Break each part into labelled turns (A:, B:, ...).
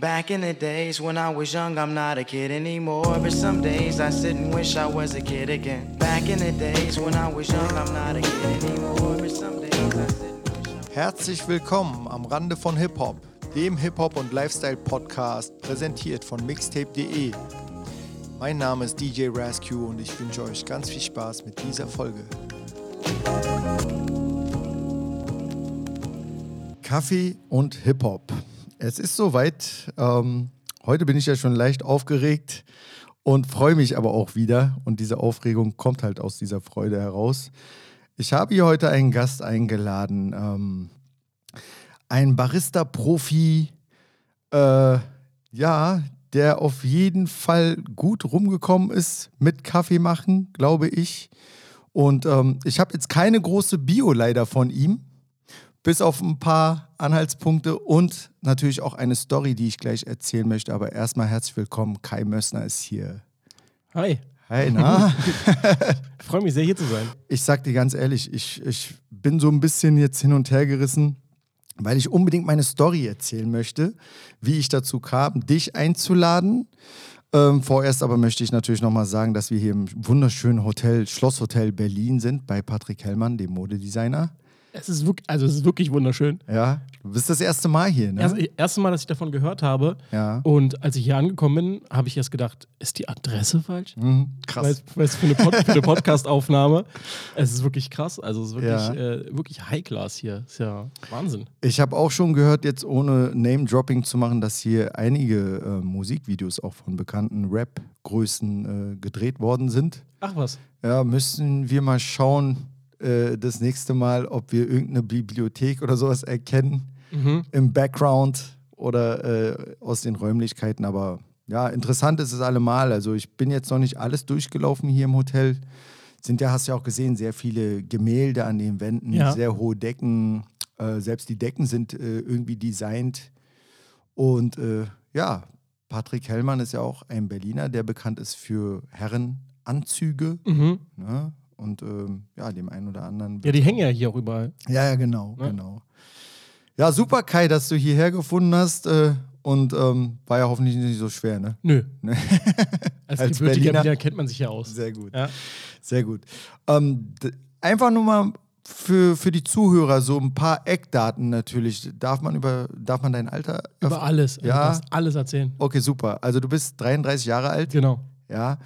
A: Back in the days when I was young, I'm not a kid anymore. But some days I sit and wish I was a kid again. Back in the days when I was young, I'm not a kid anymore. But some days I sit and wish I
B: Herzlich willkommen am Rande von Hip-Hop, dem Hip-Hop- und Lifestyle-Podcast, präsentiert von mixtape.de. Mein Name ist DJ Rascue und ich wünsche euch ganz viel Spaß mit dieser Folge. Kaffee und Hip-Hop. Es ist soweit. Ähm, heute bin ich ja schon leicht aufgeregt und freue mich aber auch wieder. Und diese Aufregung kommt halt aus dieser Freude heraus. Ich habe hier heute einen Gast eingeladen. Ähm, ein Barista-Profi, äh, ja, der auf jeden Fall gut rumgekommen ist mit Kaffee machen, glaube ich. Und ähm, ich habe jetzt keine große Bio leider von ihm, bis auf ein paar Anhaltspunkte und natürlich auch eine Story, die ich gleich erzählen möchte. Aber erstmal herzlich willkommen, Kai Mössner ist hier.
C: Hi,
B: Hi, na?
C: ich freue mich sehr hier zu sein.
B: ich sag dir ganz ehrlich, ich, ich bin so ein bisschen jetzt hin und her gerissen, weil ich unbedingt meine Story erzählen möchte, wie ich dazu kam, dich einzuladen. Ähm, vorerst aber möchte ich natürlich nochmal sagen, dass wir hier im wunderschönen Hotel, Schlosshotel Berlin sind, bei Patrick Hellmann, dem Modedesigner.
C: Es ist wirklich, also es ist wirklich wunderschön.
B: Ja, du bist das erste Mal hier, ne?
C: Erst, erste Mal, dass ich davon gehört habe.
B: Ja.
C: Und als ich hier angekommen bin, habe ich erst gedacht, ist die Adresse falsch?
B: Mhm, krass.
C: weil es für eine, Pod, für eine Podcast-Aufnahme. Es ist wirklich krass. Also es ist wirklich,
B: Ja.
C: äh, wirklich High-Class hier. Ist ja Wahnsinn.
B: Ich habe auch schon gehört, jetzt ohne Name-Dropping zu machen, dass hier einige äh, Musikvideos auch von bekannten Rap-Größen äh, gedreht worden sind.
C: Ach was.
B: Ja, müssen wir mal schauen, äh, das nächste Mal, ob wir irgendeine Bibliothek oder sowas erkennen
C: Mhm.
B: im Background oder äh, aus den Räumlichkeiten. Aber ja, interessant ist es allemal. Also ich bin jetzt noch nicht alles durchgelaufen hier im Hotel. Sind ja, hast du ja auch gesehen, sehr viele Gemälde an den Wänden,
C: Ja.
B: sehr hohe Decken. Äh, selbst die Decken sind äh, irgendwie designt. Und äh, ja, Patrick Hellmann ist ja auch ein Berliner, der bekannt ist für Herrenanzüge.
C: Mhm.
B: Ne? Und ähm, ja, dem einen oder anderen.
C: Ja, die hängen ja hier auch überall.
B: Ja, ja, genau,
C: Ne?
B: genau. Ja, super, Kai, dass du hierher gefunden hast. Äh, und ähm, war ja hoffentlich nicht so schwer, ne?
C: Nö.
B: Ne?
C: Als,
B: Als
C: gebürtiger
B: Berliner-
C: Berliner kennt man sich ja aus.
B: Sehr gut.
C: Ja.
B: Sehr gut. Ähm, einfach nur mal für, für die Zuhörer so ein paar Eckdaten natürlich. Darf man über darf man dein Alter?
C: Über alles. Also
B: Ja.
C: Alles erzählen.
B: Okay, super. Also du bist 33 Jahre alt.
C: Genau.
B: Ja,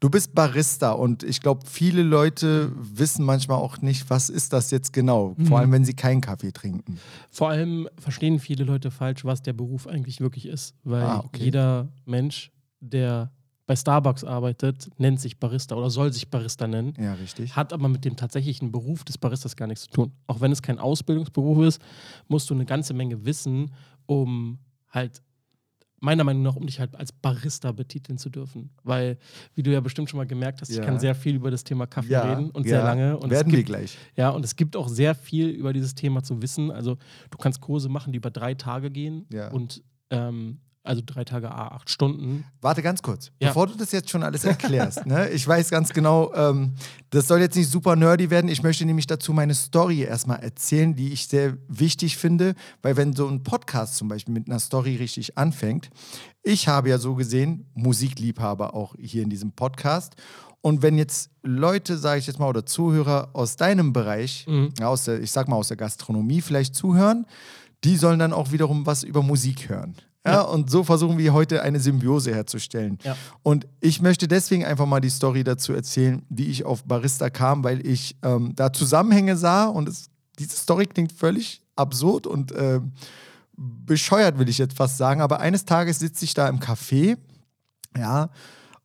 B: du bist Barista und ich glaube, viele Leute wissen manchmal auch nicht, was ist das jetzt genau, vor allem wenn sie keinen Kaffee trinken.
C: Vor allem verstehen viele Leute falsch, was der Beruf eigentlich wirklich ist. Weil
B: Ah, okay.
C: jeder Mensch, der bei Starbucks arbeitet, nennt sich Barista oder soll sich Barista nennen,
B: Ja, richtig.
C: hat aber mit dem tatsächlichen Beruf des Baristas gar nichts zu tun. Auch wenn es kein Ausbildungsberuf ist, musst du eine ganze Menge wissen, um halt meiner Meinung nach, um dich halt als Barista betiteln zu dürfen. Weil, wie du ja bestimmt schon mal gemerkt hast,
B: Ja.
C: ich kann sehr viel über das Thema Kaffee
B: Ja,
C: reden und
B: ja,
C: sehr lange. Und es
B: werden wir
C: gibt,
B: gleich.
C: ja, und es gibt auch sehr viel über dieses Thema zu wissen. Also du kannst Kurse machen, die über drei Tage gehen und ähm, also drei Tage, a acht Stunden.
B: Warte ganz kurz,
C: Ja.
B: bevor du das jetzt schon alles erklärst. ne? Ich weiß ganz genau, ähm, das soll jetzt nicht super nerdy werden. Ich möchte nämlich dazu meine Story erstmal erzählen, die ich sehr wichtig finde, weil wenn so ein Podcast zum Beispiel mit einer Story richtig anfängt, ich habe ja so gesehen Musikliebhaber auch hier in diesem Podcast. Und wenn jetzt Leute, sage ich jetzt mal, oder Zuhörer aus deinem Bereich,
C: Mhm.
B: ja, aus der, ich sag mal aus der Gastronomie vielleicht zuhören, die sollen dann auch wiederum was über Musik hören. Ja,
C: Ja.
B: und so versuchen wir heute eine Symbiose herzustellen.
C: Ja.
B: Und ich möchte deswegen einfach mal die Story dazu erzählen, wie ich auf Barista kam, weil ich ähm, da Zusammenhänge sah und es, diese Story klingt völlig absurd und ähm, bescheuert, will ich jetzt fast sagen. Aber eines Tages sitze ich da im Café, ja,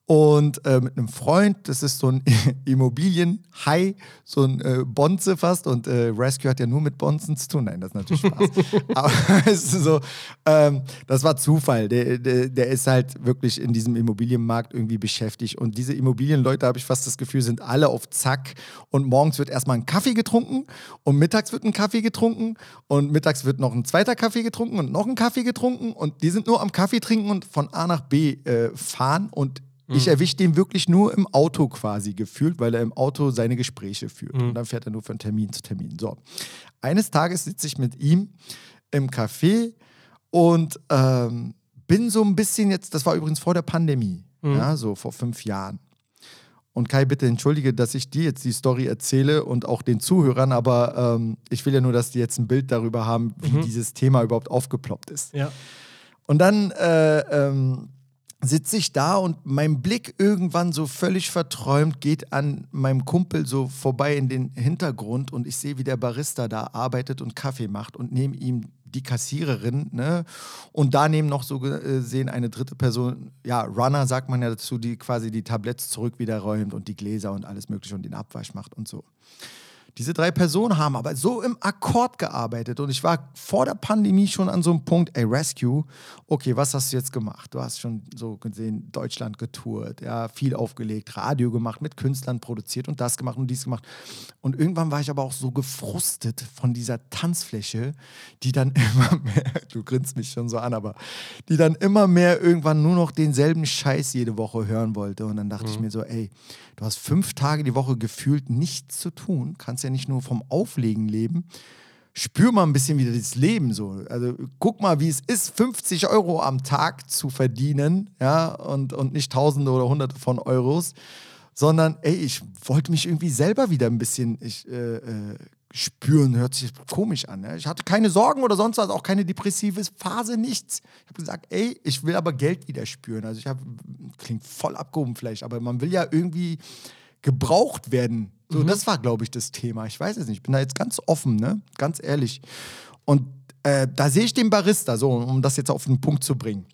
B: und äh, mit einem Freund, das ist so ein Immobilien-High, so ein äh, Bonze fast. Und äh, Rescue hat ja nur mit Bonzen zu tun. Nein, das ist natürlich Spaß. Aber es ist so, ähm, das war Zufall. Der, der, der ist halt wirklich in diesem Immobilienmarkt irgendwie beschäftigt. Und diese Immobilienleute, habe ich fast das Gefühl, sind alle auf Zack. Und morgens wird erstmal ein Kaffee getrunken und mittags wird ein Kaffee getrunken und mittags wird noch ein zweiter Kaffee getrunken und noch ein Kaffee getrunken. Und die sind nur am Kaffee trinken und von A nach B äh, fahren. Und Ich erwische den wirklich nur im Auto quasi gefühlt, weil er im Auto seine Gespräche führt. Und dann fährt er nur von Termin zu Termin. So. Eines Tages sitze ich mit ihm im Café und ähm, bin so ein bisschen jetzt, das war übrigens vor der Pandemie,
C: Mhm.
B: ja, so vor fünf Jahren. Und Kai, bitte entschuldige, dass ich dir jetzt die Story erzähle und auch den Zuhörern, aber ähm, ich will ja nur, dass die jetzt ein Bild darüber haben, wie
C: Mhm.
B: dieses Thema überhaupt aufgeploppt ist.
C: Ja.
B: Und dann äh, ähm, sitze ich da und mein Blick irgendwann so völlig verträumt geht an meinem Kumpel so vorbei in den Hintergrund und ich sehe, wie der Barista da arbeitet und Kaffee macht und neben ihm die Kassiererin, ne? Und daneben noch so gesehen eine dritte Person, ja, Runner sagt man ja dazu, die quasi die Tabletts zurück wieder räumt und die Gläser und alles mögliche und den Abwasch macht und so. Diese drei Personen haben aber so im Akkord gearbeitet und ich war vor der Pandemie schon an so einem Punkt, ey, Rescue, okay, was hast du jetzt gemacht? Du hast schon so gesehen Deutschland getourt, ja, viel aufgelegt, Radio gemacht, mit Künstlern produziert und das gemacht und dies gemacht. Und irgendwann war ich aber auch so gefrustet von dieser Tanzfläche, die dann immer mehr, du grinst mich schon so an, aber die dann immer mehr irgendwann nur noch denselben Scheiß jede Woche hören wollte. Und dann dachte ich mir so, ey, du hast fünf Tage die Woche gefühlt nichts zu tun, kannst ja nicht nur vom Auflegen leben. Spür mal ein bisschen wieder das Leben so. Also guck mal, wie es ist, 50 Euro am Tag zu verdienen, ja, und, und nicht Tausende oder Hunderte von Euros, sondern ey, ich wollte mich irgendwie selber wieder ein bisschen ich, äh, äh, spüren. Hört sich komisch an. Ne? Ich hatte keine Sorgen oder sonst was, auch keine depressive Phase, nichts. Ich habe gesagt, ey, ich will aber Geld wieder spüren. Also ich habe, klingt voll abgehoben vielleicht, aber man will ja irgendwie gebraucht werden. So, das war, glaube ich, das Thema. Ich weiß es nicht. Ich bin da jetzt ganz offen, ne? Ganz ehrlich. Und äh, da sehe ich den Barista, so, um das jetzt auf den Punkt zu bringen.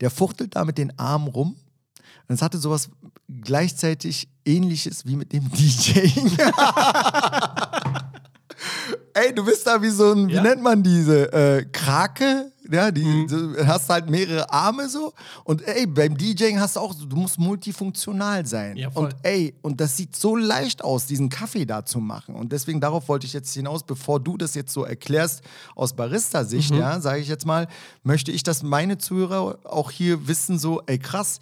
B: Der fuchtelt da mit den Armen rum. Und es hatte sowas gleichzeitig ähnliches wie mit dem DJ. Ey, du bist da wie so ein, wie
C: Ja.
B: nennt man diese äh, Krake? Ja, die du hast halt mehrere Arme so. Und ey, beim DJing hast du auch, du musst multifunktional sein.
C: Ja,
B: und ey, und das sieht so leicht aus, diesen Kaffee da zu machen. Und deswegen darauf wollte ich jetzt hinaus, bevor du das jetzt so erklärst aus Barista-Sicht, ja, sage ich jetzt mal, möchte ich, dass meine Zuhörer auch hier wissen, so, ey, krass.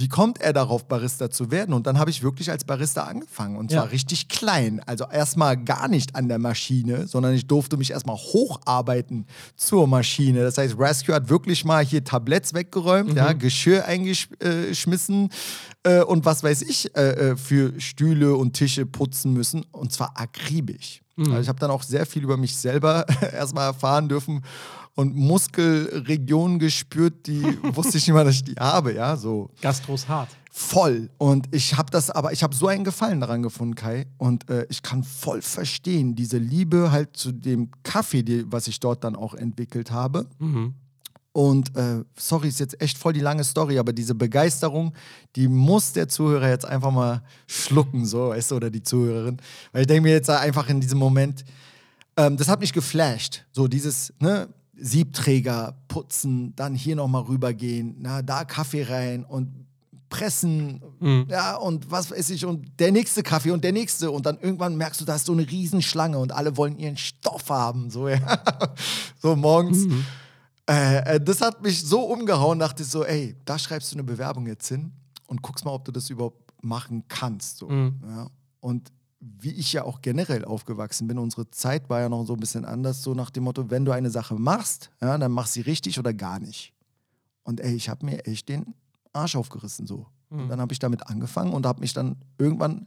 B: Wie kommt er darauf, Barista zu werden? Und dann habe ich wirklich als Barista angefangen. Und zwar
C: Ja.
B: richtig klein. Also erstmal gar nicht an der Maschine, sondern ich durfte mich erstmal hocharbeiten zur Maschine. Das heißt, Rescue hat wirklich mal hier Tabletts weggeräumt, ja, Geschirr eingeschmissen äh, und was weiß ich äh, äh, für Stühle und Tische putzen müssen. Und zwar akribisch. Also ich habe dann auch sehr viel über mich selber erstmal erfahren dürfen und Muskelregionen gespürt, die wusste ich nicht mal, dass ich die habe, ja, so
C: Gastros hart.
B: voll. Und ich habe das, aber ich habe so einen Gefallen daran gefunden, Kai. Und äh, ich kann voll verstehen, diese Liebe halt zu dem Kaffee, die, was ich dort dann auch entwickelt habe. Und äh, sorry, ist jetzt echt voll die lange Story, aber diese Begeisterung, die muss der Zuhörer jetzt einfach mal schlucken, so, weißt du, oder die Zuhörerin. Weil ich denke mir jetzt einfach in diesem Moment, ähm, das hat mich geflasht. So dieses, ne, Siebträger putzen, dann hier nochmal rübergehen, na, da Kaffee rein und pressen, ja, und was weiß ich, und der nächste Kaffee und der nächste. Und dann irgendwann merkst du, da ist so eine Riesenschlange und alle wollen ihren Stoff haben, so, ja. so morgens. Äh, äh, das hat mich so umgehauen, dachte ich so, ey, da schreibst du eine Bewerbung jetzt hin und guckst mal, ob du das überhaupt machen kannst. So. Ja. Und wie ich ja auch generell aufgewachsen bin, unsere Zeit war ja noch so ein bisschen anders, so nach dem Motto, wenn du eine Sache machst, ja, dann mach sie richtig oder gar nicht. Und ey, ich habe mir echt den Arsch aufgerissen so. Und dann habe ich damit angefangen und habe mich dann irgendwann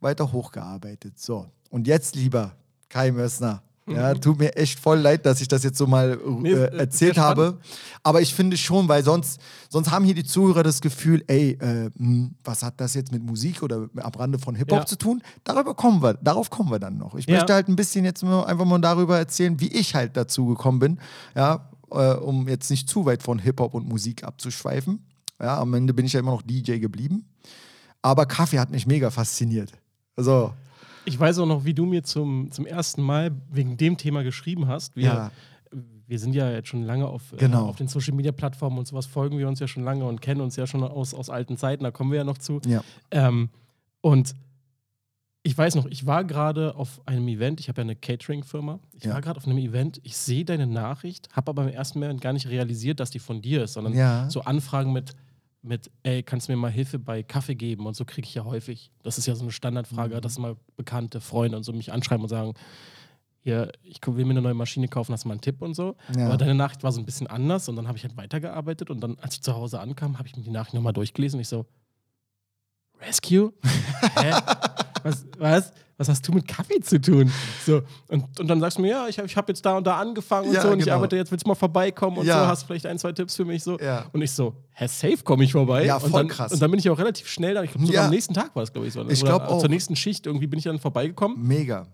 B: weiter hochgearbeitet. So, und jetzt lieber Kai Mössner. Ja, tut mir echt voll leid, dass ich das jetzt so mal äh,
C: äh,
B: erzählt habe. Aber ich finde schon, weil sonst, sonst haben hier die Zuhörer das Gefühl, ey, äh, hm, was hat das jetzt mit Musik oder am Rande von Hip-Hop
C: Ja.
B: zu tun? Darüber kommen wir, darauf kommen wir dann noch. Ich
C: Ja.
B: möchte halt ein bisschen jetzt nur einfach mal darüber erzählen, wie ich halt dazu gekommen bin, ja, äh, um jetzt nicht zu weit von Hip-Hop und Musik abzuschweifen. Ja, am Ende bin ich ja immer noch DJ geblieben. Aber Kaffee hat mich mega fasziniert. Also,
C: Ich weiß auch noch, wie du mir zum, zum ersten Mal wegen dem Thema geschrieben hast. Wir,
B: Ja.
C: wir sind ja jetzt schon lange auf,
B: Genau.
C: äh, auf den Social Media Plattformen und sowas, folgen wir uns ja schon lange und kennen uns ja schon aus, aus alten Zeiten, da kommen wir ja noch zu.
B: ja.
C: Ähm, und ich weiß noch, ich war gerade auf einem Event, ich habe ja eine Catering-Firma. Ich
B: Ja.
C: war gerade auf einem Event, ich sehe deine Nachricht, habe aber im ersten Moment gar nicht realisiert, dass die von dir ist, sondern
B: Ja.
C: so Anfragen mit, mit, ey, kannst du mir mal Hilfe bei Kaffee geben? Und so kriege ich ja häufig. Das ist ja so eine Standardfrage,
B: Mhm.
C: dass mal bekannte Freunde und so mich anschreiben und sagen, hier, ich will mir eine neue Maschine kaufen, hast du mal einen Tipp und so.
B: Ja.
C: Aber deine Nachricht war so ein bisschen anders und dann habe ich halt weitergearbeitet und dann, als ich zu Hause ankam, habe ich mir die Nachricht nochmal durchgelesen und ich so, Rescue? Hä? Was, was? Was hast du mit Kaffee zu tun? So, und, und dann sagst du mir, ja, ich habe ich hab jetzt da und da angefangen und
B: Ja,
C: so und ich
B: genau.
C: arbeite jetzt, willst du mal vorbeikommen und
B: Ja.
C: so, hast vielleicht ein, zwei Tipps für mich so.
B: Ja.
C: Und ich so, hä, safe komme ich vorbei.
B: Ja,
C: und
B: voll
C: dann,
B: krass.
C: Und dann bin ich auch relativ schnell da. Ich glaube, sogar am nächsten Tag war das, glaube ich, so.
B: Ich
C: Oder
B: glaub auch.
C: Zur nächsten Schicht irgendwie bin ich dann vorbeigekommen,
B: Mega.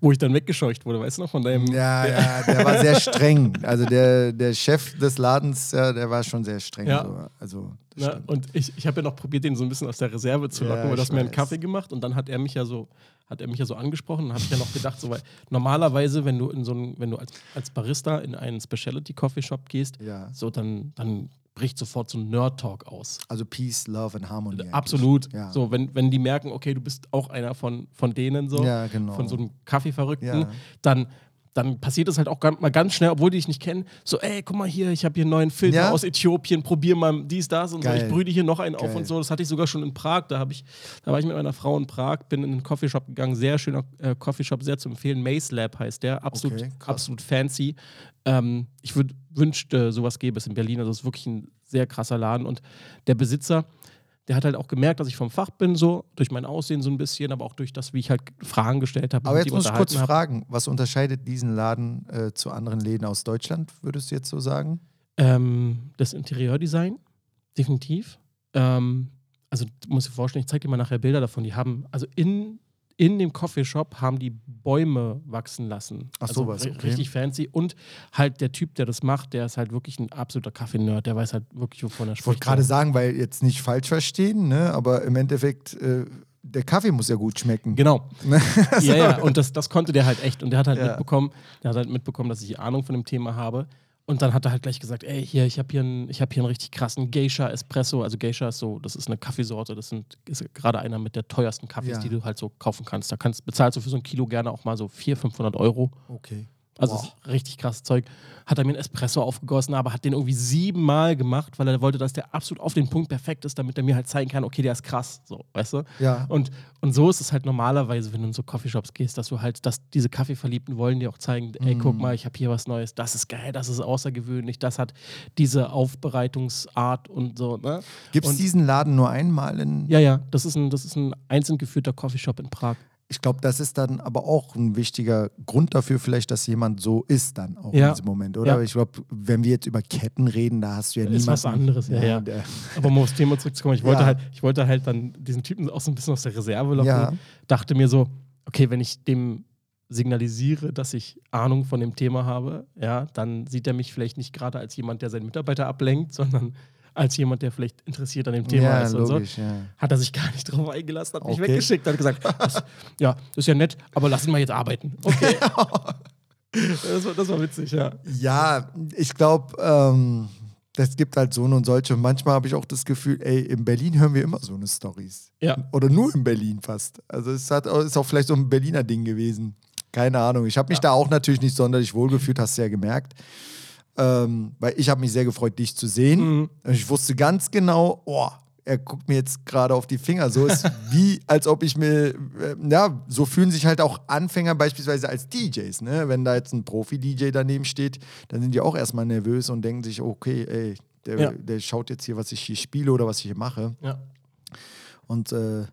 C: Wo ich dann weggescheucht wurde, weißt du noch, von deinem.
B: Ja, ja, der war sehr streng. Also der, der Chef des Ladens, ja, der war schon sehr streng.
C: Ja.
B: So. Also, stimmt.
C: Und ich, ich habe ja noch probiert, den so ein bisschen aus der Reserve zu locken,
B: Ja,
C: weil du hast mir einen. Kaffee gemacht und dann hat er mich ja so, hat er mich ja so angesprochen und habe ich ja noch gedacht, so, weil normalerweise, wenn du in so ein, wenn du als, als Barista in einen Specialty Coffee Shop gehst,
B: Ja.
C: so dann, dann bricht sofort so ein Nerd-Talk aus.
B: also Peace, Love and Harmony.
C: Absolut.
B: Ja.
C: So, wenn, wenn die merken, okay, du bist auch einer von, von denen so,
B: Ja, genau.
C: von so einem Kaffeeverrückten,
B: Ja.
C: dann, dann passiert es halt auch mal ganz schnell, obwohl die dich nicht kennen, so, ey, guck mal hier, ich habe hier einen neuen Filter
B: Ja.
C: aus Äthiopien, probier mal dies, das und so,
B: Geil.
C: ich brühe dir hier noch einen auf
B: Geil.
C: und so. Das hatte ich sogar schon in Prag, da, ich, da war ich mit meiner Frau in Prag, bin in einen Coffeeshop gegangen, sehr schöner äh, Coffeeshop, sehr zu empfehlen, Maze Lab heißt der, absolut,
B: Okay,
C: absolut fancy. Ähm, ich würd, wünschte, sowas gäbe es in Berlin, also es ist wirklich ein sehr krasser Laden und der Besitzer, der hat halt auch gemerkt, dass ich vom Fach bin, so durch mein Aussehen so ein bisschen, aber auch durch das, wie ich halt Fragen gestellt habe.
B: Aber jetzt muss ich kurz
C: hab.
B: fragen, was unterscheidet diesen Laden äh, zu anderen Läden aus Deutschland, würdest du jetzt so sagen?
C: Ähm, das Interieurdesign, definitiv. Ähm, also du musst dir vorstellen, ich zeige dir mal nachher Bilder davon. Die haben, also in, in dem Coffeeshop haben die Bäume wachsen lassen.
B: Ach,
C: also
B: sowas, okay.
C: Richtig fancy. Und halt der Typ, der das macht, der ist halt wirklich ein absoluter Kaffee-Nerd. Der weiß halt wirklich, wovon er
B: Ich wollte
C: spricht.
B: gerade sagen, weil jetzt nicht falsch verstehen, ne? aber im Endeffekt, äh, der Kaffee muss ja gut schmecken.
C: Genau. Ja, ja, und das, das konnte der halt echt. Und der hat halt
B: Ja.
C: mitbekommen, der hat halt mitbekommen, dass ich Ahnung von dem Thema habe. Und dann hat er halt gleich gesagt, ey, hier, ich habe hier, einen- ich hab hier einen richtig krassen Geisha Espresso. Also Geisha ist so, das ist eine Kaffeesorte, das sind, ist gerade einer mit der teuersten Kaffees,
B: Ja.
C: die du halt so kaufen kannst. Da kannst, bezahlst du für so ein Kilo gerne auch mal so 400, 500 Euro.
B: Okay.
C: Also
B: Wow.
C: ist richtig krasses Zeug. Hat er mir einen Espresso aufgegossen, aber hat den irgendwie siebenmal gemacht, weil er wollte, dass der absolut auf den Punkt perfekt ist, damit er mir halt zeigen kann, okay, der ist krass. So, weißt du?
B: Ja.
C: Und, und so ist es halt normalerweise, wenn du in so Coffeeshops gehst, dass du halt, dass diese Kaffeeverliebten wollen dir auch zeigen, ey,
B: Mm.
C: guck mal, ich habe hier was Neues, das ist geil, das ist außergewöhnlich, das hat diese Aufbereitungsart und so, ne?
B: Gibt es diesen Laden nur einmal in.
C: Ja, ja, das ist ein, das ist ein einzeln geführter Coffeeshop in Prag.
B: Ich glaube, das ist dann aber auch ein wichtiger Grund dafür, vielleicht, dass jemand so ist, dann auch
C: Ja.
B: in diesem Moment, oder?
C: Ja.
B: Ich glaube, wenn wir jetzt über Ketten reden, da hast du ja
C: Ist
B: niemanden.
C: was anderes, ja, ja.
B: Der,
C: Aber um aufs Thema zurückzukommen, ich wollte,
B: Ja.
C: halt, ich wollte halt dann diesen Typen auch so ein bisschen aus der Reserve locken.
B: Ja.
C: Dachte mir so, okay, wenn ich dem signalisiere, dass ich Ahnung von dem Thema habe, ja, dann sieht er mich vielleicht nicht gerade als jemand, der seinen Mitarbeiter ablenkt, sondern als jemand, der vielleicht interessiert an dem Thema
B: ja,
C: ist und so.
B: logisch, ja.
C: Hat er sich gar nicht drauf eingelassen, hat mich
B: Okay.
C: weggeschickt, hat gesagt, das, ja, das ist ja nett, aber lass ihn mal jetzt arbeiten. Okay. das, war, das war witzig, ja.
B: Ja, ich glaube, ähm, das gibt halt so und solche. Und manchmal habe ich auch das Gefühl, ey, in Berlin hören wir immer so eine Stories.
C: Ja.
B: Oder nur in Berlin fast. Also es hat, ist auch vielleicht so ein Berliner Ding gewesen. Keine Ahnung. Ich habe mich da auch natürlich nicht sonderlich wohlgefühlt, hast du ja gemerkt. Ähm, weil ich habe mich sehr gefreut, dich zu sehen.
C: Mhm.
B: Und Ich wusste ganz genau, oh, er guckt mir jetzt gerade auf die Finger. So ist wie, als ob ich mir, äh, ja, so fühlen sich halt auch Anfänger beispielsweise als DJs. Ne? Wenn da jetzt ein Profi-DJ daneben steht, dann sind die auch erstmal nervös und denken sich, okay, ey, der,
C: Ja.
B: der schaut jetzt hier, was ich hier spiele oder was ich hier mache.
C: ja.
B: Und äh,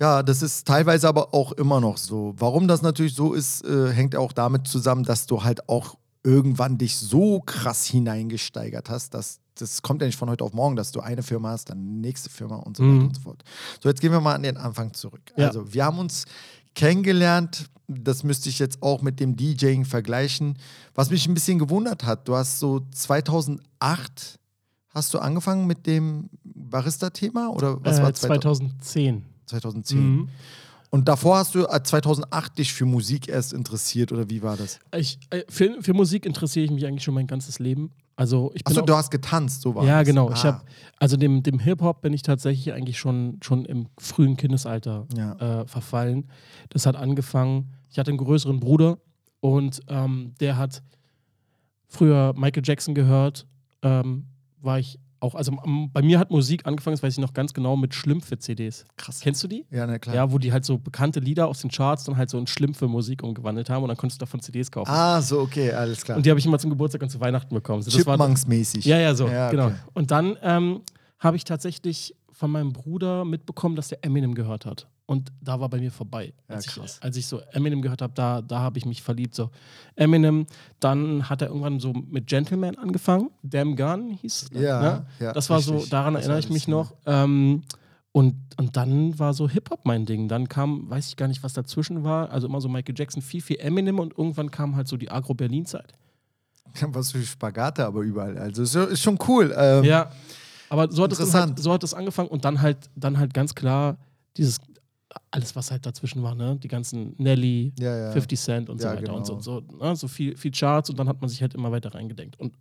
B: ja, das ist teilweise aber auch immer noch so. Warum das natürlich so ist, äh, hängt auch damit zusammen, dass du halt auch irgendwann dich so krass hineingesteigert hast, dass das kommt ja nicht von heute auf morgen, dass du eine Firma hast, dann nächste Firma und so
C: Mhm.
B: weiter und so fort. So, jetzt gehen wir mal an den Anfang zurück.
C: Ja.
B: Also, wir haben uns kennengelernt, das müsste ich jetzt auch mit dem DJing vergleichen. Was mich ein bisschen gewundert hat, du hast so 2008 hast du angefangen mit dem Barista-Thema oder was
C: äh,
B: war
C: 2010.
B: 2010.
C: Mhm.
B: Und davor hast du äh, 2008 dich für Musik erst interessiert oder wie war das?
C: Ich, äh, für, für Musik interessiere ich mich eigentlich schon mein ganzes Leben. Also ich bin
B: Achso, du hast getanzt, so war
C: ja
B: das.
C: genau.
B: Ah,
C: Ich hab, also dem, dem Hip Hop bin ich tatsächlich eigentlich schon, schon im frühen Kindesalter
B: Ja.
C: äh, verfallen. Das hat angefangen. Ich hatte einen größeren Bruder und ähm, der hat früher Michael Jackson gehört. Ähm, war ich auch, also bei mir hat Musik angefangen, das weiß ich noch ganz genau, mit Schlümpfe-CDs.
B: Krass.
C: Kennst du die?
B: Ja, na klar.
C: Ja, wo die halt so bekannte Lieder aus den Charts dann halt so in Schlümpfe-Musik umgewandelt haben und dann konntest du davon CDs kaufen.
B: Ah, so, okay, alles klar.
C: Und die habe ich immer zum Geburtstag und zu Weihnachten bekommen. So,
B: Chipmunks-mäßig.
C: Ja, ja, so,
B: Ja,
C: genau.
B: okay.
C: Und dann ähm, habe ich tatsächlich von meinem Bruder mitbekommen, dass der Eminem gehört hat. Und da war bei mir vorbei.
B: Ja,
C: Als,
B: krass.
C: ich, als ich so Eminem gehört habe, da, da habe ich mich verliebt. So Eminem, dann hat er irgendwann so mit Gentleman angefangen. Damn Gun hieß es.
B: Ja,
C: ne?
B: ja,
C: Das war so,
B: richtig.
C: daran
B: Das
C: erinnere ich mich
B: ja.
C: noch. Ähm, und, und dann war so Hip-Hop mein Ding. Dann kam, weiß ich gar nicht, was dazwischen war. Also immer so Michael Jackson, viel, viel Eminem und irgendwann kam halt so die Agro-Berlin-Zeit.
B: Was für Spagate aber überall. Also ist, schon cool. Ähm,
C: Ja, aber so hat, es halt, so hat es angefangen und dann halt, dann halt ganz klar dieses, alles, was halt dazwischen war, ne? Die ganzen Nelly,
B: Ja, ja.
C: 50 Cent und so
B: Ja,
C: weiter und so,
B: genau.
C: so, ne? so viel, viel Charts und dann hat man sich halt immer weiter reingedenkt und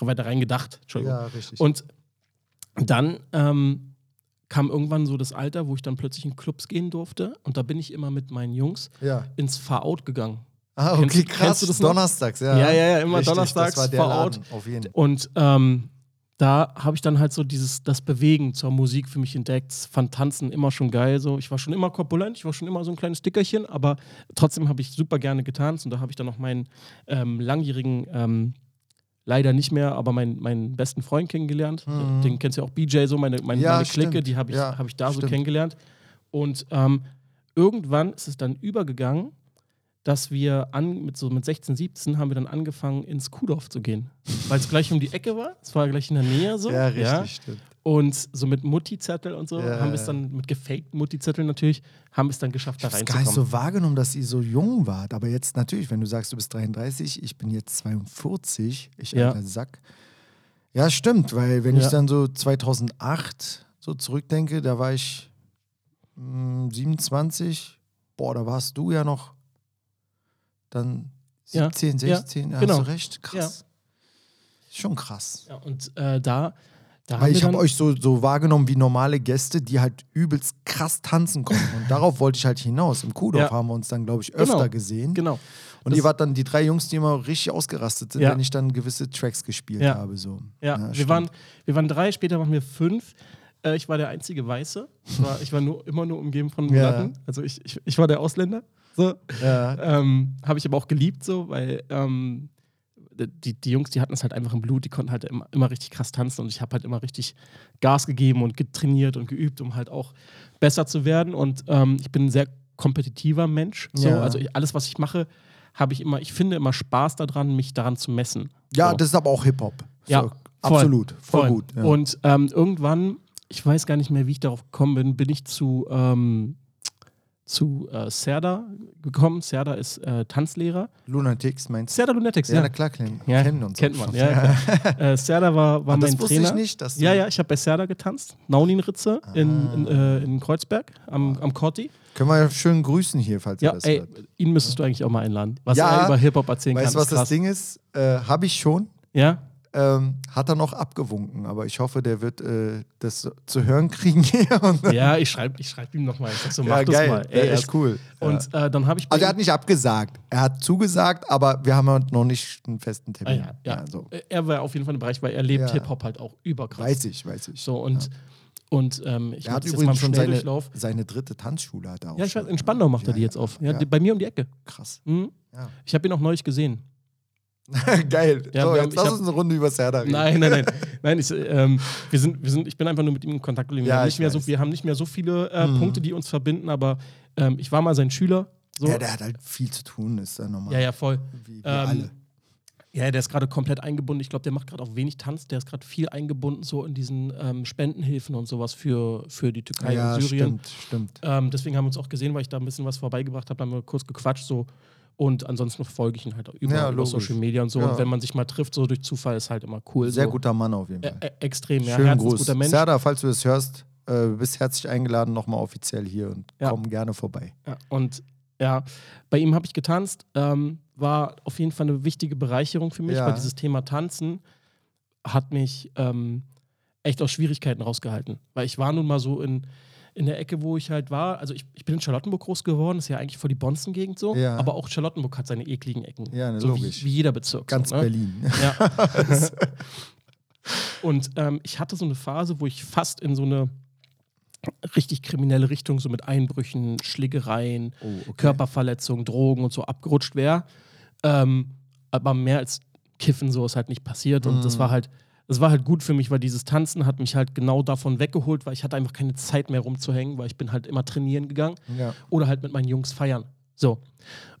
C: weiter reingedacht. Entschuldigung.
B: Ja, richtig.
C: Und dann ähm, kam irgendwann so das Alter, wo ich dann plötzlich in Clubs gehen durfte und da bin ich immer mit meinen Jungs ins Far-Out gegangen.
B: Ah,
C: Kennst
B: okay,
C: du-
B: krass.
C: kennst du das noch?
B: Donnerstags, ja.
C: Ja, ja, ja, immer
B: Richtig,
C: donnerstags
B: Das war der
C: vor Ort.
B: Laden, auf jeden Fall.
C: Und ähm, da habe ich dann halt so dieses, das Bewegen zur Musik für mich entdeckt. Fand Tanzen immer schon geil. So. Ich war schon immer korpulent, ich war schon immer so ein kleines Dickerchen, aber trotzdem habe ich super gerne getanzt und da habe ich dann noch meinen ähm, langjährigen, ähm, leider nicht mehr, aber meinen, meinen besten Freund kennengelernt.
B: Mhm.
C: Den kennst du ja auch, BJ, so meine, meine,
B: Ja,
C: meine Clique,
B: stimmt.
C: die habe ich,
B: Ja,
C: hab ich da so
B: stimmt.
C: kennengelernt. Und ähm, irgendwann ist es dann übergegangen, dass wir an, mit so mit 16, 17 haben wir dann angefangen, ins Kuhdorf zu gehen. Weil es gleich um die Ecke war. Es war gleich in der Nähe so.
B: Ja, richtig, stimmt.
C: Und so mit Mutti-Zettel und so
B: Ja,
C: haben wir es
B: ja.
C: dann, mit gefakten Mutti-Zetteln natürlich, haben wir es dann geschafft,
B: Ich
C: da
B: habe es gar nicht
C: reinzukommen.
B: so wahrgenommen, dass ihr so jung wart. Aber jetzt natürlich, wenn du sagst, du bist 33, ich bin jetzt 42, ich
C: Ja.
B: alter Sack. Ja, stimmt, weil wenn ich
C: Ja.
B: dann so 2008 so zurückdenke, da war ich mh, 27. Boah, da warst du ja noch dann
C: Ja,
B: 17,
C: ja,
B: 16. Ja,
C: genau.
B: Hast du recht, krass. Schon krass.
C: ja, und äh, da, da
B: Weil ich habe euch so, so wahrgenommen wie normale Gäste, die halt übelst krass tanzen konnten. Und darauf wollte ich halt hinaus. Im Kuhdorf
C: Ja.
B: haben wir uns dann, glaube ich, öfter
C: Genau.
B: gesehen.
C: Genau.
B: Und
C: Das-
B: ihr wart dann die drei Jungs, die immer richtig ausgerastet sind,
C: Ja.
B: wenn ich dann gewisse Tracks gespielt
C: Ja.
B: habe. So.
C: Ja, wir,
B: stimmt.
C: waren, wir waren drei, später waren wir fünf. Äh, ich war der einzige Weiße. Ich war, ich war nur, immer nur umgeben von
B: Ja.
C: Mulatten. Also ich, ich, ich war der Ausländer. So.
B: Ja.
C: Ähm, Habe ich aber auch geliebt, so, weil ähm, die, die Jungs, die hatten es halt einfach im Blut, die konnten halt immer, immer richtig krass tanzen und ich habe halt immer richtig Gas gegeben und getrainiert und geübt, um halt auch besser zu werden. Und ähm, ich bin ein sehr kompetitiver Mensch. So.
B: Ja.
C: Also ich, alles, was ich mache, habe ich immer, ich finde immer Spaß daran, mich daran zu messen.
B: ja,
C: so.
B: das ist aber auch Hip-Hop.
C: Ja, voll.
B: absolut. Voll,
C: Voll.
B: gut. Ja.
C: Und ähm, irgendwann, ich weiß gar nicht mehr, wie ich darauf gekommen bin, bin ich zu, ähm, zu äh, Serda gekommen. Serda ist äh, Tanzlehrer.
B: Lunatics meinst du?
C: Serda Lunatics,
B: Ja,
C: ja.
B: na klar, kennen,
C: Ja,
B: kennen uns.
C: kennt man,
B: schon.
C: ja. äh, Serda war, war
B: Ah, das
C: mein
B: wusste
C: Trainer.
B: ich nicht, dass du-
C: ja, ja, ich habe bei Serda getanzt. Nauninritze in, in, äh, in Kreuzberg am, am Corti.
B: Können wir ja schön grüßen hier, falls
C: Ja,
B: ihr das
C: ey,
B: hört.
C: ihn müsstest du eigentlich auch mal einladen. Was
B: Ja.
C: er über Hip-Hop erzählen
B: Weißt du,
C: kann.
B: was
C: ist
B: das
C: krass.
B: Ding ist? Äh, Habe ich schon.
C: Ja?
B: Ähm, hat er noch abgewunken, aber ich hoffe, der wird äh, das zu hören kriegen
C: Ja, ich schreibe ich schreib ihm nochmal. Ich sag so, mach
B: ja,
C: das
B: geil.
C: mal.
B: Ja,
C: er
B: echt
C: ist-
B: cool. ja.
C: Und äh, dann habe ich
B: Also er hat nicht abgesagt. Er hat zugesagt, aber wir haben halt noch nicht einen festen
C: Ah,
B: Termin.
C: ja, ja.
B: so.
C: Er war auf jeden Fall im Bereich, weil er lebt
B: Ja.
C: Hip-Hop halt auch überkrass.
B: Weiß ich, weiß ich.
C: So, und, und ähm, ich
B: er hat übrigens schon seine, seine dritte Tanzschule. Hat er auch
C: Ja, ich weiß, in Spandau macht er die
B: Ja,
C: jetzt auf. Ja,
B: ja.
C: Bei mir um die Ecke.
B: Krass.
C: Mhm.
B: Ja.
C: Ich habe ihn auch neulich gesehen.
B: Geil.
C: Ja,
B: so,
C: wir
B: jetzt
C: haben-
B: lass
C: hab-
B: uns eine Runde über Serda reden.
C: Nein, nein, nein. nein ich, ähm, wir sind, wir sind, ich bin einfach nur mit ihm in Kontakt geblieben. Wir,
B: Ja,
C: haben,
B: ich
C: nicht mehr so, wir haben nicht mehr so viele äh,
B: Mhm.
C: Punkte, die uns verbinden, aber ähm, ich war mal sein Schüler. So.
B: Ja, der hat halt viel zu tun, ist ja normal.
C: ja, ja, voll.
B: Wie, wie
C: Ähm,
B: alle.
C: Ja, der ist gerade komplett eingebunden. Ich glaube, der macht gerade auch wenig Tanz. Der ist gerade viel eingebunden so in diesen ähm, Spendenhilfen und sowas für, für die Türkei
B: ja,
C: und Syrien.
B: stimmt, stimmt.
C: Ähm, deswegen haben wir uns auch gesehen, weil ich da ein bisschen was vorbeigebracht habe. Da haben wir kurz gequatscht so. Und ansonsten folge ich ihn halt über,
B: Ja,
C: über. Social Media und so.
B: Ja.
C: Und wenn man sich mal trifft, so durch Zufall, ist halt immer cool.
B: Sehr
C: so.
B: guter Mann auf jeden Fall.
C: ä extrem, ja.
B: Schönen Gruß.
C: Herzensguter Mensch.
B: Serda, falls du das hörst, äh, bist herzlich eingeladen, nochmal offiziell hier und
C: Ja.
B: komm gerne vorbei.
C: Ja, und ja, bei ihm habe ich getanzt. Ähm, war auf jeden Fall eine wichtige Bereicherung für mich, weil dieses Thema Tanzen hat mich ähm, echt aus Schwierigkeiten rausgehalten. Weil ich war nun mal so in, in der Ecke, wo ich halt war. Also ich, ich bin in Charlottenburg groß geworden, ist ja eigentlich voll die Bonzen-Gegend so.
B: Ja.
C: Aber auch Charlottenburg hat seine ekligen Ecken.
B: Ja, ne,
C: so
B: logisch.
C: Wie, wie jeder Bezirk.
B: Ganz
C: so, ne?
B: Berlin.
C: Ja. Und ähm, ich hatte so eine Phase, wo ich fast in so eine richtig kriminelle Richtung, so mit Einbrüchen, Schlägereien,
B: Oh, okay.
C: Körperverletzungen, Drogen und so abgerutscht wäre. Ähm, aber mehr als Kiffen so ist halt nicht passiert. Und
B: Mhm.
C: das war halt, das war halt gut für mich, weil dieses Tanzen hat mich halt genau davon weggeholt, weil ich hatte einfach keine Zeit mehr rumzuhängen, weil ich bin halt immer trainieren gegangen
B: Ja.
C: oder halt mit meinen Jungs feiern. So.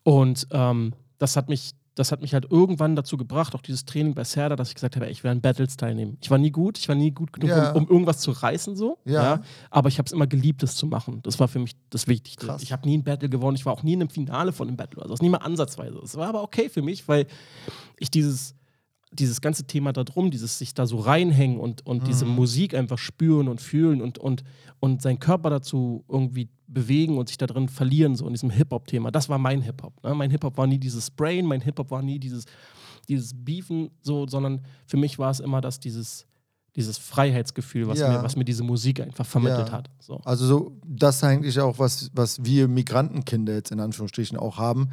C: Und ähm, das hat mich, das hat mich halt irgendwann dazu gebracht, auch dieses Training bei Serda, dass ich gesagt habe, ey, ich will an Battles teilnehmen. Ich war nie gut, ich war nie gut genug,
B: Ja.
C: um, um irgendwas zu reißen, so.
B: Ja.
C: aber ich habe es immer geliebt, das zu machen. Das war für mich das Wichtigste.
B: Krass.
C: Ich habe nie ein Battle gewonnen, ich war auch nie in einem Finale von einem Battle. Also das nie mal ansatzweise. Es war aber okay für mich, weil ich dieses, dieses ganze Thema da drum, dieses sich da so reinhängen und, und diese Musik einfach spüren und fühlen und, und, und seinen Körper dazu irgendwie bewegen und sich da drin verlieren, so in diesem Hip-Hop-Thema. Das war mein Hip-Hop. Ne? Mein Hip-Hop war nie dieses Sprayen, mein Hip-Hop war nie dieses, dieses Beefen, so, sondern für mich war es immer das, dieses, dieses Freiheitsgefühl, was,
B: Ja.
C: mir, was mir diese Musik einfach vermittelt
B: Ja.
C: hat. So.
B: Also so, das ist eigentlich auch was, was wir Migrantenkinder jetzt in Anführungsstrichen auch haben.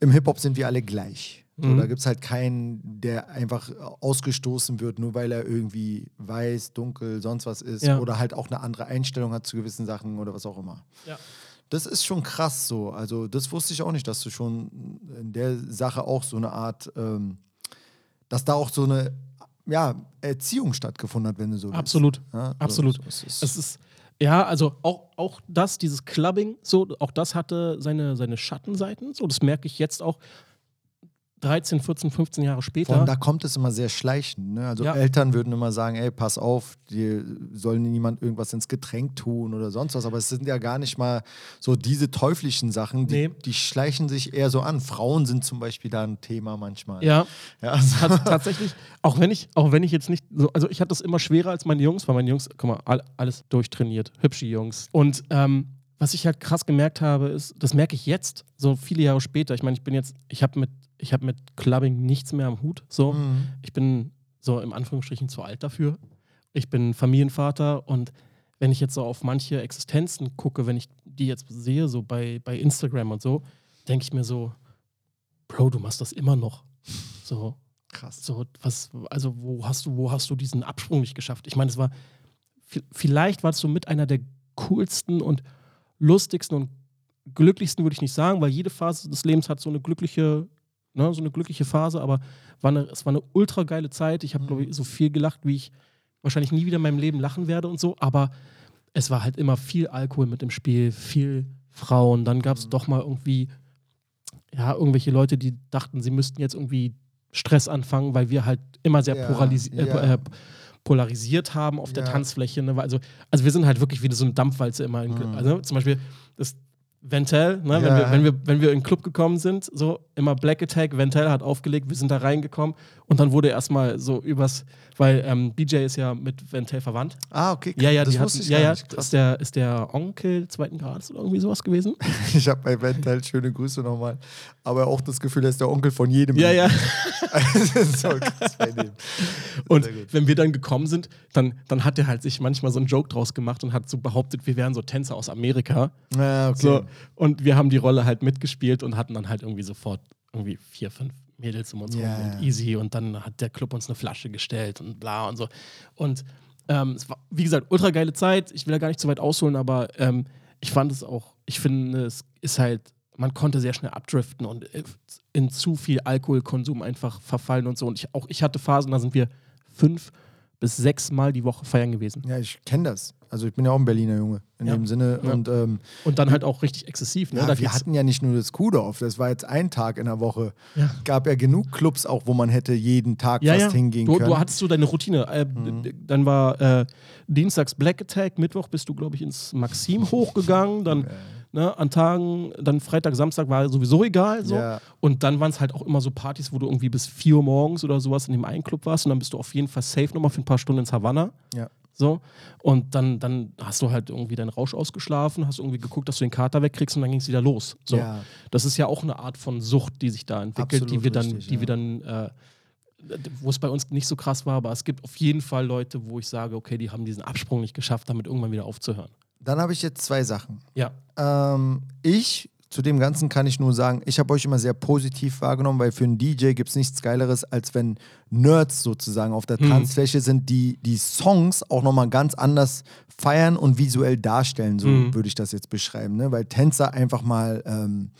B: Im Hip-Hop sind wir alle gleich. So,
C: Mhm.
B: Da gibt es halt keinen, der einfach ausgestoßen wird, nur weil er irgendwie weiß, dunkel, sonst was ist
C: Ja.
B: oder halt auch eine andere Einstellung hat zu gewissen Sachen oder was auch immer.
C: Ja.
B: Das ist schon krass so. Also, das wusste ich auch nicht, dass du schon in der Sache auch so eine Art, ähm, dass da auch so eine ja, Erziehung stattgefunden hat, wenn du so willst.
C: Absolut.
B: Ja, so-
C: Absolut.
B: so ist es.
C: Es ist, ja, also auch, auch das, dieses Clubbing, so, auch das hatte seine, seine Schattenseiten. So, das merke ich jetzt auch 13, 14, 15 Jahre später.
B: allem da kommt es immer sehr schleichend. Ne? Also
C: Ja.
B: Eltern würden immer sagen, ey, pass auf, dir soll niemand irgendwas ins Getränk tun oder sonst was. Aber es sind ja gar nicht mal so diese teuflischen Sachen, die,
C: Nee.
B: die schleichen sich eher so an. Frauen sind zum Beispiel da ein Thema manchmal.
C: ja,
B: ja also,
C: Tats- tatsächlich, auch wenn ich, auch wenn ich jetzt nicht so, also ich hatte das immer schwerer als meine Jungs, weil meine Jungs, guck mal, all, alles durchtrainiert, hübsche Jungs. Und ähm, was ich halt krass gemerkt habe, ist, das merke ich jetzt, so viele Jahre später. Ich meine, ich bin jetzt, ich habe mit, ich habe mit Clubbing nichts mehr am Hut. So,
B: Mhm.
C: ich bin so im Anführungsstrichen zu alt dafür. Ich bin Familienvater und wenn ich jetzt so auf manche Existenzen gucke, wenn ich die jetzt sehe, so bei, bei Instagram und so, denke ich mir so, Bro, du machst das immer noch. So,
B: krass.
C: so, was, also wo hast du, wo hast du diesen Absprung nicht geschafft? Ich meine, es war, vi- vielleicht warst du mit einer der coolsten und lustigsten und glücklichsten, würde ich nicht sagen, weil jede Phase des Lebens hat so eine glückliche, ne, so eine glückliche Phase, aber war eine, es war eine ultra geile Zeit. Ich habe, glaube ich, so viel gelacht, wie ich wahrscheinlich nie wieder in meinem Leben lachen werde und so, aber es war halt immer viel Alkohol mit im Spiel, viel Frauen. Dann gab es doch mal irgendwie, ja, irgendwelche Leute, die dachten, sie müssten jetzt irgendwie Stress anfangen, weil wir halt immer sehr
B: Ja,
C: polarisi
B: ja.
C: äh, polarisiert haben auf der
B: Ja.
C: Tanzfläche. Ne? Also, also wir sind halt wirklich wie so eine Dampfwalze immer. In,
B: Mhm.
C: also zum Beispiel das Ventel, ne? wenn,
B: Ja.
C: wir, wenn, wir, wenn wir in den Club gekommen sind, so immer Black Attack, Ventel hat aufgelegt, wir sind da reingekommen und dann wurde erstmal so übers, weil ähm, BJ ist ja mit Ventel verwandt.
B: Ah, okay.
C: Ja, ja,
B: das wusste
C: hatten,
B: ich
C: ja,
B: gar
C: ja,
B: nicht. Krass.
C: ist der, ist der Onkel zweiten Grades oder irgendwie sowas gewesen?
B: Ich habe bei Ventel schöne Grüße nochmal. Aber auch das Gefühl, er ist der Onkel von jedem.
C: Ja, ja.
B: so krass bei dem.
C: Und wenn wir dann gekommen sind, dann, dann hat er halt sich manchmal so einen Joke draus gemacht und hat so behauptet, wir wären so Tänzer aus Amerika.
B: Ja, okay.
C: So, und wir haben die Rolle halt mitgespielt und hatten dann halt irgendwie sofort irgendwie vier, fünf Mädels um uns
B: Ja,
C: rum und easy. Und dann hat der Club uns eine Flasche gestellt und bla und so. Und ähm, es war, wie gesagt, ultra geile Zeit. Ich will da gar nicht zu weit ausholen, aber ähm, ich fand es auch, ich finde, es ist halt, man konnte sehr schnell abdriften und in zu viel Alkoholkonsum einfach verfallen und so. Und ich, auch ich hatte Phasen, da sind wir fünf bis sechs Mal die Woche feiern gewesen.
B: Ja, ich kenne das. Also ich bin ja auch ein Berliner Junge in
C: Ja.
B: dem Sinne.
C: Ja.
B: Und ähm,
C: Und dann halt auch richtig exzessiv. Ne?
B: ja, wir hatten ja nicht nur das Kuhdorf, das war jetzt ein Tag in der Woche.
C: Ja.
B: Gab ja genug Clubs auch, wo man hätte jeden Tag
C: ja,
B: fast hingehen
C: du,
B: können.
C: du hattest so deine Routine. Äh,
B: Mhm.
C: Dann war äh, Dienstags Black Attack, Mittwoch bist du, glaube ich, ins Maxim hochgegangen. Dann ne, an Tagen, dann Freitag, Samstag war sowieso egal. So.
B: Ja.
C: Und dann waren es halt auch immer so Partys, wo du irgendwie bis 4 Uhr morgens oder sowas in dem einen Club warst. Und dann bist du auf jeden Fall safe nochmal für ein paar Stunden ins Havanna.
B: ja.
C: So. Und dann, dann hast du halt irgendwie deinen Rausch ausgeschlafen, hast irgendwie geguckt, dass du den Kater wegkriegst und dann ging es wieder los. So.
B: Ja.
C: Das ist ja auch eine Art von Sucht, die sich da entwickelt, die
B: Absolut
C: wir dann,
B: richtig,
C: die
B: ja.
C: wir dann, äh, wo es bei uns nicht so krass war, aber es gibt auf jeden Fall Leute, wo ich sage, okay, die haben diesen Absprung nicht geschafft, damit irgendwann wieder aufzuhören.
B: Dann habe ich jetzt zwei Sachen.
C: Ja.
B: Ähm, ich zu dem Ganzen kann ich nur sagen, ich habe euch immer sehr positiv wahrgenommen, weil für einen DJ gibt es nichts Geileres, als wenn Nerds sozusagen auf der
C: Hm.
B: Tanzfläche sind, die die Songs auch nochmal ganz anders feiern und visuell darstellen, so
C: Hm.
B: würde ich das jetzt beschreiben. Ne? Weil Tänzer einfach mal, ähm,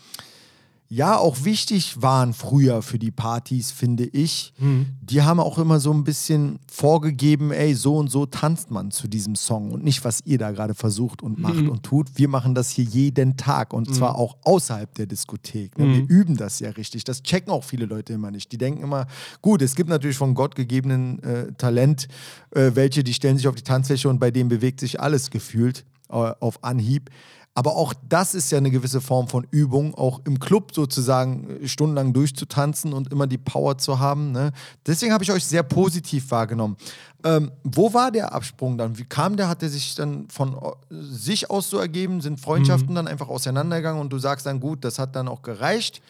B: ja, auch wichtig waren früher für die Partys, finde ich.
C: Hm.
B: Die haben auch immer so ein bisschen vorgegeben, ey, so und so tanzt man zu diesem Song und nicht, was ihr da gerade versucht und macht
C: Mhm.
B: und tut. Wir machen das hier jeden Tag und zwar auch außerhalb der Diskothek. Ne?
C: Mhm.
B: Wir üben das ja richtig. Das checken auch viele Leute immer nicht. Die denken immer, gut, es gibt natürlich von Gott gegebenen äh, Talent, äh, welche, die stellen sich auf die Tanzfläche und bei denen bewegt sich alles gefühlt äh, auf Anhieb. Aber auch das ist ja eine gewisse Form von Übung, auch im Club sozusagen äh, stundenlang durchzutanzen und immer die Power zu haben. Ne? Deswegen habe ich euch sehr positiv wahrgenommen. Ähm, wo war der Absprung dann? Wie kam der? Hat der sich dann von äh, sich aus so ergeben? Sind Freundschaften dann einfach auseinandergegangen und du sagst dann, gut, das hat dann auch gereicht?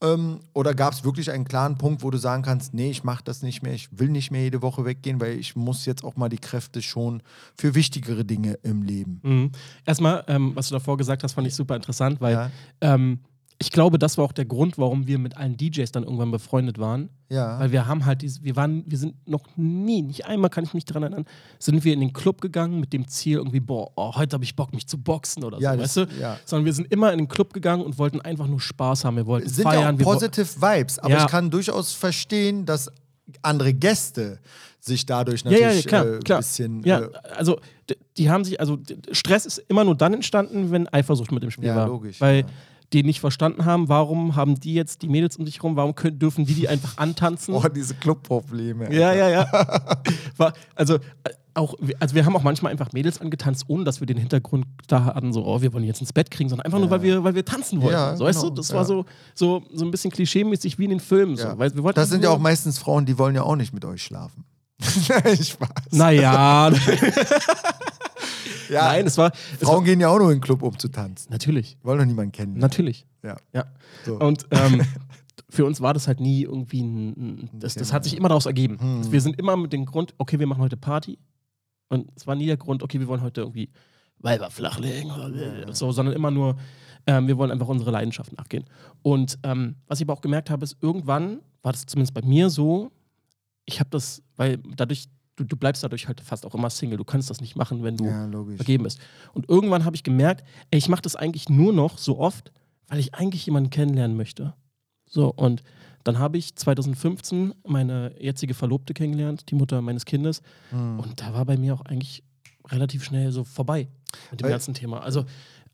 B: Ähm, oder gab es wirklich einen klaren Punkt, wo du sagen kannst, nee, ich mache das nicht mehr, ich will nicht mehr jede Woche weggehen, weil ich muss jetzt auch mal die Kräfte schon für wichtigere Dinge im Leben.
C: Mhm. Erstmal, ähm, was du davor gesagt hast, fand ich super interessant, weil
B: Ja.
C: ähm, ich glaube, das war auch der Grund, warum wir mit allen DJs dann irgendwann befreundet waren.
B: Ja.
C: Weil wir haben halt diese, wir waren, wir sind noch nie, nicht einmal kann ich mich daran erinnern, sind wir in den Club gegangen mit dem Ziel irgendwie, boah, oh, heute habe ich Bock, mich zu boxen oder
B: Ja,
C: so,
B: das-
C: weißt du?
B: ja.
C: Sondern wir sind immer in den Club gegangen und wollten einfach nur Spaß haben. Wir wollten
B: sind
C: feiern.
B: ja auch positive Vibes, aber ich kann durchaus verstehen, dass andere Gäste sich dadurch
C: ja, ja,
B: natürlich
C: ja, klar,
B: äh, bisschen.
C: ja,
B: äh,
C: also die haben sich, also Stress ist immer nur dann entstanden, wenn Eifersucht mit dem Spiel
B: Ja,
C: war.
B: logisch,
C: Weil
B: ja.
C: Die nicht verstanden haben, warum haben die jetzt die Mädels um dich rum, warum können, dürfen die die einfach antanzen?
B: oh, diese Clubprobleme.
C: Ja, ja, ja. War, also, äh, auch, also wir haben auch manchmal einfach Mädels angetanzt, ohne dass wir den Hintergrund da hatten, so, oh, wir wollen jetzt ins Bett kriegen, sondern einfach nur, weil wir, weil wir tanzen wollten.
B: Ja,
C: so, weißt
B: genau,
C: du, das
B: ja.
C: war so, so, so ein bisschen klischeemäßig wie in den Filmen.
B: Ja.
C: So, weil wir wollten
B: Das sind ja auch meistens Frauen, die wollen ja auch nicht mit euch schlafen. Nein, Spaß.
C: Naja,
B: Ja,
C: nein, es war. Es war
B: Frauen gehen ja auch nur in den Club, um zu tanzen.
C: natürlich,
B: Wollen doch niemanden kennen.
C: natürlich.
B: Ja.
C: Ja.
B: So.
C: Und ähm, für uns war das halt nie irgendwie ein. das, das hat sich immer daraus ergeben.
B: Hm.
C: Wir sind immer mit dem Grund, okay, wir machen heute Party. Und es war nie der Grund, okay, wir wollen heute irgendwie Weiber flachlegen oder so, sondern immer nur, ähm, wir wollen einfach unsere Leidenschaft nachgehen. Und ähm, was ich aber auch gemerkt habe, ist, irgendwann war das zumindest bei mir so, ich habe das, weil dadurch, du, du bleibst dadurch halt fast auch immer Single. Du kannst das nicht machen, wenn du
B: ja,
C: vergeben ist. Und irgendwann habe ich gemerkt, ey, ich mache das eigentlich nur noch so oft, weil ich eigentlich jemanden kennenlernen möchte. So, und dann habe ich 2015 meine jetzige Verlobte kennengelernt, die Mutter meines Kindes.
B: Hm.
C: Und da war bei mir auch eigentlich relativ schnell so vorbei mit dem
B: Weil-
C: ganzen Thema. Also,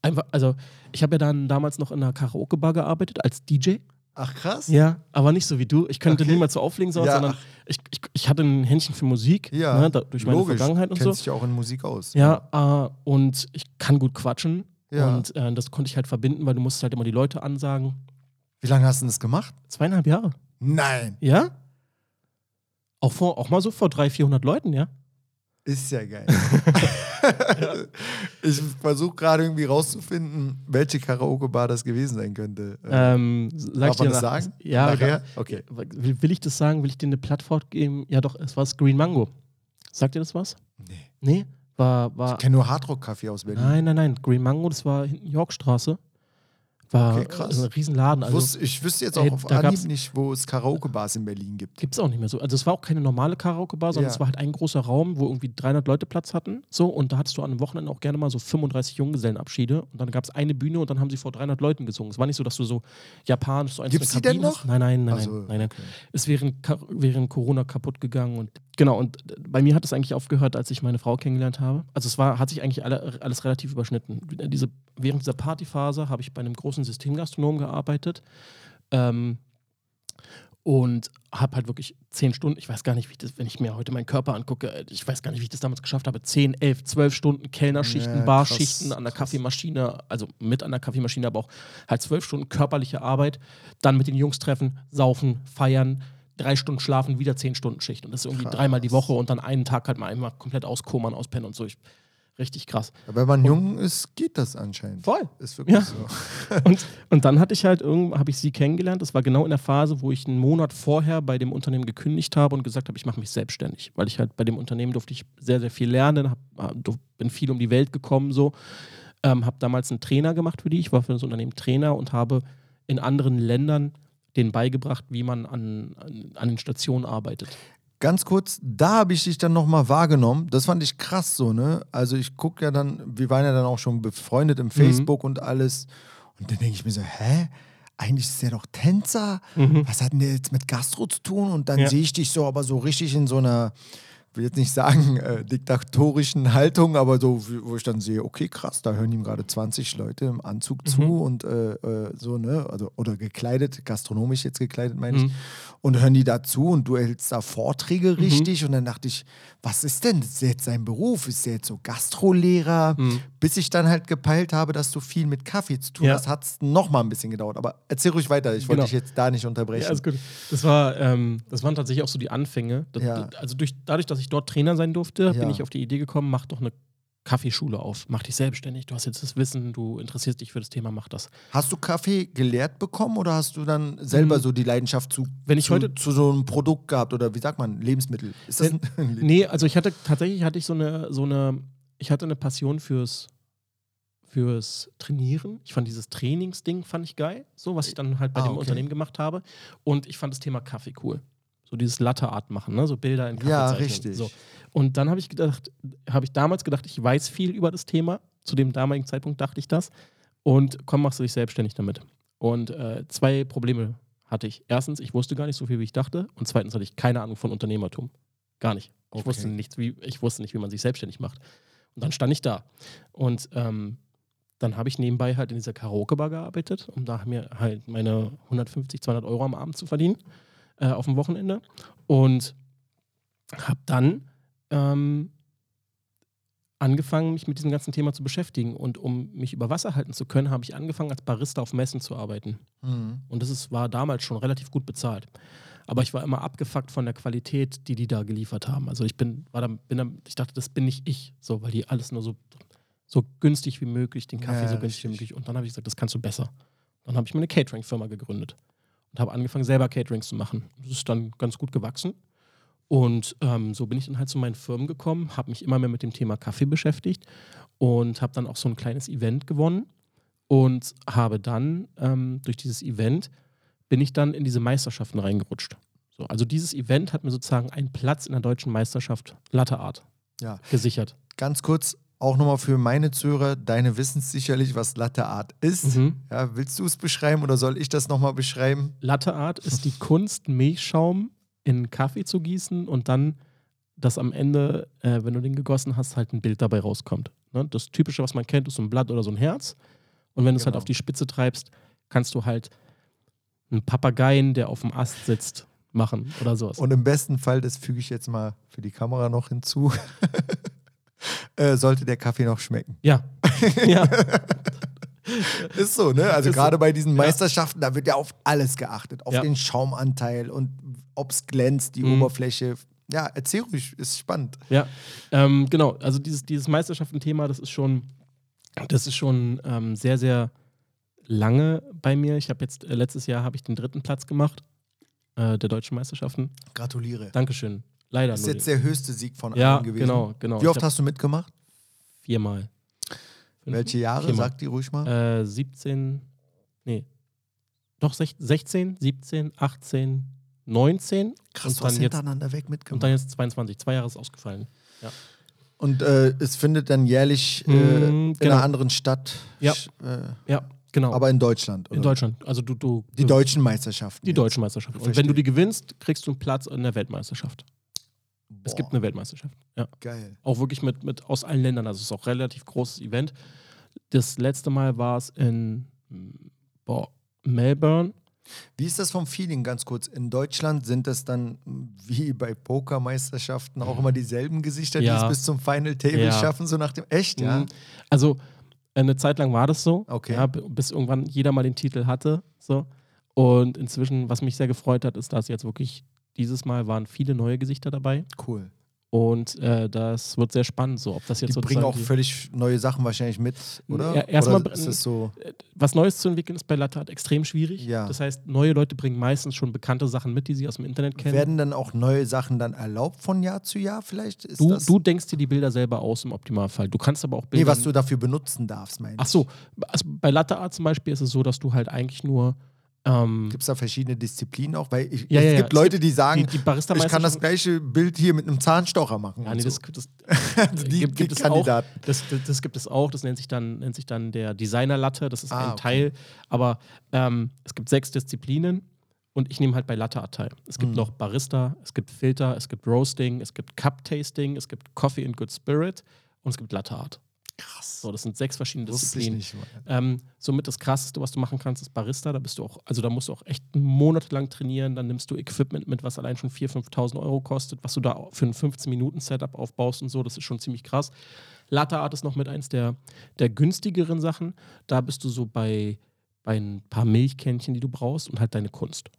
C: einfach, also ich habe ja dann damals noch in einer Karaoke-Bar gearbeitet als DJ.
B: Ach, krass.
C: Ja, aber nicht so wie du. Ich könnte
B: Okay.
C: niemals so auflegen, so,
B: Ja.
C: sondern ich, ich, ich hatte ein Händchen für Musik,
B: Ja,
C: ne, da, durch meine
B: logisch.
C: Vergangenheit und
B: Kennt
C: so.
B: sich ja auch in Musik aus.
C: Ja, äh, und ich kann gut quatschen.
B: Ja.
C: Und äh, das konnte ich halt verbinden, weil du musst halt immer die Leute ansagen.
B: Wie lange hast du denn das gemacht?
C: Zweieinhalb Jahre.
B: Nein.
C: Ja? Auch, vor, auch mal so vor 300, 400 Leuten, ja?
B: Ist ja geil. ich versuche gerade irgendwie rauszufinden, welche Karaoke-Bar das gewesen sein könnte. Äh,
C: Ähm, sag
B: Darf
C: ich
B: man
C: dir
B: das sagen?
C: Ja,
B: Nachher? Okay.
C: Will, will ich das sagen? Will ich dir eine Plattform geben? Ja, doch, es war das Green Mango. Sagt dir das was?
B: Nee.
C: Nee? War, war
B: Ich kenne nur Hardrock-Kaffee aus Berlin.
C: Nein, nein, nein. Green Mango, das war hinten Yorkstraße. War
B: Okay, krass.
C: ein Riesenladen.
B: Ich,
C: Also
B: wusste, ich wüsste jetzt
C: ey,
B: auch auf
C: da
B: Anhieb nicht, wo es Karaoke-Bars in Berlin gibt.
C: gibt es auch nicht mehr so. Also es war auch keine normale Karaoke-Bar, sondern
B: Ja.
C: es war halt ein großer Raum, wo irgendwie 300 Leute Platz hatten. So, und da hattest du an einem Wochenende auch gerne mal so 35 Junggesellenabschiede. Und dann gab es eine Bühne und dann haben sie vor 300 Leuten gesungen. Es war nicht so, dass du so japanisch so
B: Gibt's
C: einzelne
B: die denn noch?
C: Nein, nein, nein,
B: Also,
C: nein, nein, nein.
B: okay.
C: Während, Ka- während Corona kaputt gegangen und genau. Und bei mir hat es eigentlich aufgehört, als ich meine Frau kennengelernt habe. Also es war, hat sich eigentlich alle, alles relativ überschnitten. Diese, während dieser Partyphase habe ich bei einem großen Systemgastronom gearbeitet. Ähm, und habe halt wirklich zehn Stunden, ich weiß gar nicht, wie ich das, wenn ich mir heute meinen Körper angucke, äh, ich weiß gar nicht, wie ich das damals geschafft habe, zehn, elf, zwölf Stunden Kellnerschichten,
B: Ja,
C: Barschichten
B: krass,
C: an der
B: krass.
C: Kaffeemaschine, also mit an der Kaffeemaschine, aber auch halt zwölf Stunden körperliche Arbeit, dann mit den Jungs treffen, saufen, feiern, drei Stunden schlafen, wieder zehn Stunden Schicht und das ist irgendwie
B: Krass.
C: dreimal die Woche und dann einen Tag halt mal einmal komplett auskommern, auspennen und so. Ich, richtig krass.
B: Wenn man jung ist, geht das anscheinend.
C: Voll.
B: Ist wirklich
C: Ja.
B: so.
C: Und, und dann hatte ich halt irgendwann, habe ich sie kennengelernt. Das war genau in der Phase, wo ich einen Monat vorher bei dem Unternehmen gekündigt habe und gesagt habe, ich mache mich selbstständig. Weil ich halt bei dem Unternehmen durfte ich sehr, sehr viel lernen, hab, bin viel um die Welt gekommen so. Ähm, habe damals einen Trainer gemacht für die. Ich war für das Unternehmen Trainer und habe in anderen Ländern denen beigebracht, wie man an, an, an den Stationen arbeitet.
B: Ganz kurz, da habe ich dich dann nochmal wahrgenommen. Das fand ich krass so, ne? Also ich gucke ja dann, wir waren ja dann auch schon befreundet im Facebook und alles. Und dann denke ich mir so, hä? Eigentlich ist der doch Tänzer. Was hat denn der jetzt mit Gastro zu tun? Und dann
C: Ja.
B: sehe ich dich so, aber so richtig in so einer, will jetzt nicht sagen, äh, diktatorischen Haltung, aber so, wo ich dann sehe, okay, krass, da hören ihm gerade 20 Leute im Anzug zu und äh, äh, so, ne? Also, oder gekleidet, gastronomisch jetzt gekleidet, meine ich. Und hören die dazu und du hältst da Vorträge richtig. Und dann dachte ich, was ist denn das ist jetzt sein Beruf? Ist der jetzt so Gastrolehrer? Bis ich dann halt gepeilt habe, dass du viel mit Kaffee zu tun
C: Ja.
B: hast, hat es nochmal ein bisschen gedauert. Aber erzähl ruhig weiter, ich wollte
C: Genau.
B: dich jetzt da nicht unterbrechen.
C: Ja, alles gut. Das, war, ähm, das waren tatsächlich auch so die Anfänge. Das,
B: Ja.
C: Also durch, dadurch, dass ich dort Trainer sein durfte,
B: Ja.
C: bin ich auf die Idee gekommen, mach doch eine Kaffeeschule auf. Mach dich selbstständig. Du hast jetzt das Wissen, du interessierst dich für das Thema, mach das.
B: Hast du Kaffee gelehrt bekommen oder hast du dann selber so die Leidenschaft zu.
C: Wenn ich
B: zu,
C: heute-
B: zu so einem Produkt gehabt oder wie sagt man, Lebensmittel? Ist das ein
C: Nee, also ich hatte tatsächlich hatte ich so eine, so eine, ich hatte eine Passion fürs, fürs Trainieren. Ich fand dieses Trainingsding fand ich geil, so was ich dann halt bei
B: Ah,
C: dem
B: okay.
C: Unternehmen gemacht habe. Und ich fand das Thema Kaffee cool. So dieses Latte-Art machen, ne? so Bilder in Kaffee
B: Ja,
C: zeichnen.
B: richtig.
C: So. Und dann habe ich gedacht, habe ich damals gedacht, ich weiß viel über das Thema. Zu dem damaligen Zeitpunkt dachte ich das. Und komm, machst du dich selbstständig damit. Und äh, zwei Probleme hatte ich. Erstens, ich wusste gar nicht so viel, wie ich dachte. Und zweitens hatte ich keine Ahnung von Unternehmertum. Gar nicht. Ich,
B: Okay.
C: wusste, nichts, wie, ich wusste nicht, wie man sich selbstständig macht. Und dann stand ich da. Und ähm, dann habe ich nebenbei halt in dieser Karaoke-Bar gearbeitet, um da mir halt meine 150, 200 Euro am Abend zu verdienen, äh, auf dem Wochenende. Und habe dann ähm, angefangen, mich mit diesem ganzen Thema zu beschäftigen. Und um mich über Wasser halten zu können, habe ich angefangen, als Barista auf Messen zu arbeiten.
B: Mhm.
C: Und das ist, war damals schon relativ gut bezahlt. Aber ich war immer abgefuckt von der Qualität, die die da geliefert haben. Also ich bin, war da, bin da, ich dachte, das bin nicht ich, so, weil die alles nur so, so günstig wie möglich, den Kaffee
B: Ja,
C: so günstig wie möglich. Und dann habe ich gesagt, das kannst du besser. Dann habe ich mir eine Catering-Firma gegründet und habe angefangen, selber Caterings zu machen. Das ist dann ganz gut gewachsen. Und ähm, so bin ich dann halt zu meinen Firmen gekommen, habe mich immer mehr mit dem Thema Kaffee beschäftigt und habe dann auch so ein kleines Event gewonnen und habe dann ähm, durch dieses Event bin ich dann in diese Meisterschaften reingerutscht. So, also dieses Event hat mir sozusagen einen Platz in der deutschen Meisterschaft Latte Art
B: Ja.
C: gesichert.
B: Ganz kurz, auch nochmal für meine Zuhörer, deine wissen sicherlich, was Latte Art ist.
C: Mhm.
B: Ja, willst du es beschreiben oder soll ich das nochmal beschreiben?
C: Latte Art ist die Kunst, Milchschaum in Kaffee zu gießen und dann, dass am Ende, äh, wenn du den gegossen hast, halt ein Bild dabei rauskommt. Ne? Das Typische, was man kennt, ist so ein Blatt oder so ein Herz. Und wenn du es halt
B: Genau.
C: auf die Spitze treibst, kannst du halt einen Papageien, der auf dem Ast sitzt, machen oder sowas.
B: Und im besten Fall, das füge ich jetzt mal für die Kamera noch hinzu, äh, sollte der Kaffee noch schmecken.
C: ja. ja.
B: Ist so, ne? Also
C: Ist so.
B: gerade bei diesen Meisterschaften, da wird ja auf alles geachtet. Auf
C: Ja.
B: den Schaumanteil und ob es glänzt, die
C: Mhm.
B: Oberfläche. Ja, erzähl ruhig, ist spannend.
C: Ja, ähm, genau. Also dieses, dieses Meisterschaften-Thema, das ist schon, das ist schon ähm, sehr, sehr lange bei mir. Ich habe jetzt äh, letztes Jahr habe ich den dritten Platz gemacht äh, der deutschen Meisterschaften.
B: Gratuliere.
C: Dankeschön. Leider
B: Das ist jetzt der höchste Sieg von
C: Ja,
B: allen gewesen.
C: genau, genau.
B: Wie oft hast du mitgemacht?
C: viermal. Fünf-
B: Welche Jahre?
C: Viermal.
B: Sag die ruhig mal.
C: Äh, 17, nee, doch sech- 16, 17, 18, 19
B: Krass,
C: und dann jetzt
B: hintereinander weg
C: und
B: mitgemacht.
C: dann jetzt 22. Zwei Jahre ist ausgefallen.
B: Und äh, es findet dann jährlich äh,
C: Mhm,
B: in
C: genau.
B: einer anderen Stadt,
C: Ja.
B: äh,
C: Ja, genau.
B: aber in Deutschland.
C: in
B: oder?
C: Deutschland. Also du, du
B: Die deutschen Meisterschaften.
C: Die
B: jetzt.
C: deutsche Meisterschaft. Und wenn du die gewinnst, kriegst du einen Platz in der Weltmeisterschaft. Es
B: Boah,
C: gibt eine Weltmeisterschaft. Ja.
B: Geil.
C: Auch wirklich mit, mit aus allen Ländern. Also es ist auch ein relativ großes Event. Das letzte Mal war es in mm, boah, Melbourne.
B: Wie ist das vom Feeling ganz kurz? In Deutschland sind das dann wie bei Pokermeisterschaften auch immer dieselben Gesichter, die
C: Ja.
B: es bis zum Final Table
C: Ja.
B: schaffen, so nach dem. Echt, ja?
C: Mhm. Also eine Zeit lang war das so.
B: Okay.
C: Ja, bis irgendwann jeder mal den Titel hatte. So. Und inzwischen, was mich sehr gefreut hat, ist, dass jetzt wirklich dieses Mal waren viele neue Gesichter dabei.
B: Cool.
C: Und äh, das wird sehr spannend, so ob das jetzt
B: Die bringen auch völlig neue Sachen wahrscheinlich mit, oder?
C: Ja, erstmal
B: oder ist es so.
C: was Neues zu entwickeln ist bei Latte Art extrem schwierig.
B: Ja.
C: Das heißt, neue Leute bringen meistens schon bekannte Sachen mit, die sie aus dem Internet kennen.
B: Werden dann auch neue Sachen dann erlaubt von Jahr zu Jahr vielleicht? Ist
C: du,
B: das
C: du denkst dir die Bilder selber aus im Optimalfall. Du kannst aber auch
B: nee,
C: Bilder.
B: was du dafür benutzen darfst, meine
C: Ach so, also bei Latte Art zum Beispiel ist es so, dass du halt eigentlich nur. Ähm,
B: Gibt es da verschiedene Disziplinen auch? Weil ich,
C: Ja,
B: es
C: ja, ja.
B: gibt
C: Es
B: Leute, die sagen,
C: die, die
B: ich kann das gleiche Bild hier mit einem Zahnstocher machen.
C: Ja,
B: und
C: nee,
B: so.
C: das, das,
B: Also die,
C: gibt, es auch. Das, das, das gibt es auch. Das nennt sich dann, nennt sich dann der Designer-Latte. Das ist
B: Ah,
C: ein
B: okay.
C: Teil. Aber ähm, es gibt sechs Disziplinen und ich nehme halt bei Latte Art teil. Es gibt
B: Hm.
C: noch Barista, es gibt Filter, es gibt Roasting, es gibt Cup-Tasting, es gibt Coffee and Good Spirit und es gibt Latte Art.
B: Krass.
C: So, das sind sechs verschiedene Disziplinen.
B: nicht.
C: Ähm, somit das krasseste, was du machen kannst, ist Barista. Da bist du auch, also da musst du auch echt monatelang trainieren. Dann nimmst du Equipment mit, was allein schon 4.000, 5.000 Euro kostet, was du da für ein 15-Minuten-Setup aufbaust und so. Das ist schon ziemlich krass. Latte Art ist noch mit eins der, der günstigeren Sachen. Da bist du so bei, bei ein paar Milchkännchen, die du brauchst und halt deine Kunst.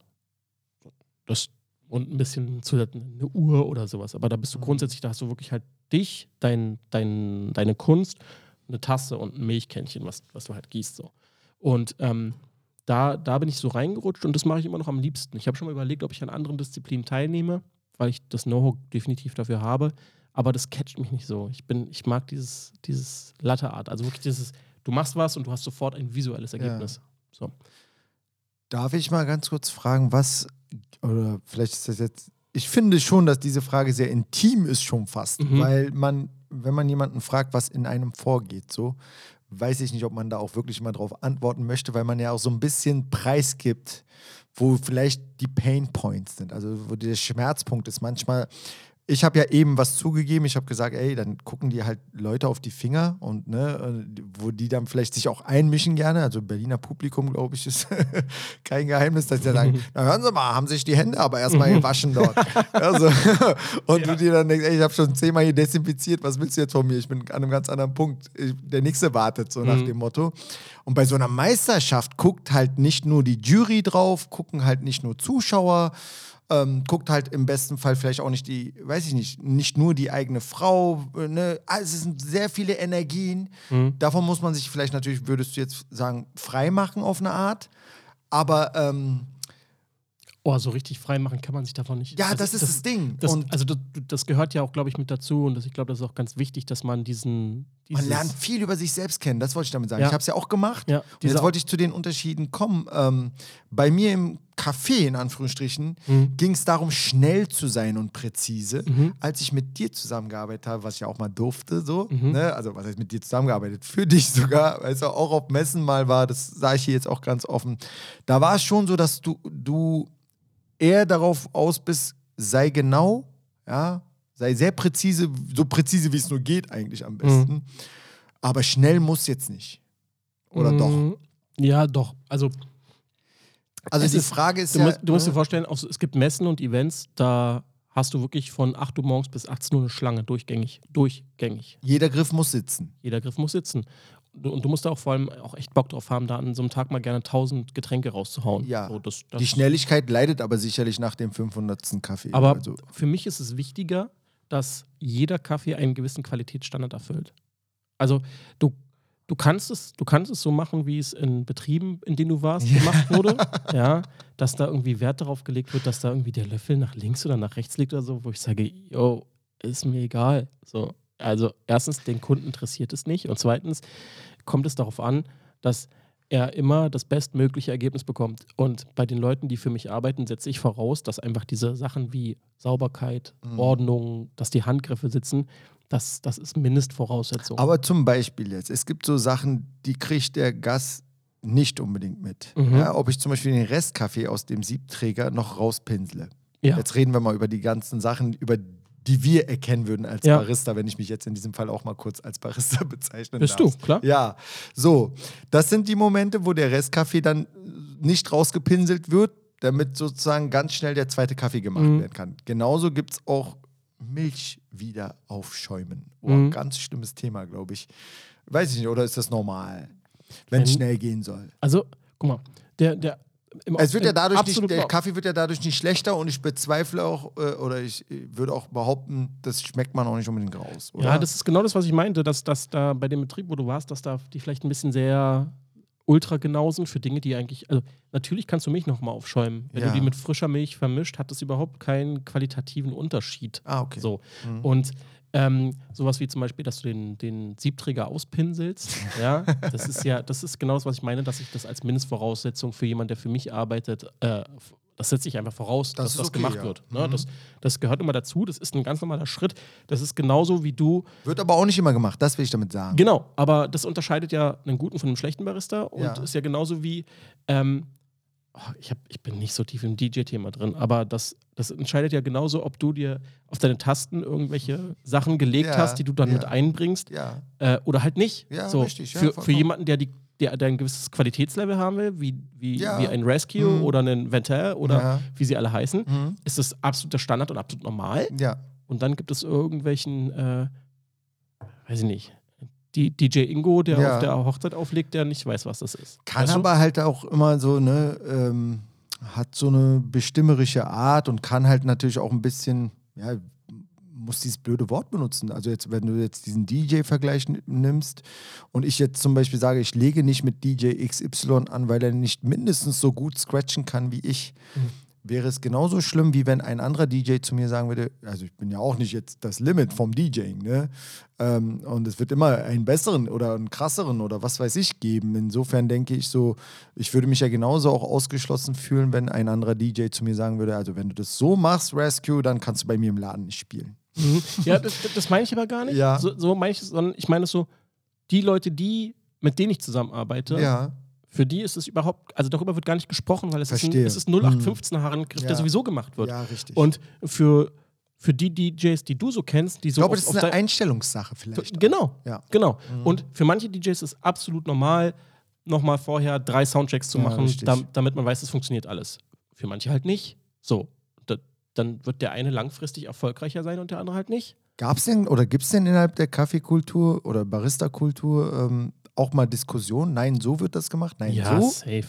C: Das, und ein bisschen zusätzlich eine Uhr oder sowas. Aber da bist du
B: Mhm.
C: grundsätzlich, da hast du wirklich halt dich, dein, dein, deine Kunst, eine Tasse und ein Milchkännchen, was, was du halt gießt. So. Und ähm, da, da bin ich so reingerutscht und das mache ich immer noch am liebsten. Ich habe schon mal überlegt, ob ich an anderen Disziplinen teilnehme, weil ich das Know-how definitiv dafür habe. Aber das catcht mich nicht so. Ich bin, ich mag dieses, dieses Latte Art. Also wirklich dieses, du machst was und du hast sofort ein visuelles Ergebnis. So.
B: Darf ich mal ganz kurz fragen, was, oder vielleicht ist das jetzt, ich finde schon, dass diese Frage sehr intim ist schon fast,
C: Mhm.
B: weil man, wenn man jemanden fragt, was in einem vorgeht, so, weiß ich nicht, ob man da auch wirklich mal drauf antworten möchte, weil man ja auch so ein bisschen preisgibt, wo vielleicht die Pain Points sind, also wo der Schmerzpunkt ist. Manchmal, ich habe ja eben was zugegeben, ich habe gesagt, ey, dann gucken die halt Leute auf die Finger und ne, äh, wo die dann vielleicht sich auch einmischen gerne. Also Berliner Publikum, glaube ich, ist kein Geheimnis, dass die sagen, na hören Sie mal, haben sich die Hände aber erstmal gewaschen dort. also, und du dir dann denkst, ey, ich habe schon zehnmal hier desinfiziert, was willst du jetzt von mir? Ich bin an einem ganz anderen Punkt. Ich, der nächste wartet, so nach dem Motto. Und bei so einer Meisterschaft guckt halt nicht nur die Jury drauf, gucken halt nicht nur Zuschauer, ähm, guckt halt im besten Fall vielleicht auch nicht die, weiß ich nicht, nicht nur die eigene Frau. äh, Ne? Also es sind sehr viele Energien. Davon muss man sich vielleicht natürlich, würdest du jetzt sagen, frei machen auf eine Art. Aber ähm,
C: Oh, so richtig frei machen kann man sich davon nicht.
B: ja,
C: Also
B: das ist das, Ding.
C: Das,
B: und
C: also das, das gehört ja auch, glaube ich, mit dazu und das, ich glaube, das ist auch ganz wichtig, dass man diesen.
B: man lernt viel über sich selbst kennen, das wollte ich damit sagen.
C: Ja.
B: Ich habe es ja auch gemacht.
C: Ja,
B: und jetzt wollte ich zu den Unterschieden kommen. Ähm, bei mir im Café, in Anführungsstrichen,
C: Mhm.
B: ging es darum, schnell zu sein und präzise. Als ich mit dir zusammengearbeitet habe, was ich ja auch mal durfte, so,
C: Mhm.
B: ne? also was heißt mit dir zusammengearbeitet? Für dich sogar, weil es auch auf Messen mal war, das sage ich hier jetzt auch ganz offen. Da war es schon so, dass du, du eher darauf aus bist, sei genau, ja, sei sehr präzise, so präzise wie es nur geht eigentlich am besten. Aber schnell muss jetzt nicht. Oder doch?
C: Mm, Ja, doch. Also
B: Also
C: Es
B: die
C: ist-
B: Frage ist
C: Du,
B: ja.
C: musst, du musst dir
B: äh,
C: vorstellen, so, es gibt Messen und Events, da hast du wirklich von 8 Uhr morgens bis 18 Uhr eine Schlange, durchgängig. Durchgängig.
B: jeder Griff muss sitzen.
C: Jeder Griff muss sitzen. Du- Und du musst da auch vor allem auch echt Bock drauf haben, da an so einem Tag mal gerne 1000 Getränke rauszuhauen.
B: Ja.
C: So, das, das,
B: Die Schnelligkeit leidet aber sicherlich nach dem 500. Kaffee.
C: Aber
B: also,
C: für mich ist es wichtiger, dass jeder Kaffee einen gewissen Qualitätsstandard erfüllt. Also du, du, kannst es, du kannst es so machen, wie es in Betrieben, in denen du warst, gemacht wurde. ja, dass da irgendwie Wert darauf gelegt wird, dass da irgendwie der Löffel nach links oder nach rechts liegt oder so, wo ich sage, yo, ist mir egal. So, also erstens, den Kunden interessiert es nicht und zweitens kommt es darauf an, dass er immer das bestmögliche Ergebnis bekommt. Und bei den Leuten, die für mich arbeiten, setze ich voraus, dass einfach diese Sachen wie Sauberkeit,
B: Mhm.
C: Ordnung, dass die Handgriffe sitzen, das, das ist Mindestvoraussetzung.
B: aber zum Beispiel jetzt, es gibt so Sachen, die kriegt der Gast nicht unbedingt mit.
C: Mhm.
B: Ja, ob ich zum Beispiel den Restkaffee aus dem Siebträger noch rauspinsle.
C: ja.
B: Jetzt reden wir mal über die ganzen Sachen, über die wir erkennen würden als
C: Ja.
B: Barista, wenn ich mich jetzt in diesem Fall auch mal kurz als Barista bezeichnen
C: Bist
B: darf.
C: du, klar.
B: Ja, so. Das sind die Momente, wo der Restkaffee dann nicht rausgepinselt wird, damit sozusagen ganz schnell der zweite Kaffee gemacht
C: Mhm.
B: werden kann. Genauso gibt es auch Milch wieder aufschäumen. Oh,
C: Mhm.
B: Ganz schlimmes Thema, glaube ich. Weiß ich nicht, oder ist das normal, wenn es
C: Wenn-
B: schnell gehen soll?
C: Also, guck mal, der, der im,
B: Es wird ja dadurch nicht, der Kaffee wird ja dadurch nicht schlechter und ich bezweifle auch, äh, oder ich äh, würde auch behaupten, das schmeckt man auch nicht unbedingt raus. Oder?
C: Ja, das ist genau das, was ich meinte, dass, dass da bei dem Betrieb, wo du warst, dass da die vielleicht ein bisschen sehr ultra genau sind für Dinge, die eigentlich. Also, natürlich kannst du Milch nochmal aufschäumen. Wenn
B: Ja.
C: du die mit frischer Milch vermischt, hat das überhaupt keinen qualitativen Unterschied.
B: Ah, okay.
C: So.
B: Mhm.
C: Und ähm, sowas wie zum Beispiel, dass du den, den Siebträger auspinselst, ja, das ist ja, das ist genau das, was ich meine, dass ich das als Mindestvoraussetzung für jemanden, der für mich arbeitet, äh, das setze ich einfach voraus,
B: Das
C: dass das
B: okay,
C: gemacht
B: ja.
C: wird. Ne?
B: Mhm.
C: Das, das gehört immer dazu, das ist ein ganz normaler Schritt. Das ist genauso wie du
B: Wird aber auch nicht immer gemacht, das will ich damit sagen.
C: Genau, aber das unterscheidet ja einen guten von einem schlechten Barista und
B: Ja.
C: ist ja genauso wie, ähm, oh, ich, hab, ich bin nicht so tief im DJ-Thema drin, aber das, das entscheidet ja genauso, ob du dir auf deine Tasten irgendwelche Sachen gelegt
B: Ja,
C: hast, die du dann
B: ja.
C: mit einbringst
B: Ja,
C: äh, oder halt nicht.
B: Ja,
C: so,
B: richtig,
C: für, für jemanden, der, die, der, der ein gewisses Qualitätslevel haben will, wie, wie, wie ein Rescue
B: Mhm.
C: oder ein Ventel oder wie sie alle heißen,
B: Mhm.
C: ist das absoluter Standard und absolut normal.
B: ja.
C: Und dann gibt es irgendwelchen, äh, weiß ich nicht, die, DJ Ingo, der
B: Ja.
C: auf der Hochzeit auflegt, der nicht weiß, was das ist.
B: Kann
C: Weißt du?
B: aber halt auch immer so, ne, ähm, hat so eine bestimmerische Art und kann halt natürlich auch ein bisschen, ja, muss dieses blöde Wort benutzen. Also jetzt, wenn du jetzt diesen DJ-Vergleich nimmst und ich jetzt zum Beispiel sage, ich lege nicht mit DJ XY an, weil er nicht mindestens so gut scratchen kann wie ich, wäre es genauso schlimm, wie wenn ein anderer DJ zu mir sagen würde, also ich bin ja auch nicht jetzt das Limit vom DJing, ne? Ähm, und es wird immer einen besseren oder einen krasseren oder was weiß ich geben. Insofern denke ich so, ich würde mich ja genauso auch ausgeschlossen fühlen, wenn ein anderer DJ zu mir sagen würde, also wenn du das so machst, Rescue, dann kannst du bei mir im Laden nicht spielen.
C: Mhm. Ja, das, das meine ich aber gar nicht.
B: Ja.
C: So, so meine ich es, sondern ich meine es so, die Leute, die, mit denen ich zusammenarbeite,
B: Ja,
C: für die ist es überhaupt, also darüber wird gar nicht gesprochen, weil es ist ein,
B: Verstehe.
C: es ist 0815-Haarengriff,
B: Ja.
C: der sowieso gemacht wird.
B: ja, richtig.
C: Und für, für die DJs, die du so kennst, die so
B: ich glaube, das ist eine Einstellungssache vielleicht.
C: Genau,
B: Ja.
C: genau.
B: Mhm.
C: Und für manche DJs ist absolut normal, nochmal vorher drei Soundchecks zu
B: Ja,
C: machen, dam- damit man weiß, es funktioniert alles. Für manche halt nicht. So, da, dann wird der eine langfristig erfolgreicher sein und der andere halt nicht.
B: Gab es denn oder gibt es denn innerhalb der Kaffeekultur oder Barista-Kultur ähm, auch mal Diskussionen? Nein, so wird das gemacht, nein, so.
C: safe.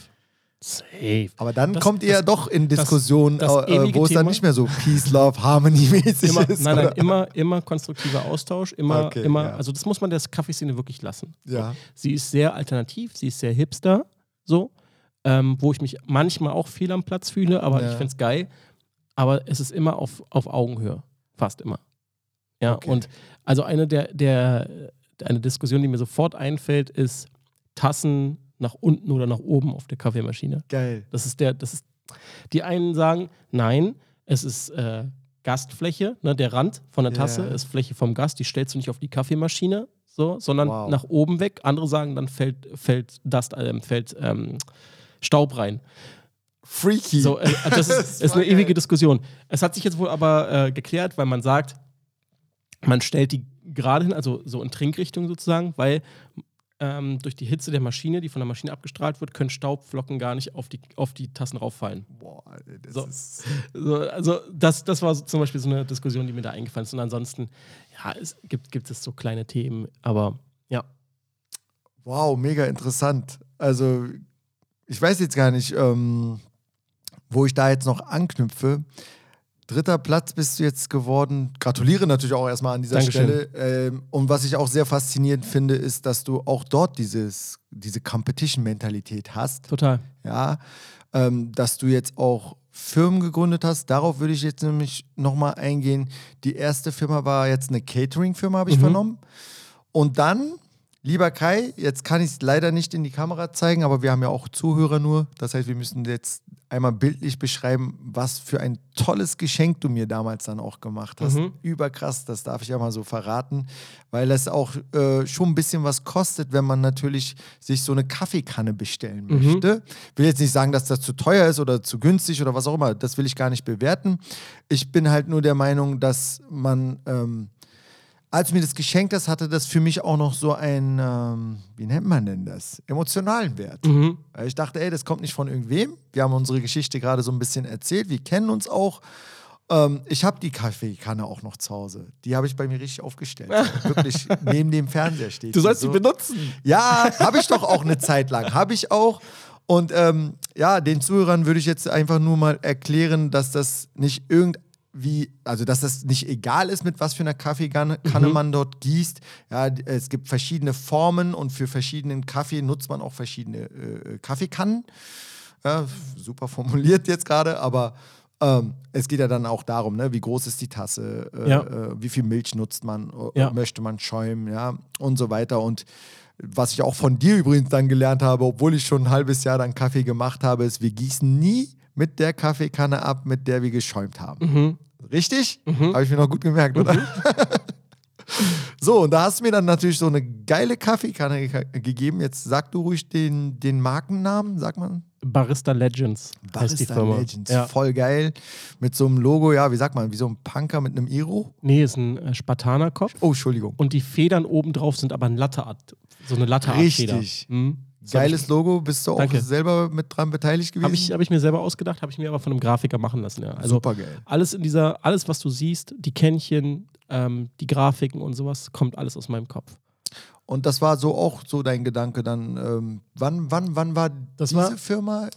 C: Safe.
B: Aber dann
C: Das-
B: kommt ihr ja doch in Diskussionen, äh,
C: ewige
B: wo es dann nicht mehr so Peace, Love, Harmony-mäßig ist.
C: nein, nein, immer, immer konstruktiver Austausch, immer,
B: Okay,
C: immer,
B: ja.
C: also das muss man der Kaffeeszene wirklich lassen.
B: Ja.
C: Sie ist sehr alternativ, sie ist sehr hipster, so, ähm, wo ich mich manchmal auch fehl am Platz fühle, aber
B: Ja.
C: ich finde es geil. Aber es ist immer auf, auf Augenhöhe, fast immer. Ja,
B: Okay.
C: und also eine der, der, eine Diskussion, die mir sofort einfällt, ist Tassen nach unten oder nach oben auf der Kaffeemaschine.
B: Geil.
C: Das ist der, das ist, die einen sagen, nein, es ist äh, Gastfläche, ne, der Rand von der Tasse
B: Ja.
C: ist Fläche vom Gast, die stellst du nicht auf die Kaffeemaschine, so, sondern
B: Wow.
C: nach oben weg. Andere sagen, dann fällt, fällt, Dust, ähm, fällt ähm, Staub rein.
B: Freaky.
C: So, äh, das
B: Das
C: ist, ist
B: war
C: eine ewige
B: geil.
C: Diskussion. Es hat sich jetzt wohl aber äh, geklärt, weil man sagt, man stellt die gerade hin, also so in Trinkrichtung sozusagen, weil ähm, durch die Hitze der Maschine, die von der Maschine abgestrahlt wird, können Staubflocken gar nicht auf die, auf die Tassen rauffallen.
B: Boah, das
C: So.
B: ist.
C: So, also das, das war so zum Beispiel so eine Diskussion, die mir da eingefallen ist. Und ansonsten, ja, es gibt, gibt es so kleine Themen, aber ja.
B: Wow, mega interessant. Also, ich weiß jetzt gar nicht, ähm, wo ich da jetzt noch anknüpfe. Dritter Platz bist du jetzt geworden. Gratuliere natürlich auch erstmal an dieser
C: Dankeschön.
B: Stelle. Ähm, und was ich auch sehr faszinierend finde, ist, dass du auch dort dieses, diese Competition-Mentalität hast.
C: Total.
B: Ja, ähm, dass du jetzt auch Firmen gegründet hast. Darauf würde ich jetzt nämlich nochmal eingehen. Die erste Firma war jetzt eine Catering-Firma, habe ich
C: Mhm.
B: vernommen. Und dann, lieber Kai, jetzt kann ich es leider nicht in die Kamera zeigen, aber wir haben ja auch Zuhörer nur. Das heißt, wir müssen jetzt einmal bildlich beschreiben, was für ein tolles Geschenk du mir damals dann auch gemacht hast.
C: Mhm.
B: Überkrass, das darf ich ja mal so verraten, weil es auch äh, schon ein bisschen was kostet, wenn man natürlich sich so eine Kaffeekanne bestellen
C: Mhm.
B: möchte. Will jetzt nicht sagen, dass das zu teuer ist oder zu günstig oder was auch immer. Das will ich gar nicht bewerten. Ich bin halt nur der Meinung, dass man, ähm, als du mir das geschenkt hast, hatte das für mich auch noch so einen, ähm, wie nennt man denn das? Emotionalen Wert.
C: Mhm.
B: Weil Ich dachte, ey, das kommt nicht von irgendwem. Wir haben unsere Geschichte gerade so ein bisschen erzählt. Wir kennen uns auch. Ähm, ich habe die Kaffeekanne auch noch zu Hause. Die habe ich bei mir richtig aufgestellt. Wirklich neben dem Fernseher steht.
C: Du sollst sie
B: so.
C: benutzen.
B: Ja, habe ich doch auch eine Zeit lang. Habe ich auch. Und ähm, ja, den Zuhörern würde ich jetzt einfach nur mal erklären, dass das nicht irgendwie, also dass das nicht egal ist, mit was für einer Kaffeekanne
C: Mhm.
B: man dort gießt. Ja, es gibt verschiedene Formen und für verschiedenen Kaffee nutzt man auch verschiedene äh, Kaffeekannen. Ja, super formuliert jetzt gerade, aber ähm, es geht ja dann auch darum, ne, wie groß ist die Tasse, äh,
C: Ja.
B: äh, wie viel Milch nutzt man, äh,
C: Ja.
B: möchte man schäumen, ja, und so weiter. Und was ich auch von dir übrigens dann gelernt habe, obwohl ich schon ein halbes Jahr dann Kaffee gemacht habe, ist, wir gießen nie mit der Kaffeekanne ab, mit der wir geschäumt haben.
C: Mhm.
B: Richtig? Habe ich mir noch gut gemerkt, oder? so, und da hast du mir dann natürlich so eine geile Kaffeekanne ge gegeben. Jetzt sag du ruhig den, den Markennamen, sagt man?
C: Barista Legends
B: Barista
C: Firma.
B: Legends.
C: Ja.
B: Voll geil. Mit so einem Logo, ja, wie sagt man, wie so ein Punker mit einem Iro.
C: Nee, ist ein äh, Spartanerkopf.
B: Oh, Entschuldigung.
C: Und die Federn oben drauf sind aber ein Latteart. So eine Latteart-Feder.
B: Richtig.
C: Mhm.
B: Geiles Logo. Bist du auch
C: Danke.
B: selber mit dran beteiligt gewesen?
C: Habe ich, hab ich mir selber ausgedacht, habe ich mir aber von einem Grafiker machen lassen. Ja. Also
B: Super geil.
C: alles in dieser, alles, was du siehst, die Kännchen, ähm, die Grafiken und sowas, kommt alles aus meinem Kopf.
B: Und das war so auch so dein Gedanke dann. Ähm, wann, wann, wann war
C: Das
B: diese
C: war-
B: Firma?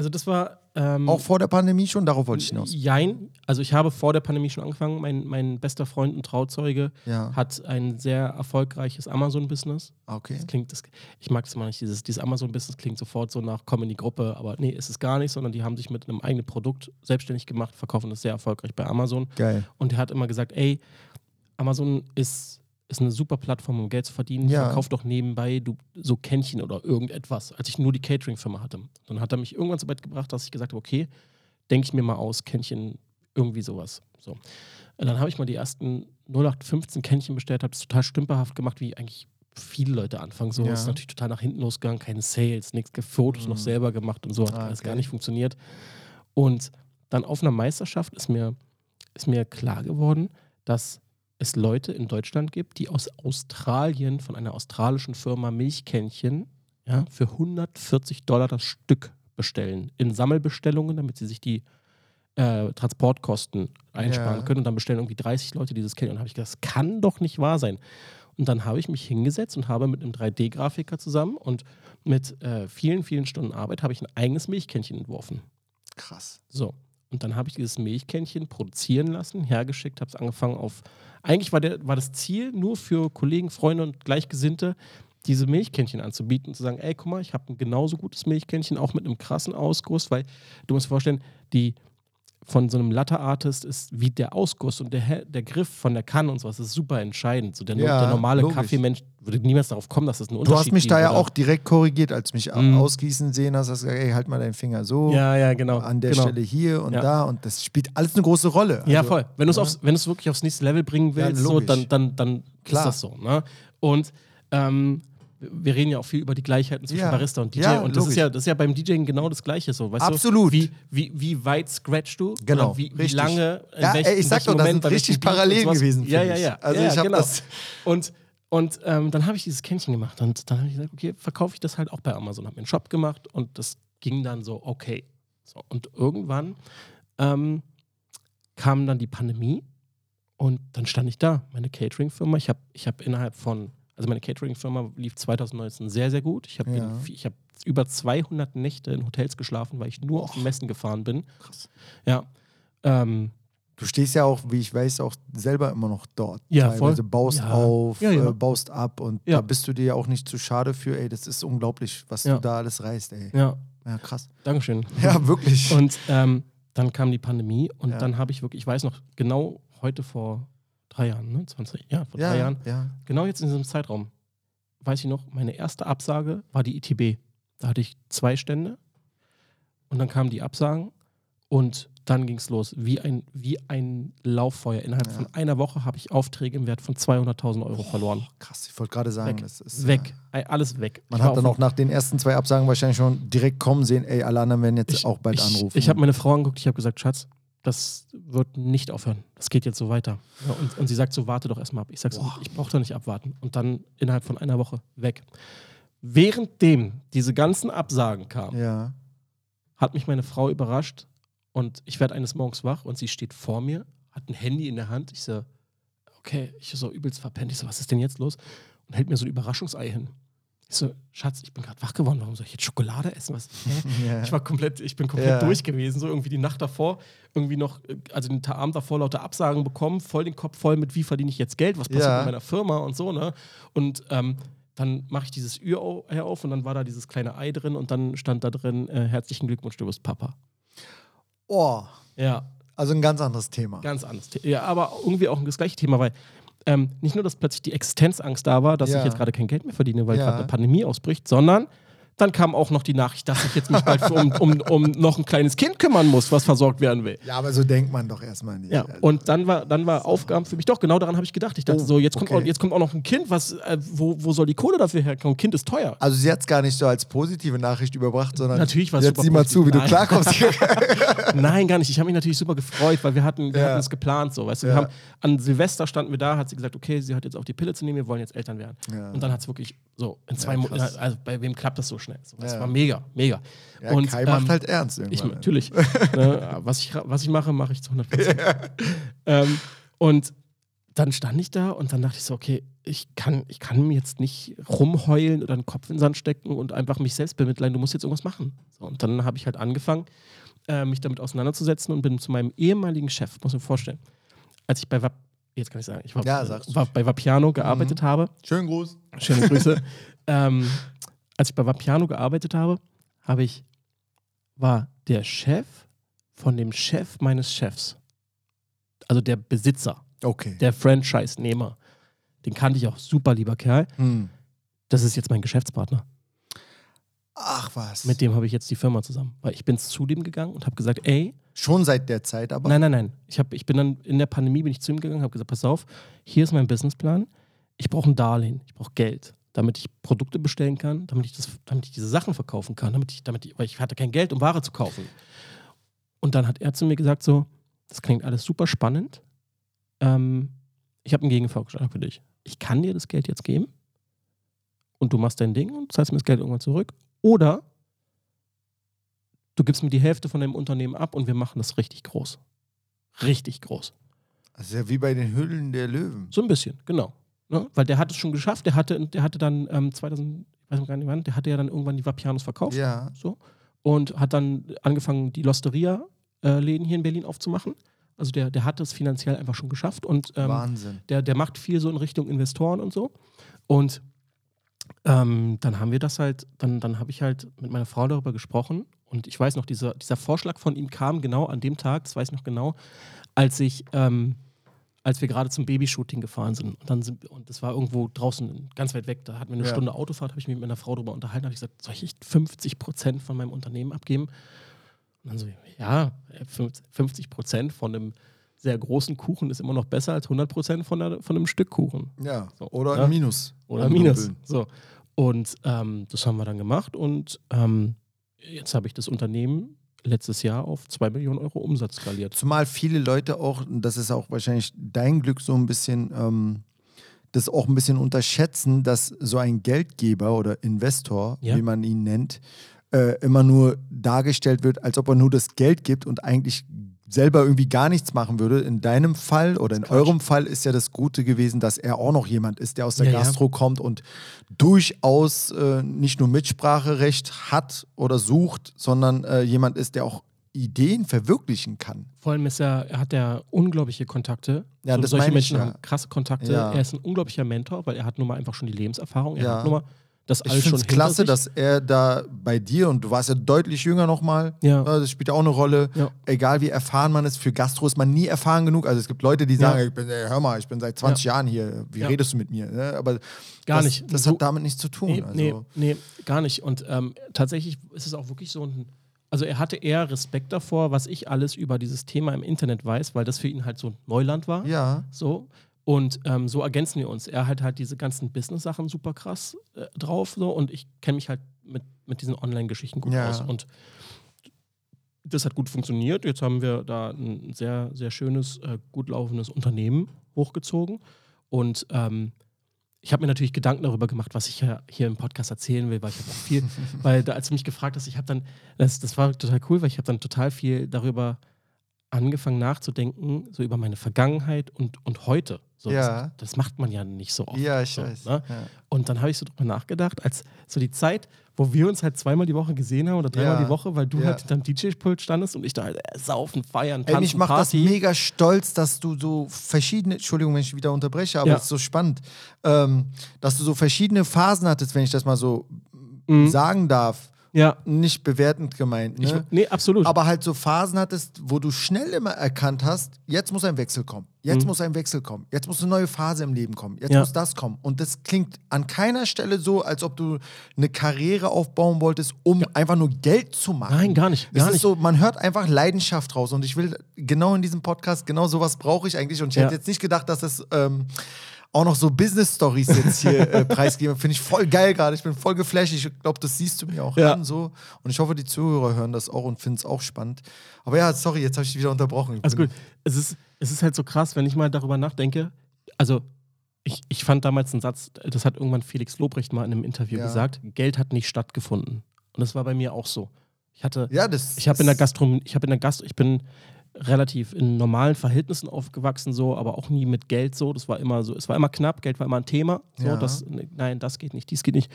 C: Also das war ähm,
B: Auch vor der Pandemie schon? Darauf wollte ich hinaus.
C: Jein. Also ich habe vor der Pandemie schon angefangen. Mein, mein bester Freund und Trauzeuge
B: Ja.
C: hat ein sehr erfolgreiches Amazon-Business.
B: Okay.
C: Das klingt, das, ich mag das mal nicht, dieses, dieses Amazon-Business klingt sofort so nach, komm in die Gruppe, aber nee, ist es gar nicht, sondern die haben sich mit einem eigenen Produkt selbstständig gemacht, verkaufen das sehr erfolgreich bei Amazon.
B: Geil.
C: Und er hat immer gesagt, ey, Amazon ist, ist eine super Plattform, um Geld zu verdienen.
B: Ja.
C: Verkauf doch nebenbei du, so Kännchen oder irgendetwas, als ich nur die Catering-Firma hatte. Dann hat er mich irgendwann so weit gebracht, dass ich gesagt habe, okay, denke ich mir mal aus, Kännchen, irgendwie sowas. So. Und dann habe ich mal die ersten 0815 Kännchen bestellt, habe es total stümperhaft gemacht, wie eigentlich viele Leute anfangen. So
B: Ja.
C: ist natürlich total nach hinten losgegangen, keine Sales, nichts, Fotos noch selber gemacht und so, hat
B: Ah,
C: alles
B: okay.
C: gar nicht funktioniert. Und dann auf einer Meisterschaft ist mir, ist mir klar geworden, dass es Leute in Deutschland gibt, die aus Australien von einer australischen Firma Milchkännchen ja, für 140 Dollar das Stück bestellen. In Sammelbestellungen, damit sie sich die äh, Transportkosten einsparen
B: Ja.
C: können. Und dann bestellen irgendwie 30 Leute dieses Kännchen. Und habe ich gedacht, das kann doch nicht wahr sein. Und dann habe ich mich hingesetzt und habe mit einem 3D-Grafiker zusammen und mit äh, vielen, vielen Stunden Arbeit habe ich ein eigenes Milchkännchen entworfen.
B: Krass.
C: So. Und dann habe ich dieses Milchkännchen produzieren lassen, hergeschickt, habe es angefangen auf. Eigentlich war, der, war das Ziel nur für Kollegen, Freunde und Gleichgesinnte, diese Milchkännchen anzubieten und zu sagen: Ey, guck mal, ich habe ein genauso gutes Milchkännchen, auch mit einem krassen Ausguss, weil du musst dir vorstellen, die von so einem Latte-Artist ist wie der Ausguss und der, der Griff von der Kanne und sowas ist super entscheidend. So der,
B: Ja,
C: der normale
B: logisch.
C: Kaffeemensch würde niemals darauf kommen, dass das
B: Du
C: Unterschied
B: hast mich da ja auch direkt korrigiert, als mich
C: Mhm.
B: ausgießen sehen hast. Hast gesagt, ey, halt mal deinen Finger so.
C: Ja, ja, genau.
B: An der
C: genau.
B: Stelle hier und
C: Ja.
B: da. Und das spielt alles eine große Rolle.
C: Ja,
B: Also,
C: voll. Wenn du es
B: ja.
C: aufs- wenn du es wirklich aufs nächste Level bringen
B: Ja,
C: willst, so, dann, dann, dann
B: Klar.
C: ist das so. Ne? Und ähm, wir reden ja auch viel über die Gleichheiten zwischen
B: Ja.
C: Barista und DJ.
B: Ja,
C: und das ist, ja, das ist ja beim DJing genau das Gleiche so. Weißt
B: Absolut.
C: Du? Wie, wie, wie weit scratchst du?
B: Genau,
C: wie, wie lange? in
B: Ja,
C: welch-
B: ey, ich sag doch, das sind richtig
C: sowas.
B: gewesen,
C: Ja, ja, ja.
B: Also
C: ja,
B: ich hab
C: genau.
B: das-
C: Und, und ähm, dann habe ich dieses Kännchen gemacht. Und dann habe ich gesagt, okay, verkaufe ich das halt auch bei Amazon. Habe mir einen Shop gemacht und das ging dann so, okay. So, und irgendwann ähm, kam dann die Pandemie und dann stand ich da, meine Catering-Firma. Ich habe ich hab innerhalb von, also meine Catering-Firma lief 2019 sehr, sehr gut. Ich habe
B: Ja.
C: hab über 200 Nächte in Hotels geschlafen, weil ich nur auf Messen gefahren bin.
B: Krass.
C: Ja. Ähm,
B: Du stehst ja auch, wie ich weiß, auch selber immer noch dort.
C: Ja,
B: Teilweise
C: voll.
B: baust
C: Ja.
B: auf,
C: Ja.
B: Äh, baust ab und da bist du dir ja auch nicht zu schade für. Ey, das ist unglaublich, was du da alles reißt, ey.
C: ja,
B: Ja, krass.
C: Dankeschön.
B: Ja, wirklich.
C: Und ähm, dann kam die Pandemie und dann habe ich wirklich, ich weiß noch, genau heute vor drei Jahren, ne? 20, ja, vor
B: ja,
C: drei Jahren,
B: Ja.
C: genau jetzt in diesem Zeitraum, weiß ich noch, meine erste Absage war die ITB. Da hatte ich zwei Stände und dann kamen die Absagen und dann ging es los. Wie ein, wie ein Lauffeuer. Innerhalb
B: Ja.
C: von einer Woche habe ich Aufträge im Wert von 200.000 Euro verloren.
B: Krass, ich wollte gerade sagen,
C: Weg.
B: das ist.
C: weg.
B: Ja,
C: Ey, Alles weg.
B: man
C: Ich
B: hat dann auch nach den ersten zwei Absagen wahrscheinlich schon direkt kommen sehen, ey, alle anderen werden jetzt
C: Ich-
B: auch bald
C: ich,
B: anrufen.
C: Ich habe meine Frau angeguckt, ich habe gesagt, Schatz, das wird nicht aufhören. Das geht jetzt so weiter. Ja, und, und sie sagt so, warte doch erstmal ab. Ich sage so,
B: Boah.
C: ich brauche doch nicht abwarten. Und dann innerhalb von einer Woche weg. Währenddem diese ganzen Absagen kamen,
B: Ja.
C: hat mich meine Frau überrascht und ich werde eines Morgens wach und sie steht vor mir, hat ein Handy in der Hand. Ich so, okay, ich so übelst verpennt. Ich so, was ist denn jetzt los? Und hält mir so ein Überraschungsei hin. Ich so, Schatz, ich bin gerade wach geworden, warum soll ich jetzt Schokolade essen? Was?
B: Ja.
C: Ich war komplett, ich bin komplett
B: Ja.
C: durch gewesen, so irgendwie die Nacht davor, irgendwie noch, äh, also den Abend davor lauter Absagen bekommen, voll den Kopf voll mit, wie verdiene ich jetzt Geld, was passiert
B: Ja.
C: mit meiner Firma und so, ne? Und ähm, dann mache ich dieses Ü auf und dann war da dieses kleine Ei drin und dann stand da drin, äh, herzlichen Glückwunsch, du bist Papa.
B: Oh,
C: Ja,
B: also ein ganz anderes Thema.
C: Ganz anderes Thema. Ja, aber irgendwie auch das gleiche Thema, weil ähm, nicht nur, dass plötzlich die Existenzangst da war, dass
B: Ja.
C: ich jetzt gerade kein Geld mehr verdiene, weil
B: Ja.
C: gerade eine Pandemie ausbricht, sondern dann kam auch noch die Nachricht, dass ich jetzt mich bald um, um, um noch ein kleines Kind kümmern muss, was versorgt werden will.
B: Ja, aber so denkt man doch erstmal nicht.
C: Ja,
B: Also,
C: und dann war, dann war Aufgaben für mich, doch, genau daran habe ich gedacht. Ich dachte
B: Oh,
C: so, jetzt kommt,
B: okay.
C: auch, jetzt kommt auch noch ein Kind, was, äh, wo, wo soll die Kohle dafür herkommen? Kind ist teuer.
B: also sie hat es gar nicht so als positive Nachricht überbracht, sondern
C: Natürlich
B: jetzt sieh mal zu, wie du
C: positiv.
B: klarkommst.
C: Nein, gar nicht. Ich habe mich natürlich super gefreut, weil wir hatten wir
B: Ja.
C: hatten es geplant so. Weißt du,
B: Ja.
C: wir haben, an Silvester standen wir da, hat sie gesagt, okay, sie hat jetzt auf die Pille zu nehmen, wir wollen jetzt Eltern werden.
B: Ja.
C: Und dann hat es wirklich so in zwei Monaten, also bei wem klappt das so schnell? So, das
B: Ja.
C: war mega, mega.
B: ja,
C: Und,
B: Kai macht
C: ähm,
B: halt ernst
C: ich,
B: irgendwann.
C: natürlich. ne, was, ich, was ich mache, mache ich zu 100 Prozent. ähm, und dann stand ich da und dann dachte ich so, okay, ich kann, ich kann mir jetzt nicht rumheulen oder den Kopf in den Sand stecken und einfach mich selbst bemitleiden. Du musst jetzt irgendwas machen. So, und dann habe ich halt angefangen, äh, mich damit auseinanderzusetzen und bin zu meinem ehemaligen Chef, muss mir vorstellen, als ich bei Vap, jetzt kann ich sagen, ich war,
B: Ja,
C: war bei Vapiano gearbeitet habe,
B: Schönen Gruß.
C: Schöne Grüße. ähm, als ich bei Vapiano gearbeitet habe, habe ich, war der Chef von dem Chef meines Chefs. Also der Besitzer,
B: Okay.
C: der Franchise-Nehmer. Den kannte ich auch super, lieber Kerl.
B: Hm.
C: Das ist jetzt mein Geschäftspartner.
B: Ach was.
C: Mit dem habe ich jetzt die Firma zusammen. Weil ich bin zu dem gegangen und habe gesagt, ey,
B: Schon seit der Zeit, aber.
C: Nein, nein, nein. Ich, hab, ich bin dann in der Pandemie bin ich zu ihm gegangen, habe gesagt, pass auf, hier ist mein Businessplan. Ich brauche ein Darlehen, ich brauche Geld, damit ich Produkte bestellen kann, damit ich, das, damit ich diese Sachen verkaufen kann, damit ich, damit ich, weil ich hatte kein Geld, um Ware zu kaufen. Und dann hat er zu mir gesagt so, das klingt alles super spannend. Ähm, ich habe einen Gegenvorschlag für dich. Ich kann dir das Geld jetzt geben und du machst dein Ding und zahlst mir das Geld irgendwann zurück. Oder du gibst mir die Hälfte von deinem Unternehmen ab und wir machen das richtig groß. Richtig groß.
B: Das ist ja wie bei den Hüllen der Löwen.
C: So ein bisschen, genau. Ne? Weil der hat es schon geschafft. Der hatte, der hatte dann ähm, 2000, ich weiß gar nicht wann, der hatte ja dann irgendwann die Vapianos verkauft.
B: Ja.
C: So. Und hat dann angefangen, die Losteria-Läden hier in Berlin aufzumachen. Also der, der hat es finanziell einfach schon geschafft. Und ähm,
B: Wahnsinn.
C: der, der macht viel so in Richtung Investoren und so. Und ähm, dann haben wir das halt, dann, dann habe ich halt mit meiner Frau darüber gesprochen. Und ich weiß noch, dieser, dieser Vorschlag von ihm kam genau an dem Tag, das weiß ich noch genau, als ich, ähm, als wir gerade zum Babyshooting gefahren sind. Und dann sind und das war irgendwo draußen, ganz weit weg. Da hatten wir eine
B: Ja.
C: Stunde Autofahrt, habe ich mich mit meiner Frau darüber unterhalten, habe ich gesagt, soll ich echt 50 Prozent von meinem Unternehmen abgeben? Und dann so, ja, 50 Prozent von einem sehr großen Kuchen ist immer noch besser als 100 Prozent von, von einem Stück Kuchen.
B: Ja.
C: So,
B: Oder
C: ne?
B: ein Minus.
C: Oder
B: Ein
C: Minus. So. Und ähm, das haben wir dann gemacht und ähm, jetzt habe ich das Unternehmen letztes Jahr auf 2 Millionen Euro Umsatz skaliert.
B: Zumal viele Leute auch, und das ist auch wahrscheinlich dein Glück so ein bisschen, ähm, das auch ein bisschen unterschätzen, dass so ein Geldgeber oder Investor,
C: Ja.
B: wie man ihn nennt, äh, immer nur dargestellt wird, als ob er nur das Geld gibt und eigentlich selber irgendwie gar nichts machen würde. In deinem Fall oder in eurem Fall ist ja das Gute gewesen, dass er auch noch jemand ist, der aus der
C: Ja, ja.
B: Gastro kommt und durchaus äh, nicht nur Mitspracherecht hat oder sucht, sondern äh, jemand ist, der auch Ideen verwirklichen kann.
C: Vor allem ist er, er hat ja unglaubliche Kontakte.
B: Ja, das
C: solche
B: meine ich
C: Menschen
B: ja.
C: haben krasse Kontakte.
B: Ja.
C: Er ist ein unglaublicher Mentor, weil er hat nun mal einfach schon die Lebenserfahrung. Er
B: Ja.
C: hat nun mal das
B: Ich
C: alles
B: finde
C: schon
B: klasse,
C: sich.
B: dass er da bei dir, und du warst ja deutlich jünger nochmal,
C: Ja.
B: das spielt ja auch eine Rolle.
C: Ja.
B: Egal wie erfahren man ist, für Gastro ist man nie erfahren genug. Also es gibt Leute, die
C: Ja.
B: sagen, ich bin, ey, hör mal, ich bin seit 20 Jahren hier, wie
C: Ja.
B: redest du mit mir? Ne? Aber
C: Gar
B: das,
C: nicht.
B: Das
C: So-
B: hat damit nichts zu tun.
C: Nee,
B: also,
C: nee, nee, gar nicht. Und ähm, tatsächlich ist es auch wirklich so ein. Also er hatte eher Respekt davor, was ich alles über dieses Thema im Internet weiß, weil das für ihn halt so Neuland war.
B: Ja,
C: So. Und ähm, so ergänzen wir uns. Er hat halt diese ganzen Business-Sachen super krass äh, drauf. So, und ich kenne mich halt mit, mit diesen Online-Geschichten gut
B: Ja.
C: aus. Und das hat gut funktioniert. Jetzt haben wir da ein sehr, sehr schönes, äh, gut laufendes Unternehmen hochgezogen. Und ähm, ich habe mir natürlich Gedanken darüber gemacht, was ich ja hier im Podcast erzählen will, weil ich habe auch viel, weil da, als du mich gefragt hast, ich habe dann, das, das war total cool, weil ich habe dann total viel darüber angefangen nachzudenken, so über meine Vergangenheit und, und heute. So,
B: Ja.
C: das, das macht man ja nicht so oft.
B: Ja, ich
C: so,
B: weiß.
C: Ne?
B: Ja.
C: Und dann habe ich so drüber nachgedacht, als so die Zeit, wo wir uns halt zweimal die Woche gesehen haben oder dreimal
B: Ja.
C: die Woche, weil du halt hinterm DJ-Pult standest und ich da halt äh, saufen, feiern,
B: Ey,
C: tanzen,
B: mich macht das mega stolz, dass du so verschiedene, Entschuldigung, wenn ich wieder unterbreche, aber es ist so spannend, ähm, dass du so verschiedene Phasen hattest, wenn ich das mal so
C: Mhm.
B: sagen darf.
C: Ja,
B: Nicht bewertend gemeint,
C: ich,
B: ne?
C: nee, absolut.
B: aber halt so Phasen hattest, wo du schnell immer erkannt hast, jetzt muss ein Wechsel kommen, jetzt muss ein Wechsel kommen, jetzt muss eine neue Phase im Leben kommen, jetzt
C: Mhm. Ja.
B: muss das kommen. Und das klingt an keiner Stelle so, als ob du eine Karriere aufbauen wolltest, um einfach nur Geld zu machen.
C: Nein, gar nicht,
B: Es
C: gar
B: ist
C: nicht.
B: so, man hört einfach Leidenschaft raus. Und ich will genau in diesem Podcast, genau sowas brauche ich eigentlich. Und ich
C: Ja.
B: hätte jetzt nicht gedacht, dass das ähm, auch noch so Business-Stories jetzt hier äh, preisgeben. Finde ich voll geil gerade. Ich bin voll geflasht. Ich glaube, das siehst du mir auch
C: Ja.
B: an. So. Und ich hoffe, die Zuhörer hören das auch und finden es auch spannend. Aber ja, sorry, jetzt habe ich dich wieder unterbrochen. Ich bin-
C: gut, es ist, es ist halt so krass, wenn ich mal darüber nachdenke. Also, ich, ich fand damals einen Satz, das hat irgendwann Felix Lobrecht mal in einem Interview
B: Ja.
C: gesagt: Geld hat nicht stattgefunden. Und das war bei mir auch so. Ich hatte,
B: Ja, das
C: ich habe in der Gastronomie, ich habe in der Gast, ich bin relativ in normalen Verhältnissen aufgewachsen, so, aber auch nie mit Geld so. Das war immer so, es war immer knapp, Geld war immer ein Thema. So,
B: Ja.
C: das, nein, das geht nicht, dies geht nicht.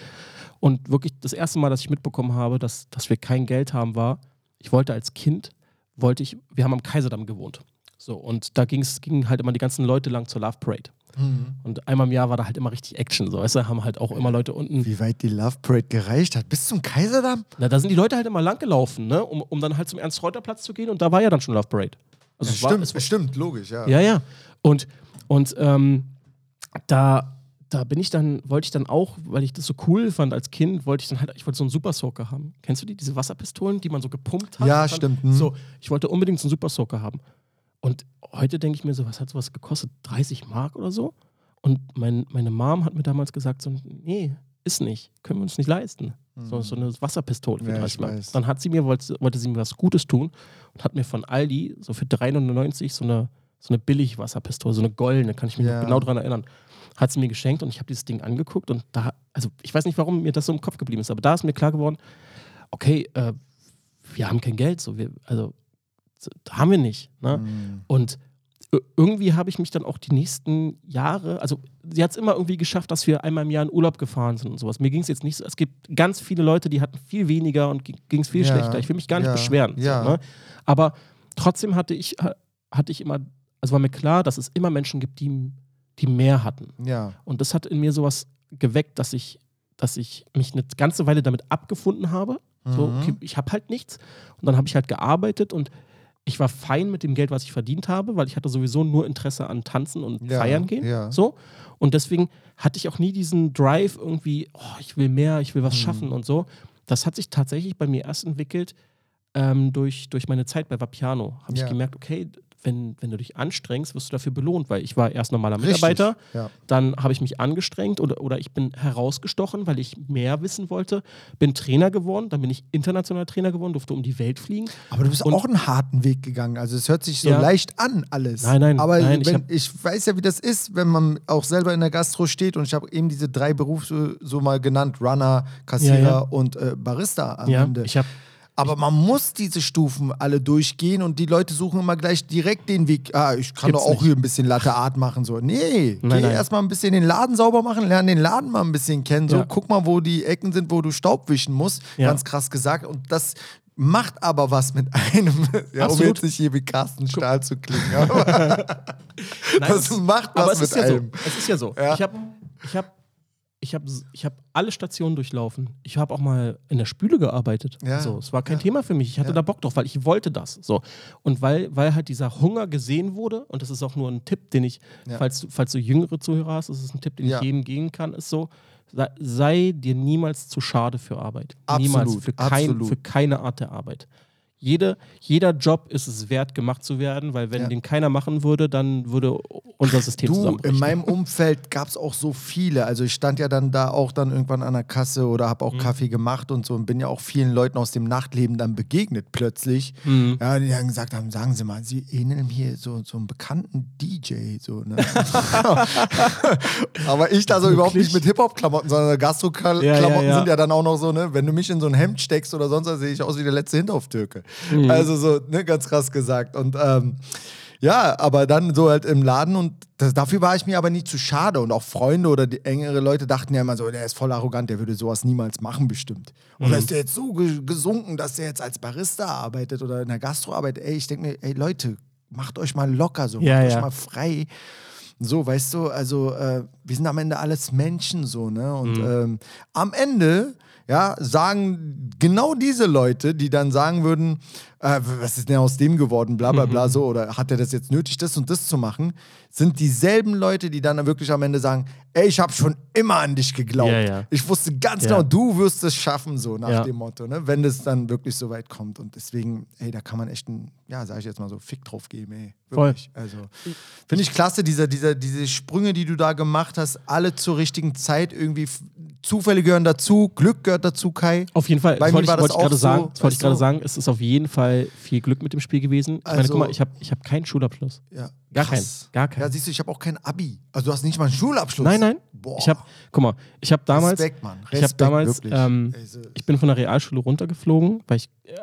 C: Und wirklich das erste Mal, dass ich mitbekommen habe, dass, dass wir kein Geld haben, war, ich wollte als Kind, wollte ich, wir haben am Kaiserdamm gewohnt. So, und da ging's, gingen halt immer die ganzen Leute lang zur Love Parade.
B: Mhm.
C: Und einmal im Jahr war da halt immer richtig Action. So, weißt du, haben halt auch immer Leute unten.
B: Wie weit die Love Parade gereicht hat. Bis zum Kaiserdamm?
C: Na, da sind die Leute halt immer lang gelaufen, ne? um, um dann halt zum Ernst-Reuter-Platz zu gehen und da war ja dann schon Love Parade. Also es war,
B: stimmt,
C: es war,
B: stimmt, logisch, ja.
C: Ja, ja. Und, und ähm, da, da bin ich dann, wollte ich dann auch, weil ich das so cool fand als Kind, wollte ich dann halt, ich wollte so einen Super Soaker haben. Kennst du die, diese Wasserpistolen, die man so gepumpt hat?
B: Ja, stimmt, hm.
C: So, ich wollte unbedingt so einen Super Soaker haben. Und heute denke ich mir so, was hat sowas gekostet? 30 Mark oder so? Und mein, meine Mom hat mir damals gesagt, so, nee, ist nicht, können wir uns nicht leisten. So, so eine Wasserpistole für
B: Hm. Ja,
C: 30
B: ich
C: Mark. Dann hat sie mir, wollte, wollte sie mir was Gutes tun und hat mir von Aldi so für 3,99 so eine, so eine Billig-Wasserpistole, so eine goldene, kann ich mich
B: Ja.
C: noch genau daran erinnern. Hat sie mir geschenkt und ich habe dieses Ding angeguckt und da, also ich weiß nicht, warum mir das so im Kopf geblieben ist, aber da ist mir klar geworden, okay, äh, wir haben kein Geld, so wir, also so, haben wir nicht. Ne?
B: Mhm.
C: Und irgendwie habe ich mich dann auch die nächsten Jahre, also sie hat es immer irgendwie geschafft, dass wir einmal im Jahr in Urlaub gefahren sind und sowas. Mir ging es jetzt nicht so, es gibt ganz viele Leute, die hatten viel weniger und ging es viel
B: Ja,
C: schlechter. Ich will mich gar nicht
B: ja,
C: beschweren.
B: ja.
C: So, ne? Aber trotzdem hatte ich, ha- hatte ich immer, also war mir klar, dass es immer Menschen gibt, die, die mehr hatten. Und das hat in mir sowas geweckt, dass ich, dass ich mich eine ganze Weile damit abgefunden habe. So,
B: Mhm.
C: okay, ich habe halt nichts. Und dann habe ich halt gearbeitet und ich war fein mit dem Geld, was ich verdient habe, weil ich hatte sowieso nur Interesse an Tanzen und
B: Ja,
C: Feiern gehen.
B: ja.
C: So. Und deswegen hatte ich auch nie diesen Drive irgendwie, oh, ich will mehr, ich will
B: Mhm.
C: was schaffen und so. Das hat sich tatsächlich bei mir erst entwickelt ähm, durch, durch meine Zeit bei Vapiano. Habe
B: Ja.
C: ich gemerkt, okay, wenn, wenn du dich anstrengst, wirst du dafür belohnt, weil ich war erst normaler Mitarbeiter,
B: ja.
C: dann habe ich mich angestrengt oder, oder ich bin herausgestochen, weil ich mehr wissen wollte, bin Trainer geworden, dann bin ich internationaler Trainer geworden, durfte um die Welt fliegen.
B: Aber du bist
C: Und-
B: auch einen harten Weg gegangen. Also es hört sich so
C: Ja.
B: leicht an, alles.
C: Nein, nein,
B: Aber
C: nein, ich
B: wenn,
C: hab-
B: ich, weiß ja, wie das ist, wenn man auch selber in der Gastro steht und ich habe eben diese drei Berufe so mal genannt: Runner, Kassierer
C: Ja,
B: und äh, Barista am
C: Ja,
B: Ende.
C: ich habe
B: Aber man muss diese Stufen alle durchgehen und die Leute suchen immer gleich direkt den Weg. Ah, ich kann
C: Gibt's
B: doch auch
C: nicht.
B: hier ein bisschen Latte Art machen. So. Nee,
C: Nein,
B: geh erstmal ein bisschen den Laden sauber machen, lern den Laden mal ein bisschen kennen. So,
C: Ja.
B: guck mal, wo die Ecken sind, wo du Staub wischen musst.
C: Ja.
B: Ganz krass gesagt. Und das macht aber was mit einem. ja, um
C: Absolut.
B: jetzt nicht hier wie Carsten Stahl zu klingen. Aber
C: Nein,
B: das macht
C: aber
B: was
C: es
B: mit
C: ist ja
B: einem.
C: so. Es ist ja so.
B: Ja.
C: Ich habe ich hab, ich hab, ich hab alle Stationen durchlaufen. Ich habe auch mal in der Spüle gearbeitet.
B: Ja.
C: So, es war kein
B: Ja.
C: Thema für mich. Ich hatte
B: Ja.
C: da Bock drauf, weil ich wollte das. So. Und weil, weil halt dieser Hunger gesehen wurde, und das ist auch nur ein Tipp, den ich, falls, du- falls du jüngere Zuhörer hast, das ist ein Tipp, den ich jedem geben kann, ist so, sei, sei dir niemals zu schade für Arbeit.
B: Absolut,
C: niemals. Für, kein,
B: absolut.
C: für keine Art der Arbeit. Jede, jeder Job ist es wert, gemacht zu werden, weil wenn
B: Ja.
C: den keiner machen würde, dann würde unser System
B: Du,
C: zusammenbrechen.
B: in meinem Umfeld gab es auch so viele. Also ich stand ja dann da auch dann irgendwann an der Kasse oder habe auch
C: Mhm.
B: Kaffee gemacht und so und bin ja auch vielen Leuten aus dem Nachtleben dann begegnet plötzlich.
C: Mhm.
B: Ja, die dann gesagt haben, sagen Sie mal, Sie ähneln hier so, so einen bekannten DJ. So, ne? Aber ich da so überhaupt nicht mit Hip-Hop-Klamotten, sondern Gastro-Klamotten
C: ja, ja.
B: sind ja dann auch noch so, ne? Wenn du mich in so ein Hemd steckst oder sonst was, sehe ich aus wie der letzte Hinterhoftürke.
C: Mhm.
B: Also so, ne, ganz krass gesagt. Und ähm, Ja, aber dann so halt im Laden und das, dafür war ich mir aber nie zu schade. Und auch Freunde oder die engere Leute dachten ja immer so, der ist voll arrogant, der würde sowas niemals machen, bestimmt.
C: Mhm.
B: Oder ist der jetzt so ge gesunken, dass der jetzt als Barista arbeitet oder in der Gastro arbeitet? Ey, ich denke mir, ey Leute, macht euch mal locker so,
C: Ja,
B: macht euch
C: ja.
B: mal frei. So, weißt du, also äh, wir sind am Ende alles Menschen so, ne? Und
C: Mhm.
B: ähm, am Ende, ja, sagen genau diese Leute, die dann sagen würden, äh, was ist denn aus dem geworden, bla bla
C: Mhm.
B: bla, so, oder hat er das jetzt nötig, das und das zu machen, sind dieselben Leute, die dann wirklich am Ende sagen, ey, ich habe schon immer an dich geglaubt.
C: Ja, ja.
B: Ich wusste ganz
C: Ja.
B: genau, du wirst es schaffen, so nach dem Motto, ne? wenn es dann wirklich so weit kommt. Und deswegen, ey, da kann man echt ein, ja, sag ich jetzt mal so, Fick drauf geben, ey.
C: Voll.
B: Wirklich. Also, finde ich klasse, diese, diese, diese Sprünge, die du da gemacht hast, alle zur richtigen Zeit irgendwie. Zufälle gehören dazu, Glück gehört dazu, Kai.
C: Auf jeden Fall.
B: Bei
C: Das wollte ich, wollte ich gerade
B: auch
C: sagen.
B: so,
C: Das wollte ich gerade sagen. Es ist auf jeden Fall viel Glück mit dem Spiel gewesen. Ich meine,
B: Also-
C: guck mal, ich habe ich hab keinen Schulabschluss.
B: Ja.
C: Gar keinen. Gar keinen.
B: Ja, siehst du, ich habe auch kein Abi. Also, du hast nicht mal einen Schulabschluss.
C: Nein, nein.
B: Boah.
C: Ich habe, guck mal, ich habe damals,
B: Respekt, Mann.
C: ich habe
B: Respekt,
C: damals, ähm,
B: so-
C: ich bin von der Realschule runtergeflogen, weil ich äh,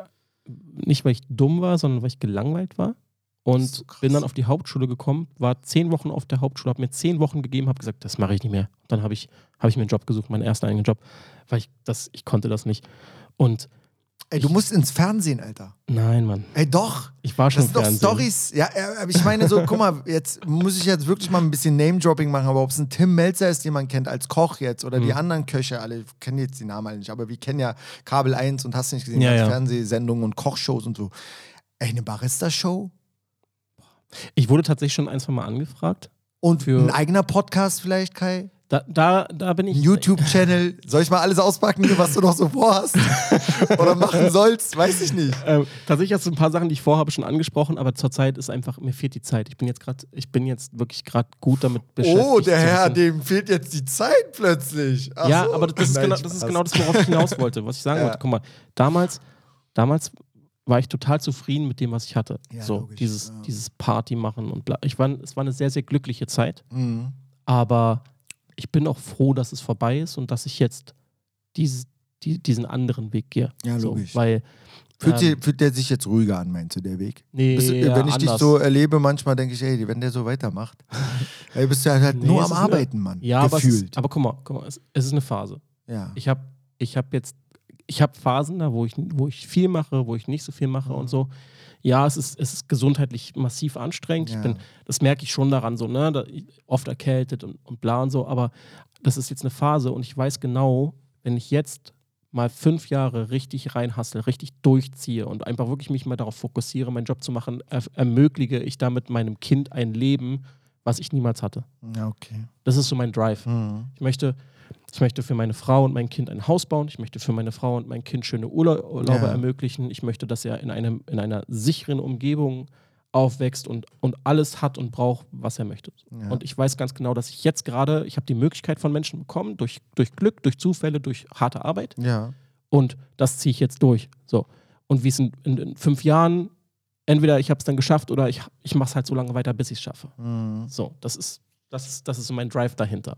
C: nicht weil ich dumm war, sondern weil ich gelangweilt war. Und
B: so
C: bin dann auf die Hauptschule gekommen, war zehn Wochen auf der Hauptschule, habe mir zehn Wochen gegeben, habe gesagt, das mache ich nicht mehr. Dann habe ich, hab ich mir einen Job gesucht, meinen ersten eigenen Job, weil ich das, ich konnte das nicht. Und
B: Ey, du musst ins Fernsehen, Alter.
C: nein, Mann,
B: Ey, doch.
C: ich war schon
B: Das sind doch. Stories. Ja, äh, aber ich meine so, guck mal, jetzt muss ich jetzt wirklich mal ein bisschen Name-Dropping machen, aber ob es ein Tim Melzer ist, den man kennt als Koch jetzt, oder
C: Mhm.
B: die anderen Köche, alle kennen jetzt die Namen alle nicht, aber wir kennen ja Kabel 1 und hast du nicht gesehen,
C: Ja, ja.
B: Fernsehsendungen und Kochshows und so. Ey, eine Barista-Show?
C: Ich wurde tatsächlich schon ein, zwei Mal angefragt.
B: Und
C: Für-
B: ein eigener Podcast vielleicht, Kai?
C: Da, da, da bin ich.
B: YouTube-Channel? Soll ich mal alles auspacken, was du noch so vorhast? oder machen sollst? Weiß ich nicht.
C: Ähm, tatsächlich hast du ein paar Sachen, die ich vorhabe, schon angesprochen, aber zurzeit ist einfach, mir fehlt die Zeit. Ich bin jetzt gerade, ich bin jetzt wirklich gerade gut damit beschäftigt.
B: Oh, der Herr, dem fehlt jetzt die Zeit plötzlich. Ach
C: ja,
B: so.
C: aber das ist,
B: Nein,
C: genau, das ist genau das, worauf ich hinaus wollte, was ich sagen
B: Ja.
C: wollte. Guck mal, damals, damals war ich total zufrieden mit dem, was ich hatte.
B: Ja,
C: so,
B: logisch,
C: dieses,
B: ja.
C: dieses Party machen und bla. Ich war, es war eine sehr, sehr glückliche Zeit,
B: Mhm.
C: aber ich bin auch froh, dass es vorbei ist und dass ich jetzt dieses, die, diesen anderen Weg gehe.
B: Ja,
C: so,
B: logisch.
C: Weil,
B: Fühlt,
C: ähm,
B: dir, fühlt der sich jetzt ruhiger an, meinst du, der Weg?
C: nee,
B: Bist,
C: ja,
B: wenn ich dich
C: anders.
B: so erlebe, manchmal denke ich, ey, wenn der so weitermacht, ey, bist du halt,
C: Nee,
B: nur am Arbeiten, Mann.
C: Ja, aber,
B: Gefühlt.
C: ist, aber guck mal, guck mal es, es ist eine Phase.
B: ja.
C: Ich habe ich hab jetzt, ich habe Phasen da, wo ich, wo ich viel mache, wo ich nicht so viel mache
B: Mhm.
C: und so. Ja, es ist, es ist gesundheitlich massiv anstrengend.
B: Ja.
C: Ich bin, das merke ich schon daran, so, ne? Da, oft erkältet und, und bla und so, aber das ist jetzt eine Phase und ich weiß genau, wenn ich jetzt mal fünf Jahre richtig reinhassel, richtig durchziehe und einfach wirklich mich mal darauf fokussiere, meinen Job zu machen, er, ermögliche ich damit meinem Kind ein Leben, was ich niemals hatte.
B: ja, okay.
C: Das ist so mein Drive.
B: Mhm.
C: Ich möchte, ich möchte für meine Frau und mein Kind ein Haus bauen. Ich möchte für meine Frau und mein Kind schöne Urla Urlaube
B: Ja.
C: ermöglichen. Ich möchte, dass er in, einem, in einer sicheren Umgebung aufwächst und, und alles hat und braucht, was er möchte.
B: Ja.
C: Und ich weiß ganz genau, dass ich jetzt gerade, ich habe die Möglichkeit von Menschen bekommen, durch, durch Glück, durch Zufälle, durch harte Arbeit.
B: Ja.
C: Und das ziehe ich jetzt durch. So. Und wie es in, in, in fünf Jahren, entweder ich habe es dann geschafft oder ich, ich mache es halt so lange weiter, bis ich es schaffe.
B: Mhm.
C: So, das ist, das ist, das ist so mein Drive dahinter.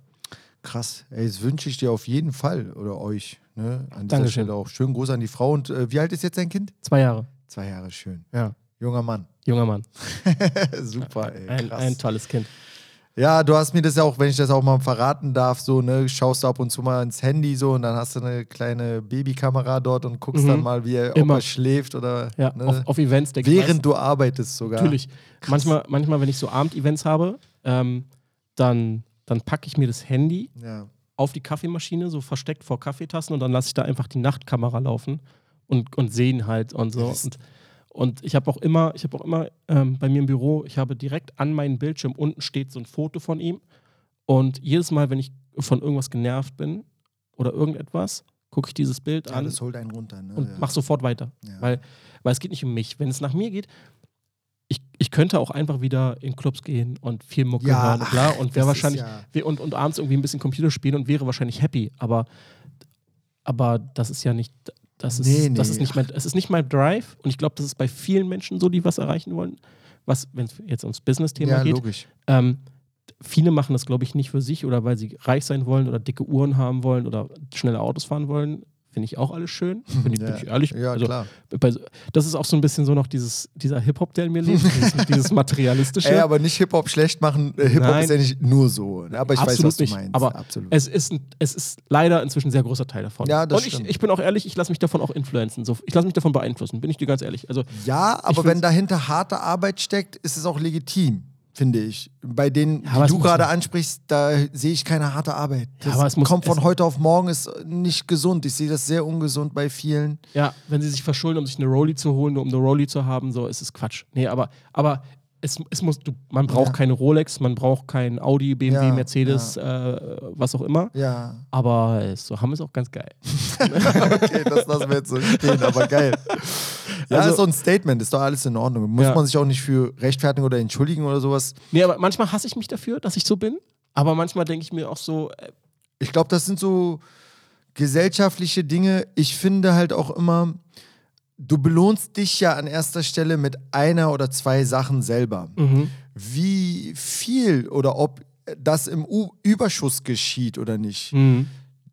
B: Krass. Ey, das wünsche ich dir auf jeden Fall oder euch. Ne? An dieser
C: Dankeschön.
B: Stelle auch. Schönen Gruß an die Frau. Und äh, wie alt ist jetzt dein Kind?
C: Zwei Jahre.
B: Zwei Jahre, schön.
C: Ja.
B: Junger Mann.
C: Junger Mann.
B: Super, ey.
C: Ein, ein tolles Kind.
B: Ja, du hast mir das ja auch, wenn ich das auch mal verraten darf, so, ne, schaust du ab und zu mal ins Handy so und dann hast du eine kleine Babykamera dort und guckst
C: Mhm.
B: dann mal, wie er, ob
C: Immer.
B: er schläft oder
C: Ja,
B: ne,
C: auf, auf Events denke ich.
B: während du arbeitest sogar.
C: Natürlich. Manchmal, manchmal, wenn ich so Abend-Events habe, ähm, dann, dann packe ich mir das Handy
B: Ja.
C: auf die Kaffeemaschine, so versteckt vor Kaffeetassen und dann lasse ich da einfach die Nachtkamera laufen und, und sehen halt und so. Und, und ich habe auch immer, ich habe auch immer ähm, bei mir im Büro, ich habe direkt an meinem Bildschirm unten steht so ein Foto von ihm. Und jedes Mal, wenn ich von irgendwas genervt bin oder irgendetwas, gucke ich dieses Bild
B: ja,
C: an
B: das holt einen runter. Ne?
C: und
B: ja.
C: mach sofort weiter.
B: Ja.
C: Weil, weil es geht nicht um mich. Wenn es nach mir geht, ich, ich könnte auch einfach wieder in Clubs gehen und viel Mucke
B: Ja,
C: hören
B: ach,
C: und wäre
B: das
C: wahrscheinlich
B: ja-
C: und, und abends irgendwie ein bisschen Computer spielen und wäre wahrscheinlich happy. Aber, aber das ist ja nicht. Das ist,
B: Nee,
C: das
B: nee,
C: ist nicht mein, es ist nicht mein Drive und ich glaube, das ist bei vielen Menschen so, die was erreichen wollen. Was, wenn es jetzt ums Business-Thema
B: ja,
C: geht, ähm, viele machen das, glaube ich, nicht für sich oder weil sie reich sein wollen oder dicke Uhren haben wollen oder schnelle Autos fahren wollen. Finde ich auch alles schön. Bin ich, bin
B: Ja.
C: ich ehrlich.
B: Ja,
C: also,
B: klar.
C: Bei, das ist auch so ein bisschen so noch dieses, dieser Hip-Hop, der in mir lebt, dieses, dieses materialistische.
B: Ey, aber nicht Hip-Hop schlecht machen. Äh, Hip-Hop ist ja nicht nur so. ne? Aber ich weiß,
C: Absolut
B: was du
C: nicht.
B: meinst.
C: Aber
B: Absolut.
C: Es, ist ein, es ist leider inzwischen ein sehr großer Teil davon.
B: Ja, das
C: Und ich, ich bin auch ehrlich, ich lasse mich davon auch influenzen. So, ich lasse mich davon beeinflussen, bin ich dir ganz ehrlich. Also,
B: ja, aber wenn dahinter harte Arbeit steckt, ist es auch legitim, finde ich. Bei denen,
C: Ja,
B: die du gerade ansprichst, da sehe ich keine harte Arbeit. Das
C: muss-
B: kommt von heute auf morgen, ist nicht gesund. Ich sehe das sehr ungesund bei vielen.
C: ja, wenn sie sich verschulden, um sich eine Rolli zu holen, nur um eine Rolli zu haben, so ist es Quatsch. Nee, aber, aber es, es muss, du, man braucht
B: Ja.
C: keine Rolex, man braucht kein Audi, BMW,
B: Ja,
C: Mercedes, äh, was auch immer.
B: Ja.
C: Aber es, so haben ist auch ganz geil.
B: Okay, das lassen wir jetzt so stehen, aber geil. Ja,
C: Also-
B: ist so ein Statement, ist doch alles in Ordnung. Muss
C: Ja.
B: man sich auch nicht für rechtfertigen oder entschuldigen oder sowas.
C: Nee, aber manchmal hasse ich mich dafür, dass ich so bin. Aber manchmal denke ich mir auch so, äh,
B: Ich glaube, das sind so gesellschaftliche Dinge. Ich finde halt auch immer, du belohnst dich ja an erster Stelle mit einer oder zwei Sachen selber.
C: mhm.
B: Wie viel oder ob das im U Überschuss geschieht oder nicht,
C: Mhm.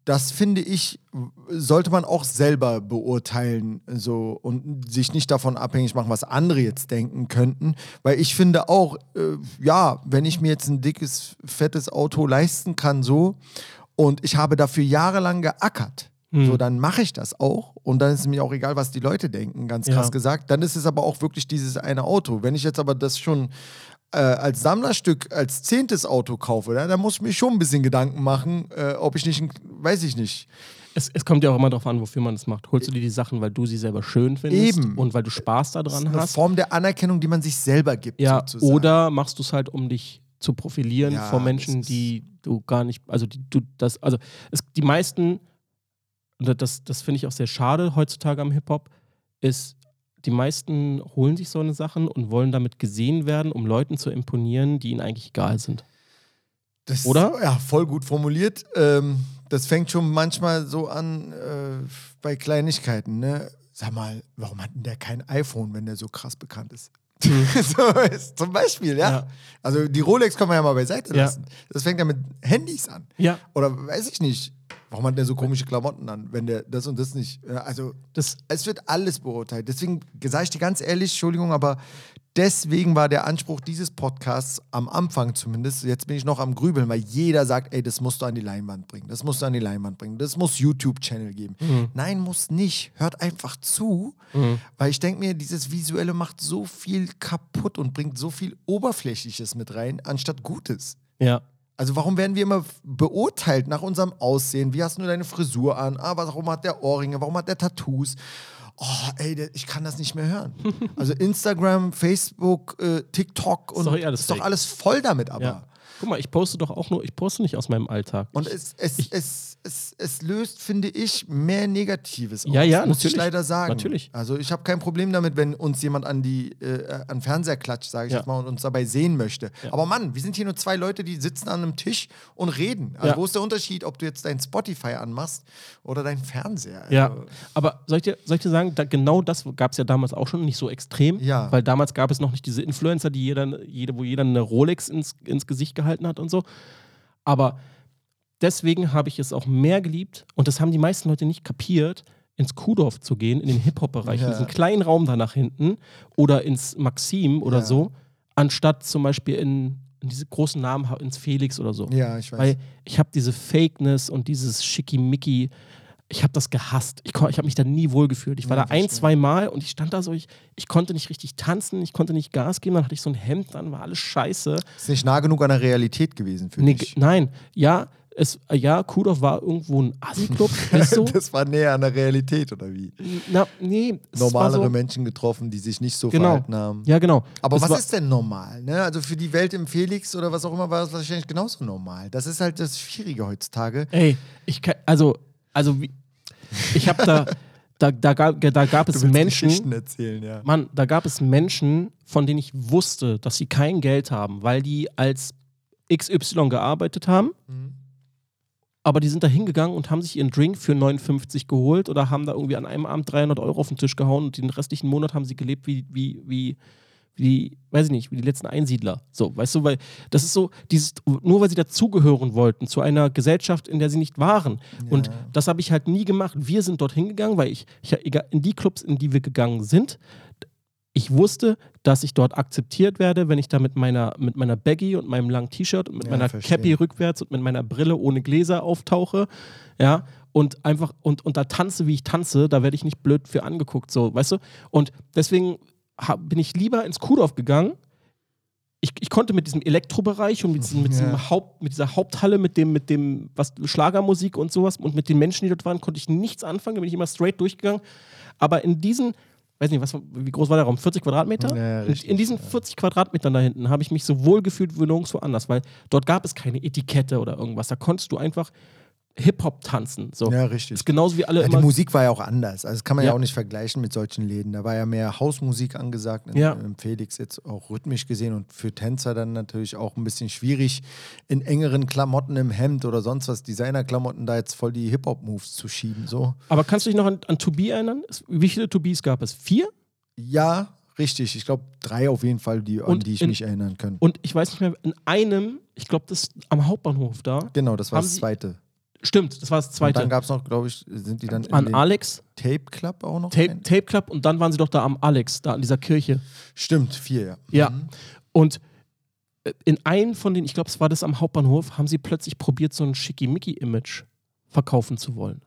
B: das finde ich, sollte man auch selber beurteilen so, und sich nicht davon abhängig machen, was andere jetzt denken könnten. Weil ich finde auch, äh, ja, wenn ich mir jetzt ein dickes, fettes Auto leisten kann, so, und ich habe dafür jahrelang geackert,
C: Mhm.
B: so, dann mache ich das auch. Und dann ist es mir auch egal, was die Leute denken, ganz krass
C: Ja.
B: gesagt. Dann ist es aber auch wirklich dieses eine Auto. Wenn ich jetzt aber das schon äh, als Sammlerstück, als zehntes Auto kaufe, ja, dann muss ich mir schon ein bisschen Gedanken machen, äh, ob ich nicht, ein, weiß ich nicht.
C: Es, es kommt ja auch immer darauf an, wofür man es macht. Holst du dir die Sachen, weil du sie selber schön findest
B: Eben.
C: und weil du Spaß
B: Das ist
C: daran
B: eine
C: hast?
B: Form der Anerkennung, die man sich selber gibt.
C: Ja,
B: sozusagen.
C: oder machst du es halt, um dich zu profilieren
B: Ja,
C: vor Menschen, die du gar nicht, also die du das, also es, die meisten, und das, das finde ich auch sehr schade heutzutage am Hip-Hop, ist, die meisten holen sich so eine Sachen und wollen damit gesehen werden, um Leuten zu imponieren, die ihnen eigentlich egal sind.
B: Das,
C: Oder?
B: Ja, voll gut formuliert. Ähm, das fängt schon manchmal so an äh, bei Kleinigkeiten. Ne? Sag mal, warum hat denn der kein iPhone, wenn der so krass bekannt ist? so ist zum Beispiel, ja?
C: Ja.
B: Also die Rolex kann man ja mal beiseite
C: Ja.
B: lassen. Das fängt ja mit Handys an.
C: Ja,
B: Oder weiß ich nicht. Warum hat der so komische Klamotten an, wenn der das und das nicht. Also
C: das,
B: es wird alles beurteilt. Deswegen sage ich dir ganz ehrlich, Entschuldigung, aber deswegen war der Anspruch dieses Podcasts am Anfang zumindest, jetzt bin ich noch am Grübeln, weil jeder sagt, ey, das musst du an die Leinwand bringen, das musst du an die Leinwand bringen, das muss YouTube-Channel geben. Nein, muss nicht. Hört einfach zu, weil ich denke mir, dieses Visuelle macht so viel kaputt und bringt so viel Oberflächliches mit rein, anstatt Gutes.
C: ja.
B: Also warum werden wir immer beurteilt nach unserem Aussehen? Wie hast du deine Frisur an? Ah, warum hat der Ohrringe? Warum hat der Tattoos? Oh, ey, ich kann das nicht mehr hören. Also Instagram, Facebook, äh, TikTok und
C: doch eh alles
B: ist doch alles voll damit aber.
C: ja. Guck mal, ich poste doch auch nur, ich poste nicht aus meinem Alltag.
B: Und
C: ich,
B: es, es, es, es, es löst, finde ich, mehr Negatives aus.
C: Ja, ja,
B: muss ich
C: natürlich.
B: leider sagen.
C: Natürlich.
B: Also ich habe kein Problem damit, wenn uns jemand an die äh, an den Fernseher klatscht, sage ich
C: Ja.
B: jetzt mal, und uns dabei sehen möchte.
C: Ja.
B: Aber Mann, wir sind hier nur zwei Leute, die sitzen an einem Tisch und reden. Also
C: Ja.
B: wo ist der Unterschied, ob du jetzt dein Spotify anmachst oder dein Fernseher?
C: Ja,
B: Also,
C: aber soll ich dir, soll ich dir sagen, da, genau das gab es ja damals auch schon, nicht so extrem.
B: Ja.
C: Weil damals gab es noch nicht diese Influencer, die jeder, jede, wo jeder eine Rolex ins, ins Gesicht gehalten hat und so. Aber deswegen habe ich es auch mehr geliebt, und das haben die meisten Leute nicht kapiert, ins Kuhdorf zu gehen, in den Hip-Hop-Bereich,
B: Ja.
C: in diesen kleinen Raum da nach hinten oder ins Maxim oder
B: Ja.
C: so, anstatt zum Beispiel in, in diese großen Namen, ins Felix oder so.
B: ja, ich weiß.
C: Weil ich habe diese Fakeness und dieses Schickimicki, ich habe das gehasst. Ich, ich habe mich da nie wohlgefühlt. Ich war
B: Ja,
C: da ein, zwei Mal und ich stand da so, ich, ich konnte nicht richtig tanzen, ich konnte nicht Gas geben, dann hatte ich so ein Hemd an, war alles scheiße.
B: ist nicht nah genug an der Realität gewesen für
C: Nee,
B: dich.
C: nein, ja, es, ja, Kudov war irgendwo ein Assi-Club, ist so.
B: Das war näher an der Realität, oder wie?
C: Na, nee,
B: Normalere
C: so,
B: Menschen getroffen, die sich nicht so
C: Genau.
B: verhalten haben.
C: Ja, genau.
B: Aber
C: Es
B: was ist denn normal? Ne? Also für die Welt im Felix oder was auch immer war das wahrscheinlich genauso normal. Das ist halt das Schwierige heutzutage.
C: Ey, ich kann, also, also, wie, ich habe da, da, da, gab, da gab es Menschen.
B: Erzählen, ja.
C: Mann, da gab es Menschen, von denen ich wusste, dass sie kein Geld haben, weil die als XY gearbeitet haben.
B: Mhm.
C: Aber die sind da hingegangen und haben sich ihren Drink für 59 geholt oder haben da irgendwie an einem Abend 300 Euro auf den Tisch gehauen und den restlichen Monat haben sie gelebt wie, wie, wie, wie, weiß ich nicht, wie die letzten Einsiedler. So, weißt du, weil das ist so, dieses, nur weil sie dazugehören wollten zu einer Gesellschaft, in der sie nicht waren. Und das habe ich halt nie gemacht. Wir sind dorthin gegangen, weil ich, ich egal, in die Clubs, in die wir gegangen sind, ich wusste, dass ich dort akzeptiert werde, wenn ich da mit meiner, mit meiner Baggy und meinem langen T-Shirt und mit
B: Ja,
C: meiner
B: verstehe.
C: Cappy rückwärts und mit meiner Brille ohne Gläser auftauche. Ja, und einfach, und, und da tanze, wie ich tanze, da werde ich nicht blöd für angeguckt, so, weißt du? Und deswegen hab, bin ich lieber ins Kuhdorf gegangen. Ich, ich konnte mit diesem Elektrobereich und mit, diesem, mit, diesem
B: Ja.
C: Haupt, mit dieser Haupthalle, mit dem, mit dem, was Schlagermusik und sowas und mit den Menschen, die dort waren, konnte ich nichts anfangen. Da bin ich immer straight durchgegangen. Aber in diesen, weiß nicht, was, wie groß war der Raum? 40 Quadratmeter?
B: Ja, richtig,
C: in diesen 40 Quadratmetern da hinten habe ich mich so wohl gefühlt wie nirgendwo anders, weil dort gab es keine Etikette oder irgendwas. Da konntest du einfach Hip-Hop tanzen. So.
B: Ja,
C: Das
B: richtig.
C: ist genauso wie alle
B: Ja, die. Musik war ja auch anders. Also das kann man ja.
C: Ja.
B: auch nicht vergleichen mit solchen Läden. Da war ja mehr Hausmusik angesagt in,
C: Ja.
B: im Felix jetzt auch rhythmisch gesehen und für Tänzer dann natürlich auch ein bisschen schwierig, in engeren Klamotten im Hemd oder sonst was, Designerklamotten, da jetzt voll die Hip-Hop-Moves zu schieben. So.
C: Aber kannst du dich noch an, an To Be erinnern? Wie viele To Be's gab es? Vier?
B: Ja, richtig. Ich glaube, drei auf jeden Fall, die, an die ich
C: in-
B: mich erinnern kann.
C: Und ich weiß nicht mehr, in einem, ich glaube, das am Hauptbahnhof da.
B: Genau, das war das zweite.
C: Stimmt, das war das
B: Und
C: zweite.
B: dann gab es noch, glaube ich, sind die dann
C: an Alex,
B: Tape Club auch noch?
C: Tape? Tape Club und dann waren sie doch da am Alex, da an dieser Kirche.
B: Stimmt, vier, ja.
C: Ja.
B: Mhm.
C: Und äh, in einem von den, ich glaube, es war das am Hauptbahnhof, haben sie plötzlich probiert, so ein Schickimicki-Image verkaufen zu wollen.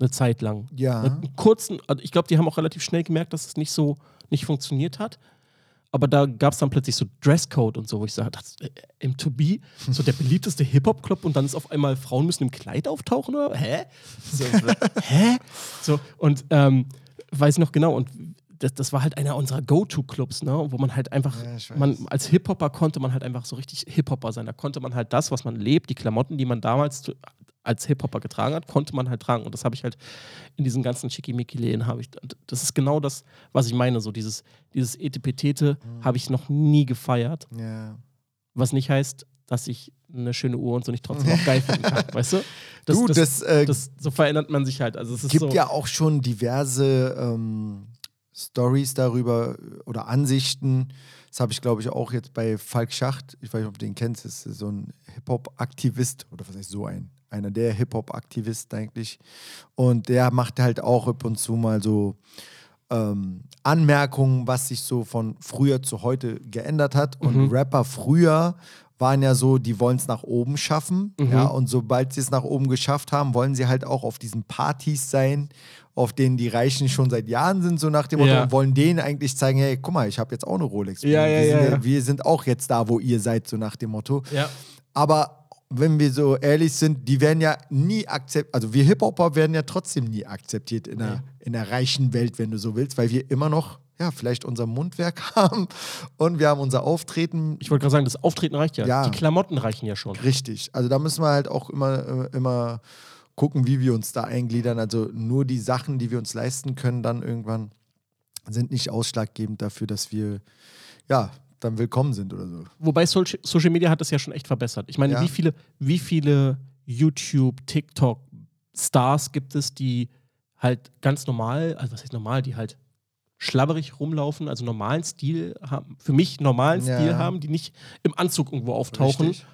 C: Eine Zeit lang.
B: Ja.
C: Einen kurzen, also ich glaube, die haben auch relativ schnell gemerkt, dass es nicht so nicht funktioniert hat. Aber da gab es dann plötzlich so Dresscode und so, wo ich sage, das, äh, im To Be, so der beliebteste Hip-Hop-Club und dann ist auf einmal Frauen müssen im Kleid auftauchen oder? Hä? So, hä? So, und ähm, weiß noch genau, und das, das war halt einer unserer Go-To-Clubs, ne? wo man halt einfach,
B: Ja,
C: man, als Hip-Hopper konnte man halt einfach so richtig Hip-Hopper sein. Da konnte man halt das, was man lebt, die Klamotten, die man damals als Hip-Hopper getragen hat, konnte man halt tragen. Und das habe ich halt in diesen ganzen Schickimicki-Läden habe ich. Das ist genau das, was ich meine. So dieses, dieses Etepetete
B: Mhm.
C: habe ich noch nie gefeiert.
B: ja.
C: Was nicht heißt, dass ich eine schöne Uhr und so nicht trotzdem auch geil finden kann. Weißt du? Das,
B: du,
C: das,
B: das, äh,
C: das, so verändert man sich halt. Also es
B: gibt
C: so,
B: ja auch schon diverse ähm, Stories darüber oder Ansichten. Das habe ich, glaube ich, auch jetzt bei Falk Schacht, ich weiß nicht, ob du den kennst, das ist so ein Hip-Hop-Aktivist oder was heißt so ein? Einer der Hip-Hop-Aktivisten eigentlich. Und der macht halt auch ab und zu mal so ähm, Anmerkungen, was sich so von früher zu heute geändert hat. Und
C: Mhm.
B: Rapper früher waren ja so, die wollen es nach oben schaffen.
C: Mhm.
B: Ja, und sobald sie es nach oben geschafft haben, wollen sie halt auch auf diesen Partys sein, auf denen die Reichen schon seit Jahren sind, so nach dem Motto,
C: Ja.
B: und wollen denen eigentlich zeigen, hey, guck mal, ich habe jetzt auch eine Rolex.
C: Ja,
B: wir, sind,
C: ja, ja.
B: wir sind auch jetzt da, wo ihr seid, so nach dem Motto. Aber wenn wir so ehrlich sind, die werden ja nie akzeptiert, also wir Hip-Hopper werden ja trotzdem nie akzeptiert in der, in der reichen Welt, wenn du so willst, weil wir immer noch, ja, vielleicht unser Mundwerk haben und wir haben unser Auftreten
C: Ich wollte gerade sagen, das Auftreten reicht ja.
B: Ja.
C: Die Klamotten reichen ja schon.
B: richtig. Also da müssen wir halt auch immer, äh, immer gucken, wie wir uns da eingliedern. Also nur die Sachen, die wir uns leisten können, dann irgendwann sind nicht ausschlaggebend dafür, dass wir, ja, dann willkommen sind oder so.
C: Wobei Social, Social Media hat das ja schon echt verbessert. Ich meine,
B: Ja.
C: wie viele, wie viele YouTube, TikTok Stars gibt es, die halt ganz normal, also was heißt normal, die halt schlabberig rumlaufen, also normalen Stil haben, für mich normalen
B: Ja.
C: Stil haben, die nicht im Anzug irgendwo auftauchen,
B: Richtig.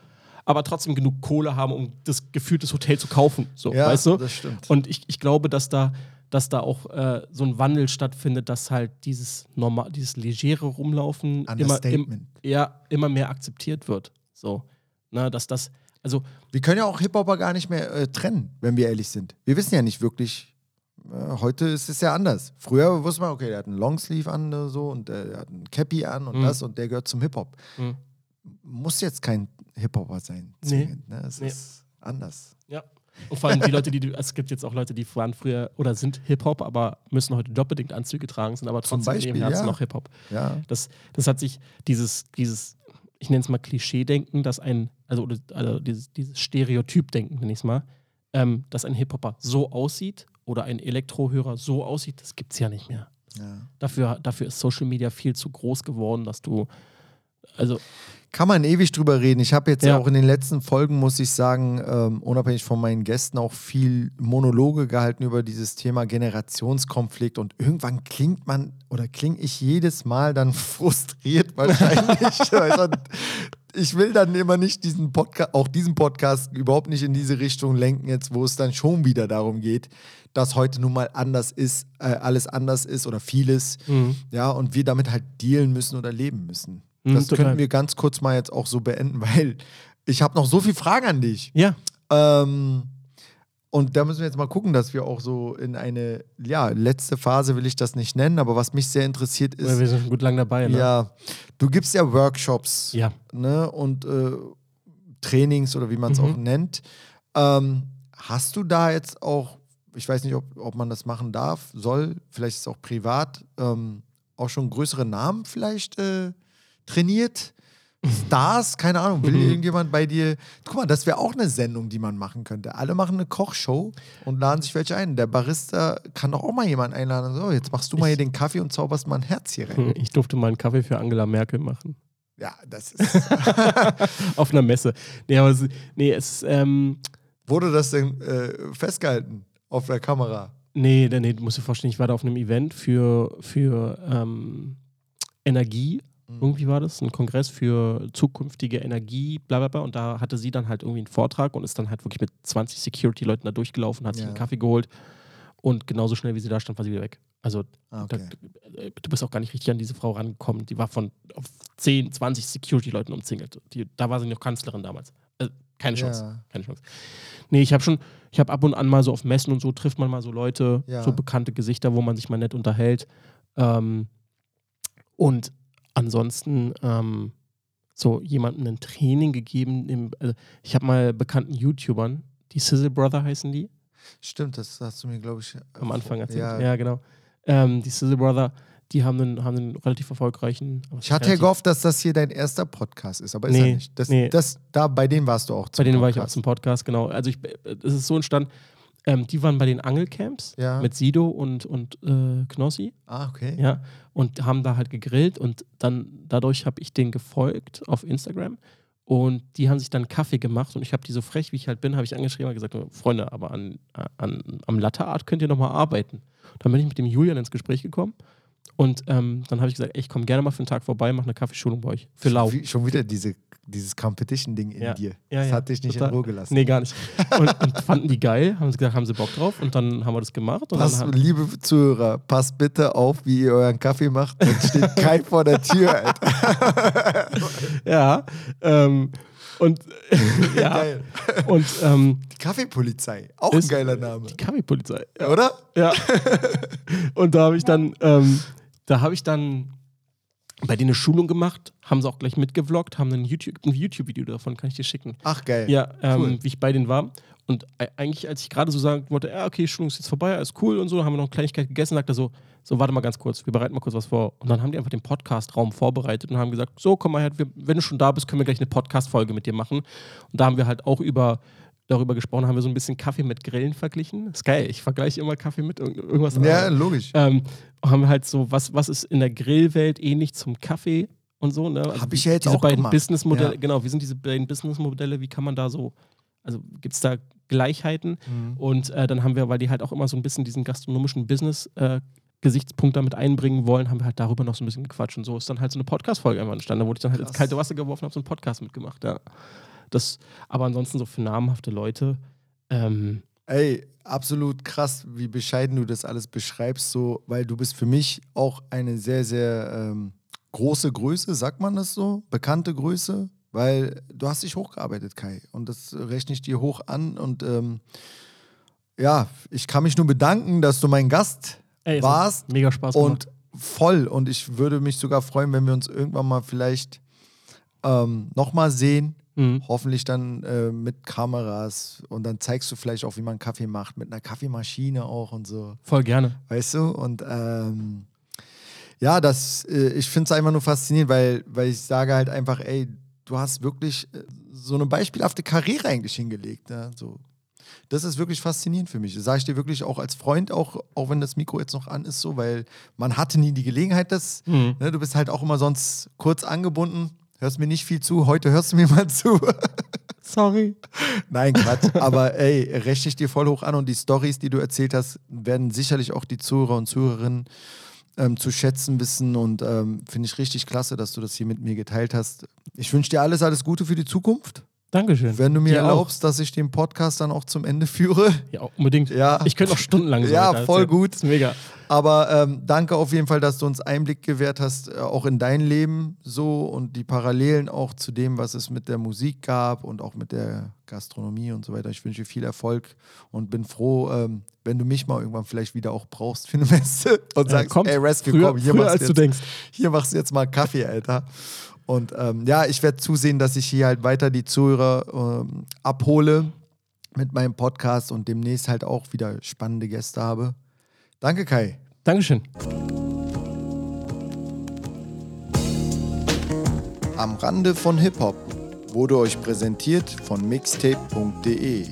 C: Aber trotzdem genug Kohle haben, um das gefühlte Hotel zu kaufen. So,
B: Ja,
C: weißt du?
B: das stimmt.
C: Und ich, ich glaube, dass da, dass da auch äh, so ein Wandel stattfindet, dass halt dieses normal, dieses legere Rumlaufen immer, im, ja, immer mehr akzeptiert wird. So. Na, dass das, also
B: Wir können ja auch Hip-Hopper gar nicht mehr äh, trennen, wenn wir ehrlich sind. Wir wissen ja nicht wirklich, äh, heute ist es ja anders. Früher wusste man, okay, der hat einen Longsleeve an oder so und äh, der hat einen Cappy an und
C: Mhm.
B: das und der gehört zum Hip-Hop.
C: Mhm.
B: Muss jetzt kein Hip-Hopper sein,
C: Nee.
B: zwingend. Ne? Es
C: Nee.
B: ist anders.
C: Ja. Und vor allem die Leute, die, du- es gibt jetzt auch Leute, die waren früher oder sind Hip-Hop, aber müssen heute doppelbedingt Anzüge tragen, sind aber trotzdem in
B: Beispiel,
C: ihrem Herzen
B: ja.
C: noch Hip-Hop.
B: Ja.
C: Das, das hat sich dieses, dieses, ich nenne es mal Klischee-Denken, dass ein, also, also dieses, dieses Stereotyp-Denken, nenne ich es mal, ähm, dass ein Hip-Hopper so aussieht oder ein Elektrohörer so aussieht, das gibt es ja nicht mehr.
B: ja.
C: Dafür, dafür ist Social Media viel zu groß geworden, dass du, Also,
B: Kann man ewig drüber reden. Ich habe jetzt
C: Ja.
B: auch in den letzten Folgen, muss ich sagen, ähm, unabhängig von meinen Gästen, auch viel Monologe gehalten über dieses Thema Generationskonflikt. Und irgendwann klingt man oder klinge ich jedes Mal dann frustriert wahrscheinlich. Ich will dann immer nicht diesen Podcast, auch diesen Podcast überhaupt nicht in diese Richtung lenken, jetzt, wo es dann schon wieder darum geht, dass heute nun mal anders ist, äh, alles anders ist oder vieles. Ja, und wir damit halt dealen müssen oder leben müssen.
C: Mhm,
B: Das
C: total.
B: könnten wir ganz kurz mal jetzt auch so beenden, weil ich habe noch so viele Fragen an dich.
C: ja.
B: Ähm, und da müssen wir jetzt mal gucken, dass wir auch so in eine, ja, letzte Phase will ich das nicht nennen, aber was mich sehr interessiert
C: Weil
B: ist,
C: wir sind schon gut lang dabei, ne?
B: ja, du gibst ja Workshops
C: Ja.
B: ne, und äh, Trainings oder wie man es
C: Mhm.
B: auch nennt. Ähm, hast du da jetzt auch, ich weiß nicht, ob, ob man das machen darf, soll, vielleicht ist es auch privat, ähm, auch schon größere Namen vielleicht äh, trainiert? Stars, keine Ahnung, will
C: Mhm.
B: irgendjemand bei dir. Guck mal, das wäre auch eine Sendung, die man machen könnte. Alle machen eine Kochshow und laden sich welche ein. Der Barista kann doch auch mal jemanden einladen. So, jetzt machst du mal hier den Kaffee und zauberst mal ein Herz hier rein.
C: Ich durfte mal einen Kaffee für Angela Merkel machen.
B: Ja, das ist.
C: Auf einer Messe. Nee, aber es, nee, es ähm,
B: Wurde das denn äh, festgehalten auf der Kamera?
C: nee, nee, du musst dir vorstellen, ich war da auf einem Event für, für ähm, Energie.
B: Mhm.
C: Irgendwie war das, ein Kongress für zukünftige Energie, bla bla bla. Und da hatte sie dann halt irgendwie einen Vortrag und ist dann halt wirklich mit 20 Security-Leuten da durchgelaufen, hat sich
B: Ja.
C: einen Kaffee geholt und genauso schnell wie sie da stand, war sie wieder weg. Also
B: Ah,
C: da,
B: okay.
C: du bist auch gar nicht richtig an diese Frau rangekommen. Die war von auf 10, 20 Security-Leuten umzingelt. Die, da war sie noch Kanzlerin damals. Also, keine Chance.
B: Ja.
C: Keine Chance. Nee, ich habe schon, ich habe ab und an mal so auf Messen und so trifft man mal so Leute,
B: Ja.
C: so bekannte Gesichter, wo man sich mal nett unterhält. Ähm, und ansonsten ähm, so jemandem ein Training gegeben. Im, also ich habe mal bekannten YouTubern, die Sizzle Brother heißen die,
B: Stimmt, das hast du mir, glaube ich, äh,
C: am Anfang erzählt.
B: Ja.
C: Ja, genau. Ähm, die Sizzle Brother, die haben einen, haben einen relativ erfolgreichen.
B: Ich hatte ja gehofft, dass das hier dein erster Podcast ist, aber ist
C: Nee,
B: er nicht. Das,
C: nee.
B: das, da, bei denen warst du auch
C: Bei
B: zum
C: denen war ich auch
B: Podcast.
C: zum Podcast, genau. Also ich, es ist so entstanden, ähm, die waren bei den Angelcamps
B: Ja.
C: mit Sido und, und äh, Knossi,
B: Ah, okay.
C: ja, und haben da halt gegrillt und dann dadurch habe ich denen gefolgt auf Instagram und die haben sich dann Kaffee gemacht und ich habe die so frech, wie ich halt bin, habe ich angeschrieben und gesagt, Freunde, aber an, an, am Latte Art könnt ihr nochmal arbeiten. Dann bin ich mit dem Julian ins Gespräch gekommen und ähm, dann habe ich gesagt, ey, ich komme gerne mal für einen Tag vorbei, mache eine Kaffeeschulung bei euch. Für lau.
B: Schon wieder diese, dieses Competition-Ding in
C: Ja.
B: dir.
C: Ja,
B: das
C: ja,
B: hat dich nicht
C: total.
B: in Ruhe gelassen.
C: Nee, gar nicht. Und, und fanden die geil, haben sie gesagt, haben sie Bock drauf und dann haben wir das gemacht.
B: Pass,
C: haben,
B: liebe Zuhörer, passt bitte auf, wie ihr euren Kaffee macht. Dann steht Kai vor der Tür, Alter.
C: ja, ähm, und ja,
B: Geil.
C: und ähm,
B: Die Kaffeepolizei. Auch ein geiler Name.
C: die Kaffeepolizei. Ja.
B: Oder?
C: ja. und da habe ich dann, ähm, da habe ich dann bei denen eine Schulung gemacht, haben sie auch gleich mitgevloggt, haben ein YouTube- ein YouTube-Video davon, kann ich dir schicken.
B: Ach, geil.
C: Ja, ähm,
B: Cool.
C: wie ich bei denen war. Und eigentlich, als ich gerade so sagen wollte, ja, okay, Schulung ist jetzt vorbei, alles cool und so, haben wir noch eine Kleinigkeit gegessen, sagt er so, so, warte mal ganz kurz, wir bereiten mal kurz was vor. Und dann haben die einfach den Podcast-Raum vorbereitet und haben gesagt, so, komm mal her, wir, wenn du schon da bist, können wir gleich eine Podcast-Folge mit dir machen. Und da haben wir halt auch über darüber gesprochen, haben wir so ein bisschen Kaffee mit Grillen verglichen. ist geil, ich vergleiche immer Kaffee mit irgend- irgendwas
B: Ja,
C: anderem.
B: logisch.
C: Ähm, haben wir halt so, was, was ist in der Grillwelt ähnlich zum Kaffee und so. Ne? Also
B: Hab ich ja jetzt
C: diese
B: auch
C: beiden. Businessmodelle,
B: Ja.
C: genau, wie sind diese beiden Businessmodelle, wie kann man da so, also gibt es da Gleichheiten?
B: Mhm.
C: Und äh, dann haben wir, weil die halt auch immer so ein bisschen diesen gastronomischen Business äh, Gesichtspunkt damit einbringen wollen, haben wir halt darüber noch so ein bisschen gequatscht. Und so ist dann halt so eine Podcast-Folge einfach entstanden. Da wurde ich dann halt ins
B: Krass.
C: kalte Wasser geworfen habe so einen Podcast mitgemacht. Ja. Das, aber ansonsten so für namhafte Leute, ähm,
B: Ey, absolut krass, wie bescheiden du das alles beschreibst, so, weil du bist für mich auch eine sehr, sehr ähm, große Größe, sagt man das so? Bekannte Größe, weil du hast dich hochgearbeitet, Kai. Und das rechne ich dir hoch an. Und ähm, ja, ich kann mich nur bedanken, dass du mein Gast
C: ey,
B: warst.
C: mega Spaß gemacht.
B: Und voll. Und ich würde mich sogar freuen, wenn wir uns irgendwann mal vielleicht ähm, nochmal sehen.
C: Mhm.
B: Hoffentlich dann äh, mit Kameras. Und dann zeigst du vielleicht auch, wie man Kaffee macht. Mit einer Kaffeemaschine auch und so.
C: Voll gerne.
B: Weißt du? Und ähm, ja, das, äh, ich finde es einfach nur faszinierend, weil, weil ich sage halt einfach, ey, du hast wirklich äh, so eine beispielhafte Karriere eigentlich hingelegt. Ja? So. Das ist wirklich faszinierend für mich. Das sage ich dir wirklich auch als Freund, auch, auch wenn das Mikro jetzt noch an ist, so, weil man hatte nie die Gelegenheit, das.
C: Mhm.
B: Ne, du bist halt auch immer sonst kurz angebunden. Hörst mir nicht viel zu. Heute hörst du mir mal zu.
C: Sorry.
B: Nein, Quatsch. Aber ey, rechne ich dir voll hoch an und die Stories, die du erzählt hast, werden sicherlich auch die Zuhörer und Zuhörerinnen ähm, zu schätzen wissen und ähm, finde ich richtig klasse, dass du das hier mit mir geteilt hast. Ich wünsche dir alles, alles Gute für die Zukunft.
C: Dankeschön.
B: Wenn du mir
C: auch.
B: erlaubst, dass ich den Podcast dann auch zum Ende führe.
C: Ja, unbedingt.
B: Ja.
C: Ich könnte noch stundenlang so
B: Ja,
C: weiter
B: voll gut.
C: Mega.
B: Aber ähm, danke auf jeden Fall, dass du uns Einblick gewährt hast, äh, auch in dein Leben so und die Parallelen auch zu dem, was es mit der Musik gab und auch mit der Gastronomie und so weiter. Ich wünsche dir viel Erfolg und bin froh, ähm, wenn du mich mal irgendwann vielleicht wieder auch brauchst für eine Messe und
C: Ja,
B: sagst,
C: kommt.
B: ey Rescue,
C: früher,
B: komm, hier
C: früher
B: machst,
C: als
B: du
C: du
B: jetzt,
C: denkst.
B: hier machst du jetzt mal Kaffee, Alter. Und ähm, ja, ich werde zusehen, dass ich hier halt weiter die Zuhörer ähm, abhole mit meinem Podcast und demnächst halt auch wieder spannende Gäste habe. Danke, Kai.
C: Dankeschön.
B: Am Rande von Hip-Hop wurde euch präsentiert von mixtape.de.